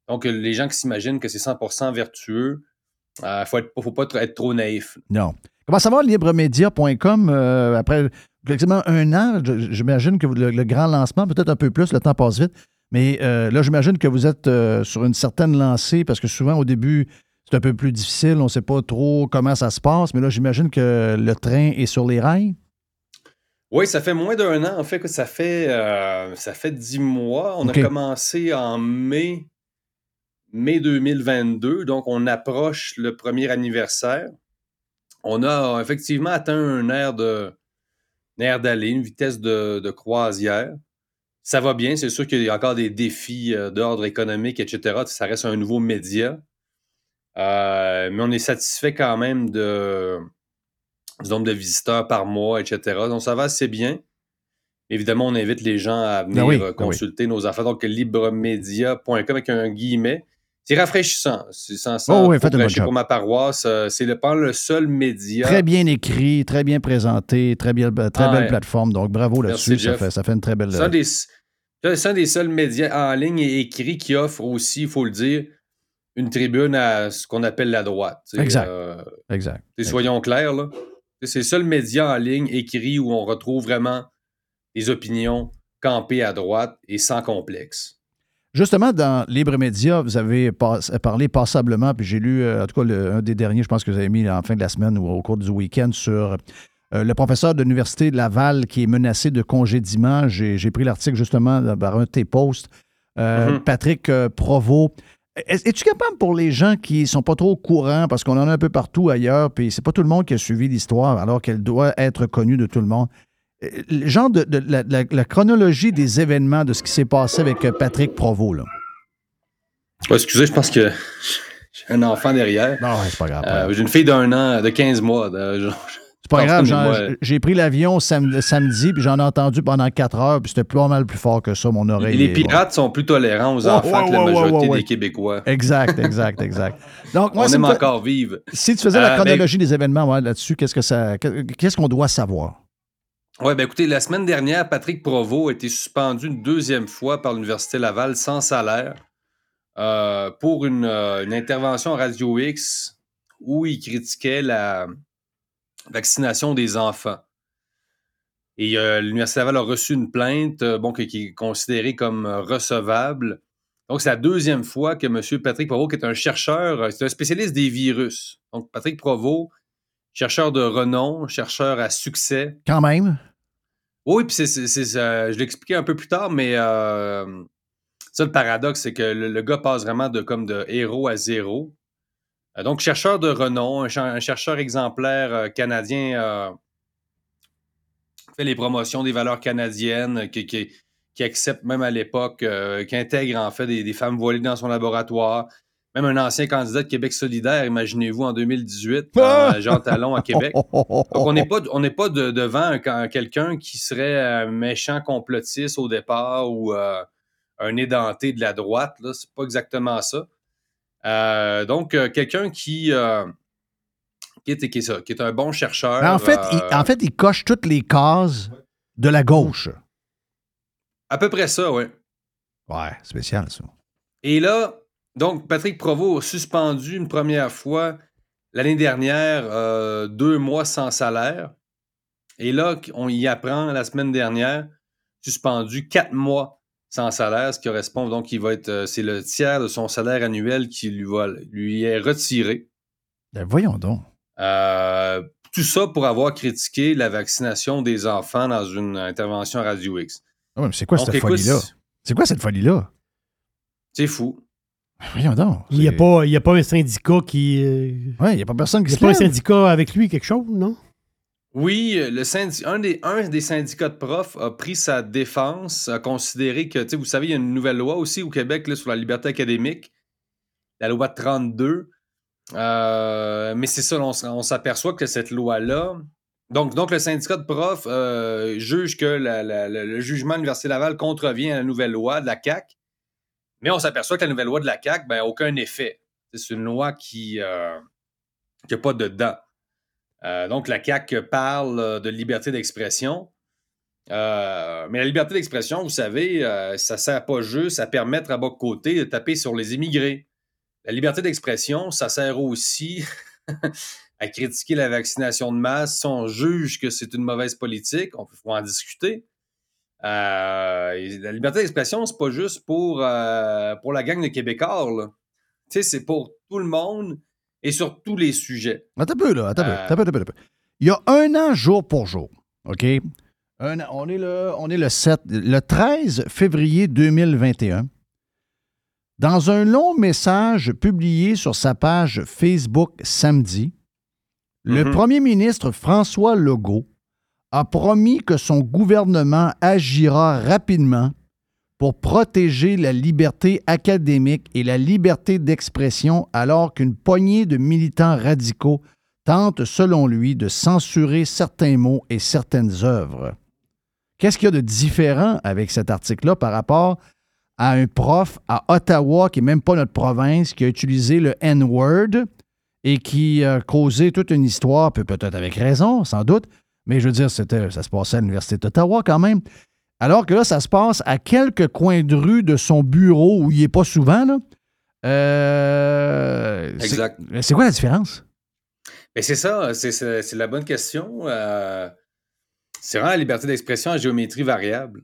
Donc, euh, les gens qui s'imaginent que c'est 100% vertueux, il ne faut, pas être, trop naïf. Non. Comment ça va, libremedia.com, euh, après quasiment un an? J'imagine que le, grand lancement, peut-être un peu plus, le temps passe vite, mais euh, là, j'imagine que vous êtes euh, sur une certaine lancée parce que souvent, au début, c'est un peu plus difficile, on ne sait pas trop comment ça se passe, mais là, j'imagine que le train est sur les rails. Oui, ça fait moins d'un an. En fait, que ça fait, euh, ça fait dix mois. On a commencé en mai, mai 2022, donc on approche le premier anniversaire. On a effectivement atteint un air de un air d'aller, une vitesse de, de croisière. Ça va bien, c'est sûr qu'il y a encore des défis euh, d'ordre économique, etc. Ça reste un nouveau média. Euh, mais on est satisfait quand même de, du nombre de visiteurs par mois, etc. Donc, ça va assez bien. Évidemment, on invite les gens à venir Ben oui, euh, ben oui. consulter nos affaires. Donc, libremedia.com avec un guillemet. C'est rafraîchissant. C'est sans, Oh oui, faites job. pour ma paroisse. euh, C'est le, pas le seul média. Très bien écrit, très bien présenté, très, bien, très Ah belle ouais. plateforme. Donc, bravo là-dessus. Ça fait, ça fait une très belle. C'est un des, c'est un des seuls médias en ligne et écrits qui offre aussi, il faut le dire, une tribune à ce qu'on appelle la droite. Exact. euh, Exact. soyons clairs, là. C'est le seul média en ligne écrit où on retrouve vraiment des opinions campées à droite et sans complexe. Justement, dans Libre Média, vous avez pas- parlé passablement, puis j'ai lu, euh, en tout cas, le- un des derniers, je pense que vous avez mis en fin de la semaine ou au cours du week-end sur euh, le professeur de l'Université de Laval qui est menacé de congédiement. J'ai pris l'article justement par un de tes posts. Euh, Mhm. Patrick Provost. Est- Es-tu capable pour les gens qui sont pas trop au courant, parce qu'on en a un peu partout ailleurs, puis c'est pas tout le monde qui a suivi l'histoire alors qu'elle doit être connue de tout le monde. Euh, Le genre de, de- la, chronologie des événements de ce qui s'est passé avec euh, Patrick Provost, là. Excusez, je pense que j'ai un enfant derrière. Non, c'est pas grave. Euh, j'ai une fille d'un an, de 15 mois. je- pas grave, j'ai pris l'avion sam- samedi, puis j'en ai entendu pendant quatre heures, puis c'était pas mal plus fort que ça, mon oreille. les pirates sont plus tolérants aux enfants que la majorité des Québécois. Exact, exact, exact. Donc, moi, On aime encore vivre. Si tu faisais la Euh, chronologie des événements là-dessus, qu'est-ce que ça, qu'est-ce qu'on doit savoir? Oui, ben écoutez, la semaine dernière, Patrick Provost a été suspendu une deuxième fois par l'Université Laval sans salaire euh, pour une, euh, une intervention à Radio X où il critiquait la vaccination des enfants. Et euh, l'Université Laval a reçu une plainte euh, bon, qui, qui est considérée comme euh, recevable. Donc, c'est la deuxième fois que M. Patrick Provost, qui est un chercheur, c'est un spécialiste des virus. Donc, Patrick Provost, chercheur de renom, chercheur à succès, Quand même? oui, puis c'est, je l'expliquais un peu plus tard, mais ça, le paradoxe, c'est que le, le gars passe vraiment de comme de héros à zéro. Euh, donc, chercheur de renom, un, cher- un chercheur exemplaire euh, canadien, euh, fait les promotions des valeurs canadiennes, qui, qui, qui accepte même à l'époque, euh, qui intègre en fait des, des femmes voilées dans son laboratoire. Même un ancien candidat de Québec solidaire, imaginez-vous, en 2018, Ah! euh, Jean Talon à Québec. Donc, on n'est pas, on n'est pas de- devant un- un- quelqu'un qui serait un méchant complotiste au départ ou euh, un édenté de la droite. Là. C'est pas exactement ça. Euh, donc, euh, quelqu'un qui, euh, qui, est, qui, est ça, qui est un bon chercheur. en, fait, il, en fait, il coche toutes les cases de la gauche. À peu près ça, oui. Ouais, spécial, ça. Et là, donc, Patrick Provost a suspendu une première fois l'année dernière euh, deux mois sans salaire. Et là, on y apprend la semaine dernière, suspendu quatre mois sans salaire, ce qui correspond donc, il va être, euh, c'est le tiers de son salaire annuel qui lui, va, lui est retiré. Ben, voyons donc. Euh, tout ça pour avoir critiqué la vaccination des enfants dans une intervention à Radio X. C'est quoi cette folie-là? C'est quoi cette folie-là? C'est fou. Voyons donc. Il n'y a, il a pas un syndicat qui. euh, Ouais, il n'y a pas personne Il qui n'y a se pas un syndicat avec lui, quelque chose, non? Oui, euh, un, des, syndicats de profs a pris sa défense, a considéré que, vous savez, il y a une nouvelle loi aussi au Québec sur la liberté académique, la loi 32. Euh, mais c'est ça, on, s'aperçoit que cette loi-là. Donc, donc, le syndicat de profs euh, juge que le jugement de Laval contrevient à la nouvelle loi de la CAC. Mais on s'aperçoit que la nouvelle loi de la CAC, ben, aucun effet. C'est une loi qui n'a pas de dents. Euh, donc, la CAQ parle euh, de liberté d'expression. Euh, mais la liberté d'expression, vous savez, ça ne sert pas juste à permettre à bas côté de taper sur les immigrés. La liberté d'expression, ça sert aussi à critiquer la vaccination de masse. Si on juge que c'est une mauvaise politique, on peut en discuter. La liberté d'expression, c'est pas juste pour, la gang de Québécois. Tu sais, c'est pour tout le monde et sur tous les sujets. Attends un peu, là. Attends Euh, peu, attends un peu, attends un peu. Il y a un an, jour pour jour, OK? Un an- on, est le, on est le 7, le 13 février 2021. Dans un long message publié sur sa page Facebook samedi, le Mhm. premier ministre François Legault a promis que son gouvernement agira rapidement pour protéger la liberté académique et la liberté d'expression alors qu'une poignée de militants radicaux tentent, selon lui, de censurer certains mots et certaines œuvres. Qu'est-ce qu'il y a de différent avec cet article-là par rapport à un prof à Ottawa, qui n'est même pas notre province, qui a utilisé le N-word et qui a causé toute une histoire, peut- peut-être avec raison, sans doute, mais je veux dire, ça se passait à l'Université d'Ottawa quand même. Alors que là, ça se passe à quelques coins de rue de son bureau où il n'est pas souvent. Là. Euh, c'est- Exact. C'est quoi la différence? Mais c'est ça, c'est- la bonne question. Euh, c'est vraiment la liberté d'expression à géométrie variable.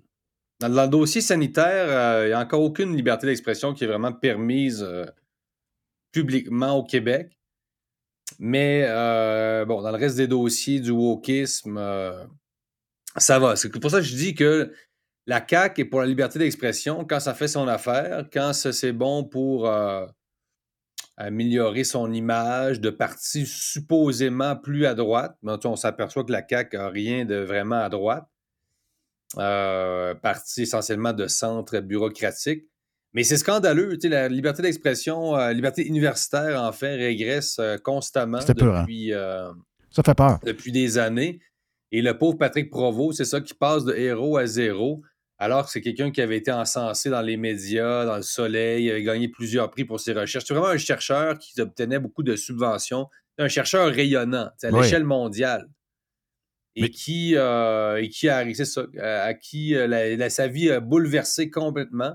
Dans, dans le dossier sanitaire, euh, il n'y a encore aucune liberté d'expression qui est vraiment permise publiquement au Québec. Mais bon, dans le reste des dossiers du wokisme, ça va. C'est pour ça que je dis que la CAQ est pour la liberté d'expression quand ça fait son affaire, quand c'est bon pour euh, améliorer son image de parti supposément plus à droite. Mais on s'aperçoit que la CAQ n'a rien de vraiment à droite. Euh, parti essentiellement de centre bureaucratique. Mais c'est scandaleux. La liberté d'expression, la liberté universitaire, en fait, régresse euh, constamment épeurant. depuis, euh, Ça fait peur. depuis des années. Et le pauvre Patrick Provost, c'est ça qui passe de héros à zéro, alors que c'est quelqu'un qui avait été encensé dans les médias, dans le soleil, il avait gagné plusieurs prix pour ses recherches. C'est vraiment un chercheur qui obtenait beaucoup de subventions, un chercheur rayonnant à Oui. l'échelle mondiale. Et qui, euh, et qui a, ça, à à qui euh, la- la- sa vie a bouleversé complètement,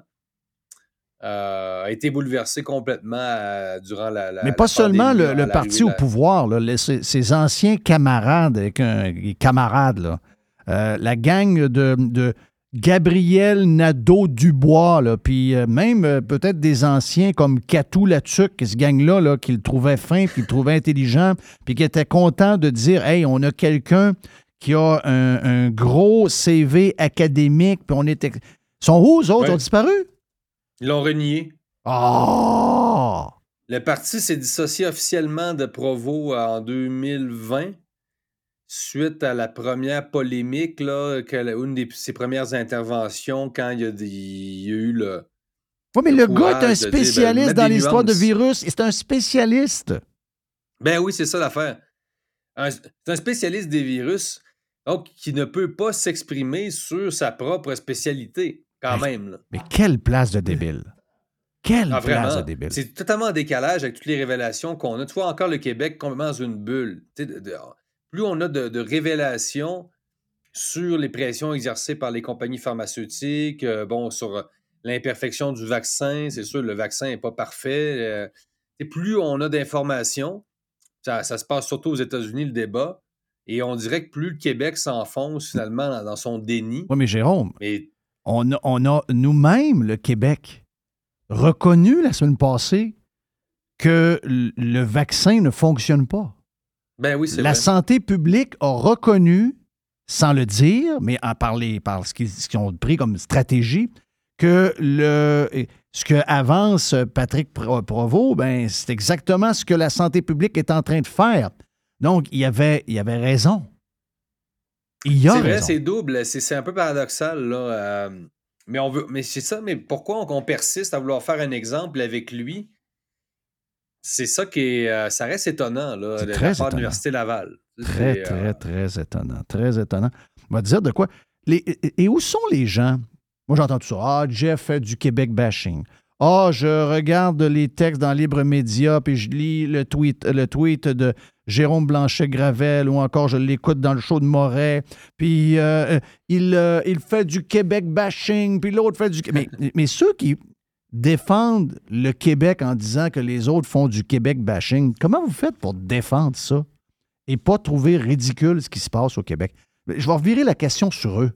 euh, a été bouleversée complètement euh, durant la, la- Mais la pas seulement le, parti au la- pouvoir, là, les- ses, ses anciens camarades, avec un, les camarades, là, euh, la gang de, de Gabriel Nadeau-Dubois, puis euh, même euh, peut-être des anciens comme Catou Latuc, ce gang-là, là, qui le trouvait fin, puis qui le trouvait intelligent, puis qui était content de dire Hey, on a quelqu'un qui a un, un gros CV académique, puis on était. sont où, eux autres? Ouais. ont disparu? Ils l'ont renié. Oh! Le parti s'est dissocié officiellement de Provo en 2020 suite à la première polémique, là, que la- une de ses premières interventions quand il y a, des- il y a eu le. Oui, mais le, gars est un dire, ben, spécialiste dans l'histoire de virus. C'est un spécialiste. Ben oui, c'est ça l'affaire. C'est un spécialiste des virus, donc qui ne peut pas s'exprimer sur sa propre spécialité, quand même. là. Mais quelle place de débile. Quelle Ah, place de débile. C'est totalement en décalage avec toutes les révélations qu'on a. Tu vois encore le Québec complètement dans une bulle. De- de- plus on a de, de révélations sur les pressions exercées par les compagnies pharmaceutiques, euh, bon, sur euh, l'imperfection du vaccin, c'est sûr, le vaccin n'est pas parfait. euh, et plus on a d'informations, ça, ça se passe surtout aux États-Unis, le débat, et on dirait que plus le Québec s'enfonce finalement dans, dans son déni. Oui, mais Jérôme, Mais on a, on a nous-mêmes, le Québec, reconnu la semaine passée que le vaccin ne fonctionne pas. Ben oui, La vrai. santé publique a reconnu, sans le dire, mais en parler par ce qu'ils ont pris comme stratégie, que le, ce que avance Patrick Pro- Provost, ben, c'est exactement ce que la santé publique est en train de faire. Donc, il y avait, il y avait raison. Il y a C'est vrai, raison. c'est double. C'est c'est un peu paradoxal, là. euh, mais on veut. Mais c'est ça, mais pourquoi on, on persiste à vouloir faire un exemple avec lui? C'est ça qui est. euh, ça reste étonnant, là, de la part de l'Université Laval. Très, très, euh, très étonnant. Très étonnant. On va te dire de quoi? Les- et, où sont les gens? Moi, j'entends tout ça. Ah, Jeff fait du Québec bashing. Ah, je regarde les textes dans Libre Média, puis je lis le tweet, le tweet de Jérôme Blanchet-Gravel, ou encore je l'écoute dans le show de Moret, puis euh, il, il fait du Québec bashing, puis l'autre fait du... Mais, mais ceux qui défendent le Québec en disant que les autres font du Québec bashing, comment vous faites pour défendre ça? et pas trouver ridicule ce qui se passe au Québec? Je vais revirer la question sur eux.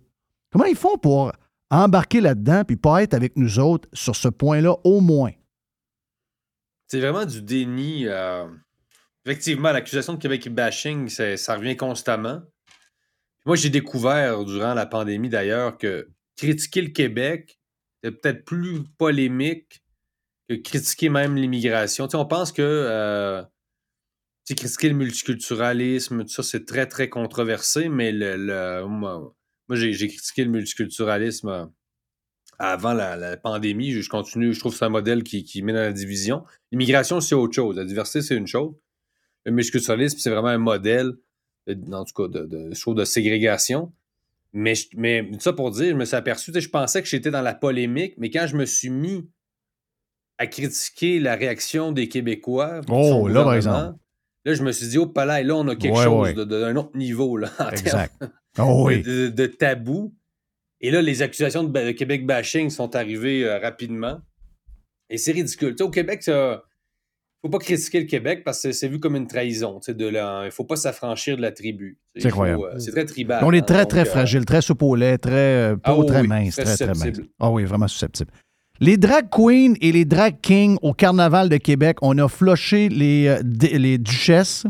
Comment ils font pour embarquer là-dedans puis pas être avec nous autres sur ce point-là au moins? C'est vraiment du déni. euh, Effectivement, l'accusation de Québec bashing, ça revient constamment. Moi, j'ai découvert durant la pandémie d'ailleurs que critiquer le Québec peut-être plus polémique que critiquer même l'immigration. On pense que euh, critiquer le multiculturalisme, tout ça, c'est très, très controversé, mais le, moi, j'ai critiqué le multiculturalisme euh, avant la, pandémie. Je, continue, je trouve que c'est un modèle qui, qui met dans la division. L'immigration, c'est autre chose. La diversité, c'est une chose. Le multiculturalisme, c'est vraiment un modèle, en tout cas, de, de, de ségrégation. Mais, je- mais ça pour dire, je me suis aperçu, je pensais que j'étais dans la polémique, mais quand je me suis mis à critiquer la réaction des Québécois, Oh, là, par exemple. là, je me suis dit, oh, palais, là, on a quelque Ouais, chose ouais. d'un autre niveau, là, en Exact. Oh oui. de, de- de tabou. Et là, les accusations de, Québec bashing sont arrivées euh, rapidement. Et c'est ridicule. Tu sais, au Québec, ne faut pas critiquer le Québec parce que c'est vu comme une trahison. de la- Il ne faut pas s'affranchir de la tribu. C'est incroyable. euh, C'est très tribal. On est hein, très, donc, très euh, fragile, très soupe au lait, très, euh, Ah oui, très oui, mince, très très, très mince. susceptible. Ah oui, vraiment susceptible. Les drag queens et les drag kings au Carnaval de Québec, on a floché les, les duchesses.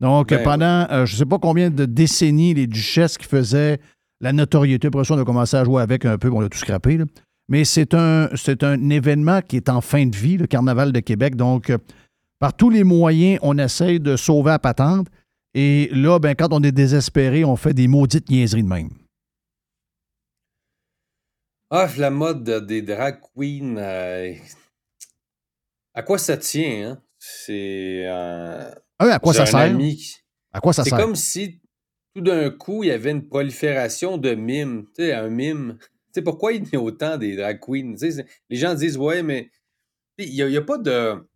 Donc, Ben pendant, euh, je ne sais pas combien de décennies, les duchesses qui faisaient la notoriété. Après ça, on a commencé à jouer avec un peu, on a tout scrappé. là. Mais c'est un, un événement qui est en fin de vie, le Carnaval de Québec. Donc, par tous les moyens, on essaye de sauver la patente. Et là, ben, quand on est désespéré, on fait des maudites niaiseries de même. Ah, la mode de- des drag queens. euh, À quoi ça tient, hein? C'est. euh, Ah oui, à quoi ça un sert? ami À quoi ça C'est sert? comme si tout d'un coup, il y avait une prolifération de mimes. Tu sais, un mime. Tu sais, pourquoi il y a autant des drag queens? Tu sais, c'est- les gens disent, ouais, mais il n'y a pas de.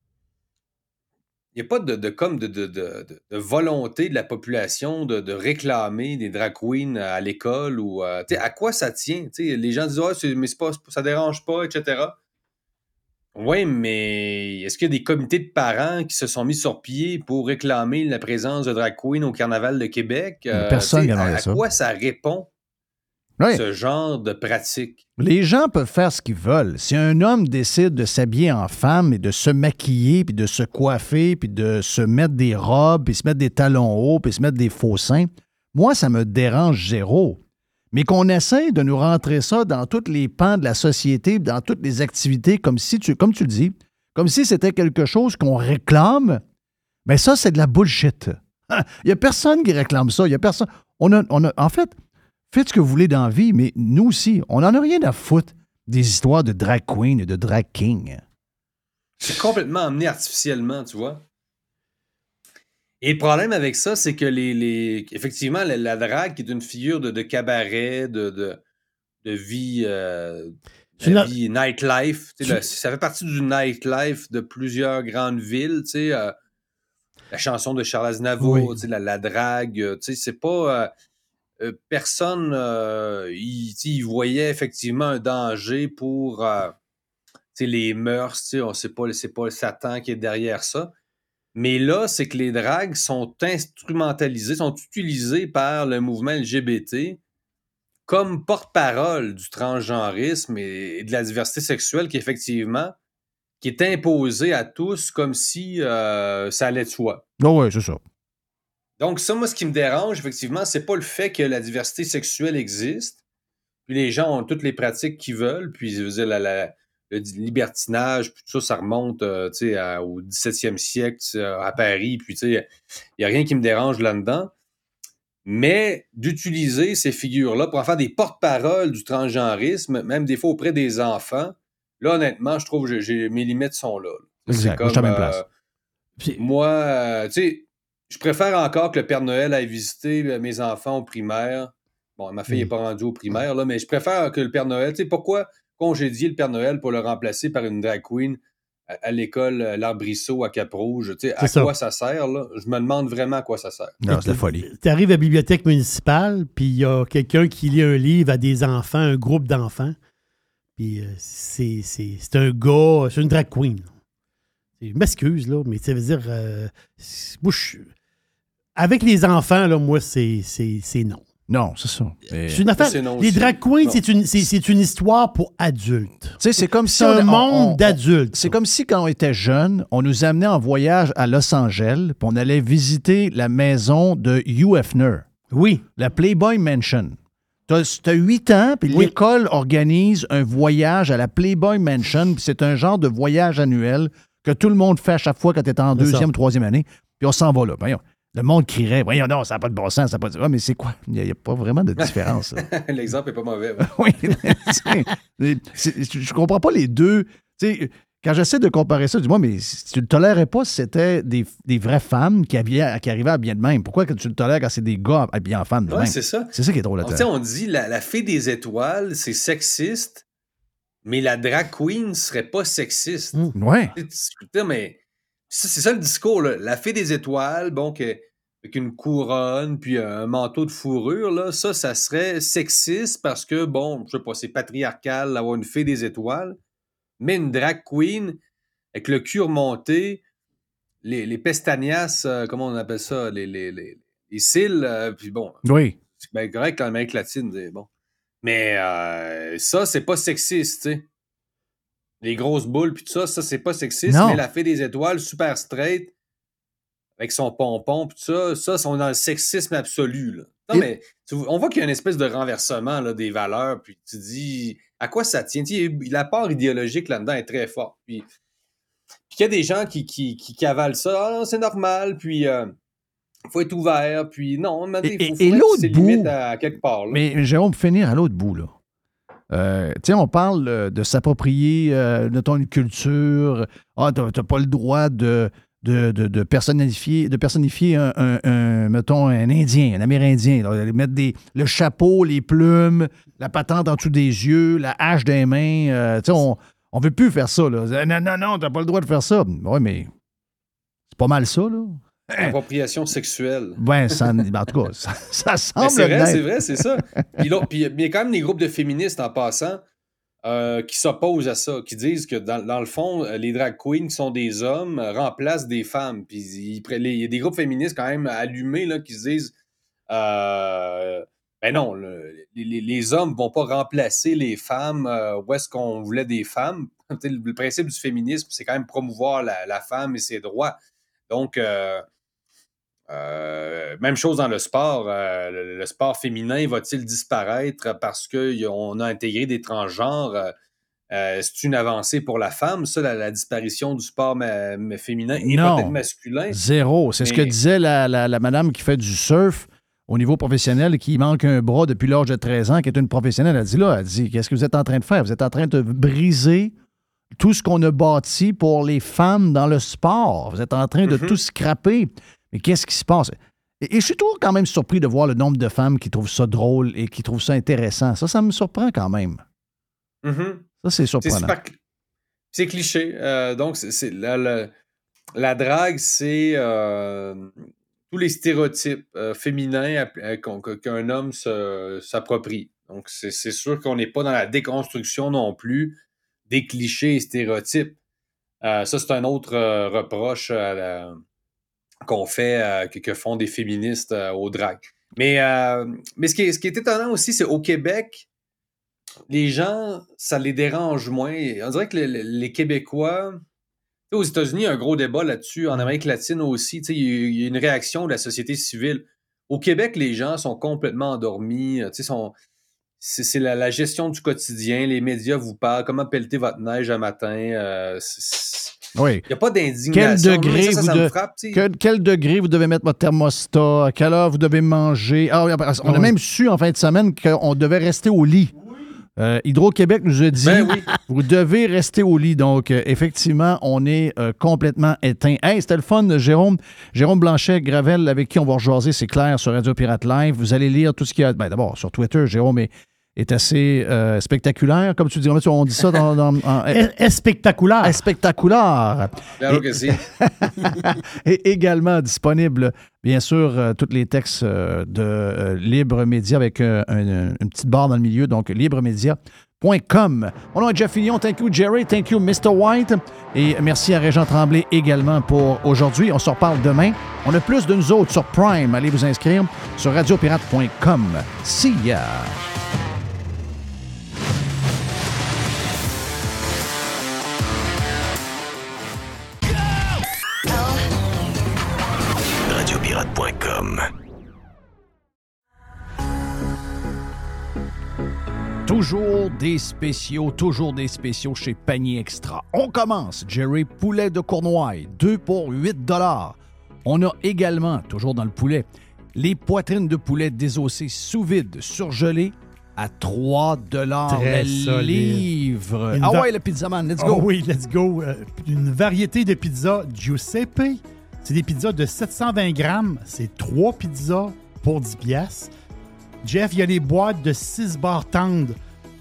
Il n'y a pas de, de- comme de, de- de- volonté de la population de, de réclamer des drag queens à l'école ou euh, à quoi ça tient? Les gens disent ouais, c'est- mais pas, ça dérange pas, etc. Oui, mais est-ce qu'il y a des comités de parents qui se sont mis sur pied pour réclamer la présence de drag queen au Carnaval de Québec? Euh, personne à, à ça. quoi ça répond, Ce genre de pratique? Les gens peuvent faire ce qu'ils veulent. Si un homme décide de s'habiller en femme et de se maquiller, puis de se coiffer, puis de se mettre des robes, puis se mettre des talons hauts, puis se mettre des faux seins, moi, ça me dérange zéro. Mais qu'on essaie de nous rentrer ça dans tous les pans de la société, dans toutes les activités, comme si tu, comme tu le dis, comme si c'était quelque chose qu'on réclame, mais ça, c'est de la bullshit. Il n'y a personne qui réclame ça. Il y a personne. On a, on a, en fait, faites ce que vous voulez dans la vie, mais nous aussi, on n'en a rien à foutre des histoires de drag queen et de drag king. C'est complètement amené artificiellement, tu vois. Et le problème avec ça, c'est que les, les- effectivement, la, la drague qui est une figure de, de cabaret, de, de, de vie, euh, la vie nightlife. tu ça fait partie du nightlife de plusieurs grandes villes. tu sais, euh, la chanson de Charles Aznavour, Oui. tu sais, la, la drague, euh, tu sais, c'est pas. euh, euh, personne euh, il, voyait effectivement un danger pour euh, les mœurs, on sait pas, c'est pas le Satan qui est derrière ça. Mais là, c'est que les dragues sont instrumentalisées, sont utilisées par le mouvement LGBT comme porte-parole du transgenrisme et, de la diversité sexuelle qui effectivement qui est imposée à tous comme si ça allait de soi. Non, oui, c'est ça. Donc, ça, moi, ce qui me dérange, effectivement, c'est pas le fait que la diversité sexuelle existe. Puis les gens ont toutes les pratiques qu'ils veulent. Puis, je veux dire, la- la- le libertinage, puis tout ça, ça remonte euh, à- au 17e siècle à Paris. Puis, tu sais, il n'y a rien qui me dérange là-dedans. Mais d'utiliser ces figures-là pour en faire des porte-paroles du transgenrisme, même des fois auprès des enfants, là, honnêtement, je trouve que mes limites sont là. Exact. Moi, je suis à la même place. euh, moi, euh, tu sais, je préfère encore que le Père Noël aille visiter euh, mes enfants au primaire. Bon, ma fille n'est Mm. pas rendue au primaire, là, mais je préfère que le Père Noël, tu sais, pourquoi congédier le Père Noël pour le remplacer par une drag queen à, à l'école euh, L'Arbrisseau à Cap-Rouge? Tu sais, à ça. quoi ça sert, là? Je me demande vraiment à quoi ça sert. Non, c'est la folie. Tu arrives à la bibliothèque municipale, puis il y a quelqu'un qui lit un livre à des enfants, un groupe d'enfants. Puis euh, c'est c'est- c'est un gars, c'est une drag queen. Je m'excuse, là, mais ça veut dire. euh, moi, je- avec les enfants, là, moi, c'est c'est- c'est non. Non, c'est ça. Mais- C'est une affaire. non les drag queens, c'est une, c'est- c'est une histoire pour adultes. Tu sais, c'est comme si un on- monde on- d'adultes. C'est comme si, quand on était jeune, on nous amenait en voyage à Los Angeles, puis on allait visiter la maison de Hugh Hefner, Oui. la Playboy Mansion. Tu as 8 ans, puis Oui. l'école organise un voyage à la Playboy Mansion, puis c'est un genre de voyage annuel que tout le monde fait à chaque fois quand tu es en C'est deuxième troisième année, puis on s'en va là. Voyons. Le monde crierait, voyons, non, ça n'a pas de bon sens, ça n'a pas de... Ah, mais c'est quoi? Il n'y a, pas vraiment de différence. là. L'exemple n'est pas mauvais. ouais. Oui, je comprends pas les deux. Tu sais, quand j'essaie de comparer ça, dis-moi, mais si tu le tolérais pas si c'était des, des vraies femmes qui, habillaient- qui arrivaient à bien de même. Pourquoi que tu le tolères quand c'est des gars habillés en Ouais, même? c'est ça. C'est ça qui est drôle là-dedans. sais, on dit la, la fée des étoiles, c'est sexiste, mais la drag queen serait pas sexiste. Ouais. Tu mais c'est ça le discours. là. La fée des étoiles, bon, que- avec une couronne puis un manteau de fourrure, là, ça, ça serait sexiste parce que, bon, je sais pas, c'est patriarcal d'avoir une fée des étoiles. Mais une drag queen, avec le cul remonté, les, les pestagnas, euh, comment on appelle ça, les, les, les, les cils, euh, puis bon, Oui. c'est bien correct en Amérique latine, c'est bon. Mais euh, ça, c'est pas sexiste, tu sais. Les grosses boules, puis tout ça, ça, c'est pas sexiste. Non. Mais la fée des étoiles, super straight, avec son pompon, puis tout ça, ça, sont dans le sexisme absolu, là. Non, Et- mais tu on voit qu'il y a une espèce de renversement là, des valeurs, puis tu dis, à quoi ça tient? Tu la part idéologique là-dedans est très forte. Puis, puis qu'il y a des gens qui, qui, qui cavalent ça, ah c'est normal, puis il faut être ouvert, puis non, mais il faut, et- et l'autre bout- limites à, à quelque part. là. Mais Jérôme, pour finir à l'autre bout, là. Euh, tu sais, on parle euh, de s'approprier, euh, mettons, une culture. Ah, t'as pas le droit de, de, de, personnifier, de un, mettons, un Indien, un Amérindien. mettre des, le chapeau, les plumes, la patente en dessous des yeux, la hache des mains. euh, on, on veut plus faire ça, là. Non, non, non, t'as pas le droit de faire ça. Oui, mais c'est pas mal ça, là. Appropriation sexuelle. Ben, ça, ben, en tout cas, ça, ça semble c'est vrai, c'est vrai, c'est ça. Puis puis il y a quand même des groupes de féministes en passant euh, qui s'opposent à ça, qui disent que dans, dans le fond, euh, les drag queens qui sont des hommes remplacent des femmes. Puis il y a des groupes féministes quand même allumés là, qui se disent euh, ben non, le- les, les- hommes vont pas remplacer les femmes euh, où est-ce qu'on voulait des femmes? Le principe du féminisme, c'est quand même promouvoir la, la femme et ses droits. Donc, euh, euh, même chose dans le sport. euh, le, le sport féminin va-t-il disparaître parce qu'on a intégré des transgenres? Euh, c'est une avancée pour la femme, ça, la, la disparition du sport ma- ma- féminin et peut-être masculin? Zéro. C'est ce que disait la, la- la madame qui fait du surf au niveau professionnel, qui manque un bras depuis l'âge de 13 ans, qui est une professionnelle. Elle dit là, elle dit, qu'est-ce que vous êtes en train de faire? Vous êtes en train de briser tout ce qu'on a bâti pour les femmes dans le sport. Vous êtes en train de Mhm. tout scraper. Mais qu'est-ce qui se passe? Et, et je suis toujours quand même surpris de voir le nombre de femmes qui trouvent ça drôle et qui trouvent ça intéressant. Ça, ça me surprend quand même. Mhm. Ça, c'est surprenant. C'est cliché. Euh, donc, c'est- la, la, la drague, c'est euh, tous les stéréotypes euh, féminins qu'un homme s'approprie. Donc, c'est sûr qu'on n'est pas dans la déconstruction non plus des clichés et stéréotypes. Ça, c'est un autre reproche à la- qu'on fait, euh, que, font des féministes euh, au drag. Mais, euh, mais ce, qui est, étonnant aussi, c'est au Québec, les gens, ça les dérange moins. On dirait que le- le- les Québécois, aux États-Unis, il y a un gros débat là-dessus. En Amérique latine aussi, il y a- une réaction de la société civile. Au Québec, les gens sont complètement endormis. C'est la, gestion du quotidien. Les médias vous parlent. Comment pelleter votre neige un matin. Oui. Il n'y a pas Quel d'indignation. degré, Ça, ça, vous ça me de- frappe. quel, quel degré vous devez mettre votre thermostat, à quelle heure vous devez manger? Ah, on a oui. même su en fin de semaine qu'on devait rester au lit. Euh, Hydro-Québec nous a dit Ben oui. vous devez rester au lit. Donc, euh, effectivement, on est euh, complètement éteint. Hey, c'était le fun, Jérôme. Jérôme Blanchet, Gravel, avec qui on va rejaser, c'est clair, sur Radio Pirate Live. Vous allez lire tout ce qu'il y a. Ben, D'abord, sur Twitter, Jérôme est, est assez euh, spectaculaire, comme tu dis. On dit ça dans. dans- en- Est, spectaculaire. est spectaculaire. Claro Et- que si. et également disponible, bien sûr, euh, tous les textes euh, de euh, Libre Média avec euh, un- une petite barre dans le milieu, donc libremedia.com. Mon nom est Jeff Fillion. Thank you, Jerry. Thank you, Mr. White. Et merci à Régent Tremblay également pour aujourd'hui. On se reparle demain. On a plus de nous autres sur Prime. Allez vous inscrire sur radiopirate.com. See ya! Toujours des spéciaux, toujours des spéciaux chez Panier Extra. On commence, Jerry, poulet de Cournoye, 2 pour 8 dollars. On a également, toujours dans le poulet, les poitrines de poulet désossées sous vide, surgelées, à 3 Très le livre. Une Ah ouais, le pizzaman, let's Oh go. oui, let's go. Euh, une variété de pizzas Giuseppe. C'est des pizzas de 720 grammes. C'est trois pizzas pour 10 piastres. Jeff, il y a les boîtes de 6 barres tendres,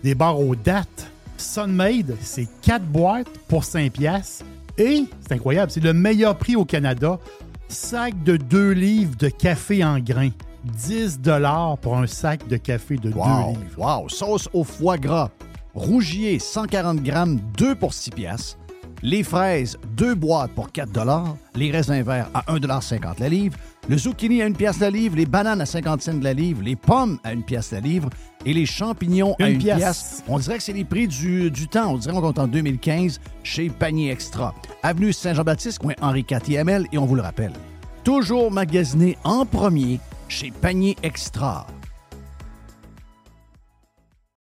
des barres aux dates. Sunmade, c'est 4 boîtes pour 5 piastres. Et, c'est incroyable, c'est le meilleur prix au Canada. Sac de 2 livres de café en grains. 10 pour un sac de café de 2 Wow, livres. wow. Sauce au foie gras. Rougier, 140 grammes, 2 pour 6 piastres. Les fraises, 2 boîtes pour 4 Les raisins verts à 1,50 la livre. Le zucchini à 1 pièce la livre. Les bananes à 50 cents la livre. Les pommes à 1 pièce la livre. Et les champignons à Une 1 pièce. pièce. On dirait que c'est les prix du, du temps. On dirait qu'on compte en 2015 chez Panier Extra. Avenue Saint-Jean-Baptiste, coin Henri IVL. Et on vous le rappelle, toujours magasiné en premier chez Panier Extra.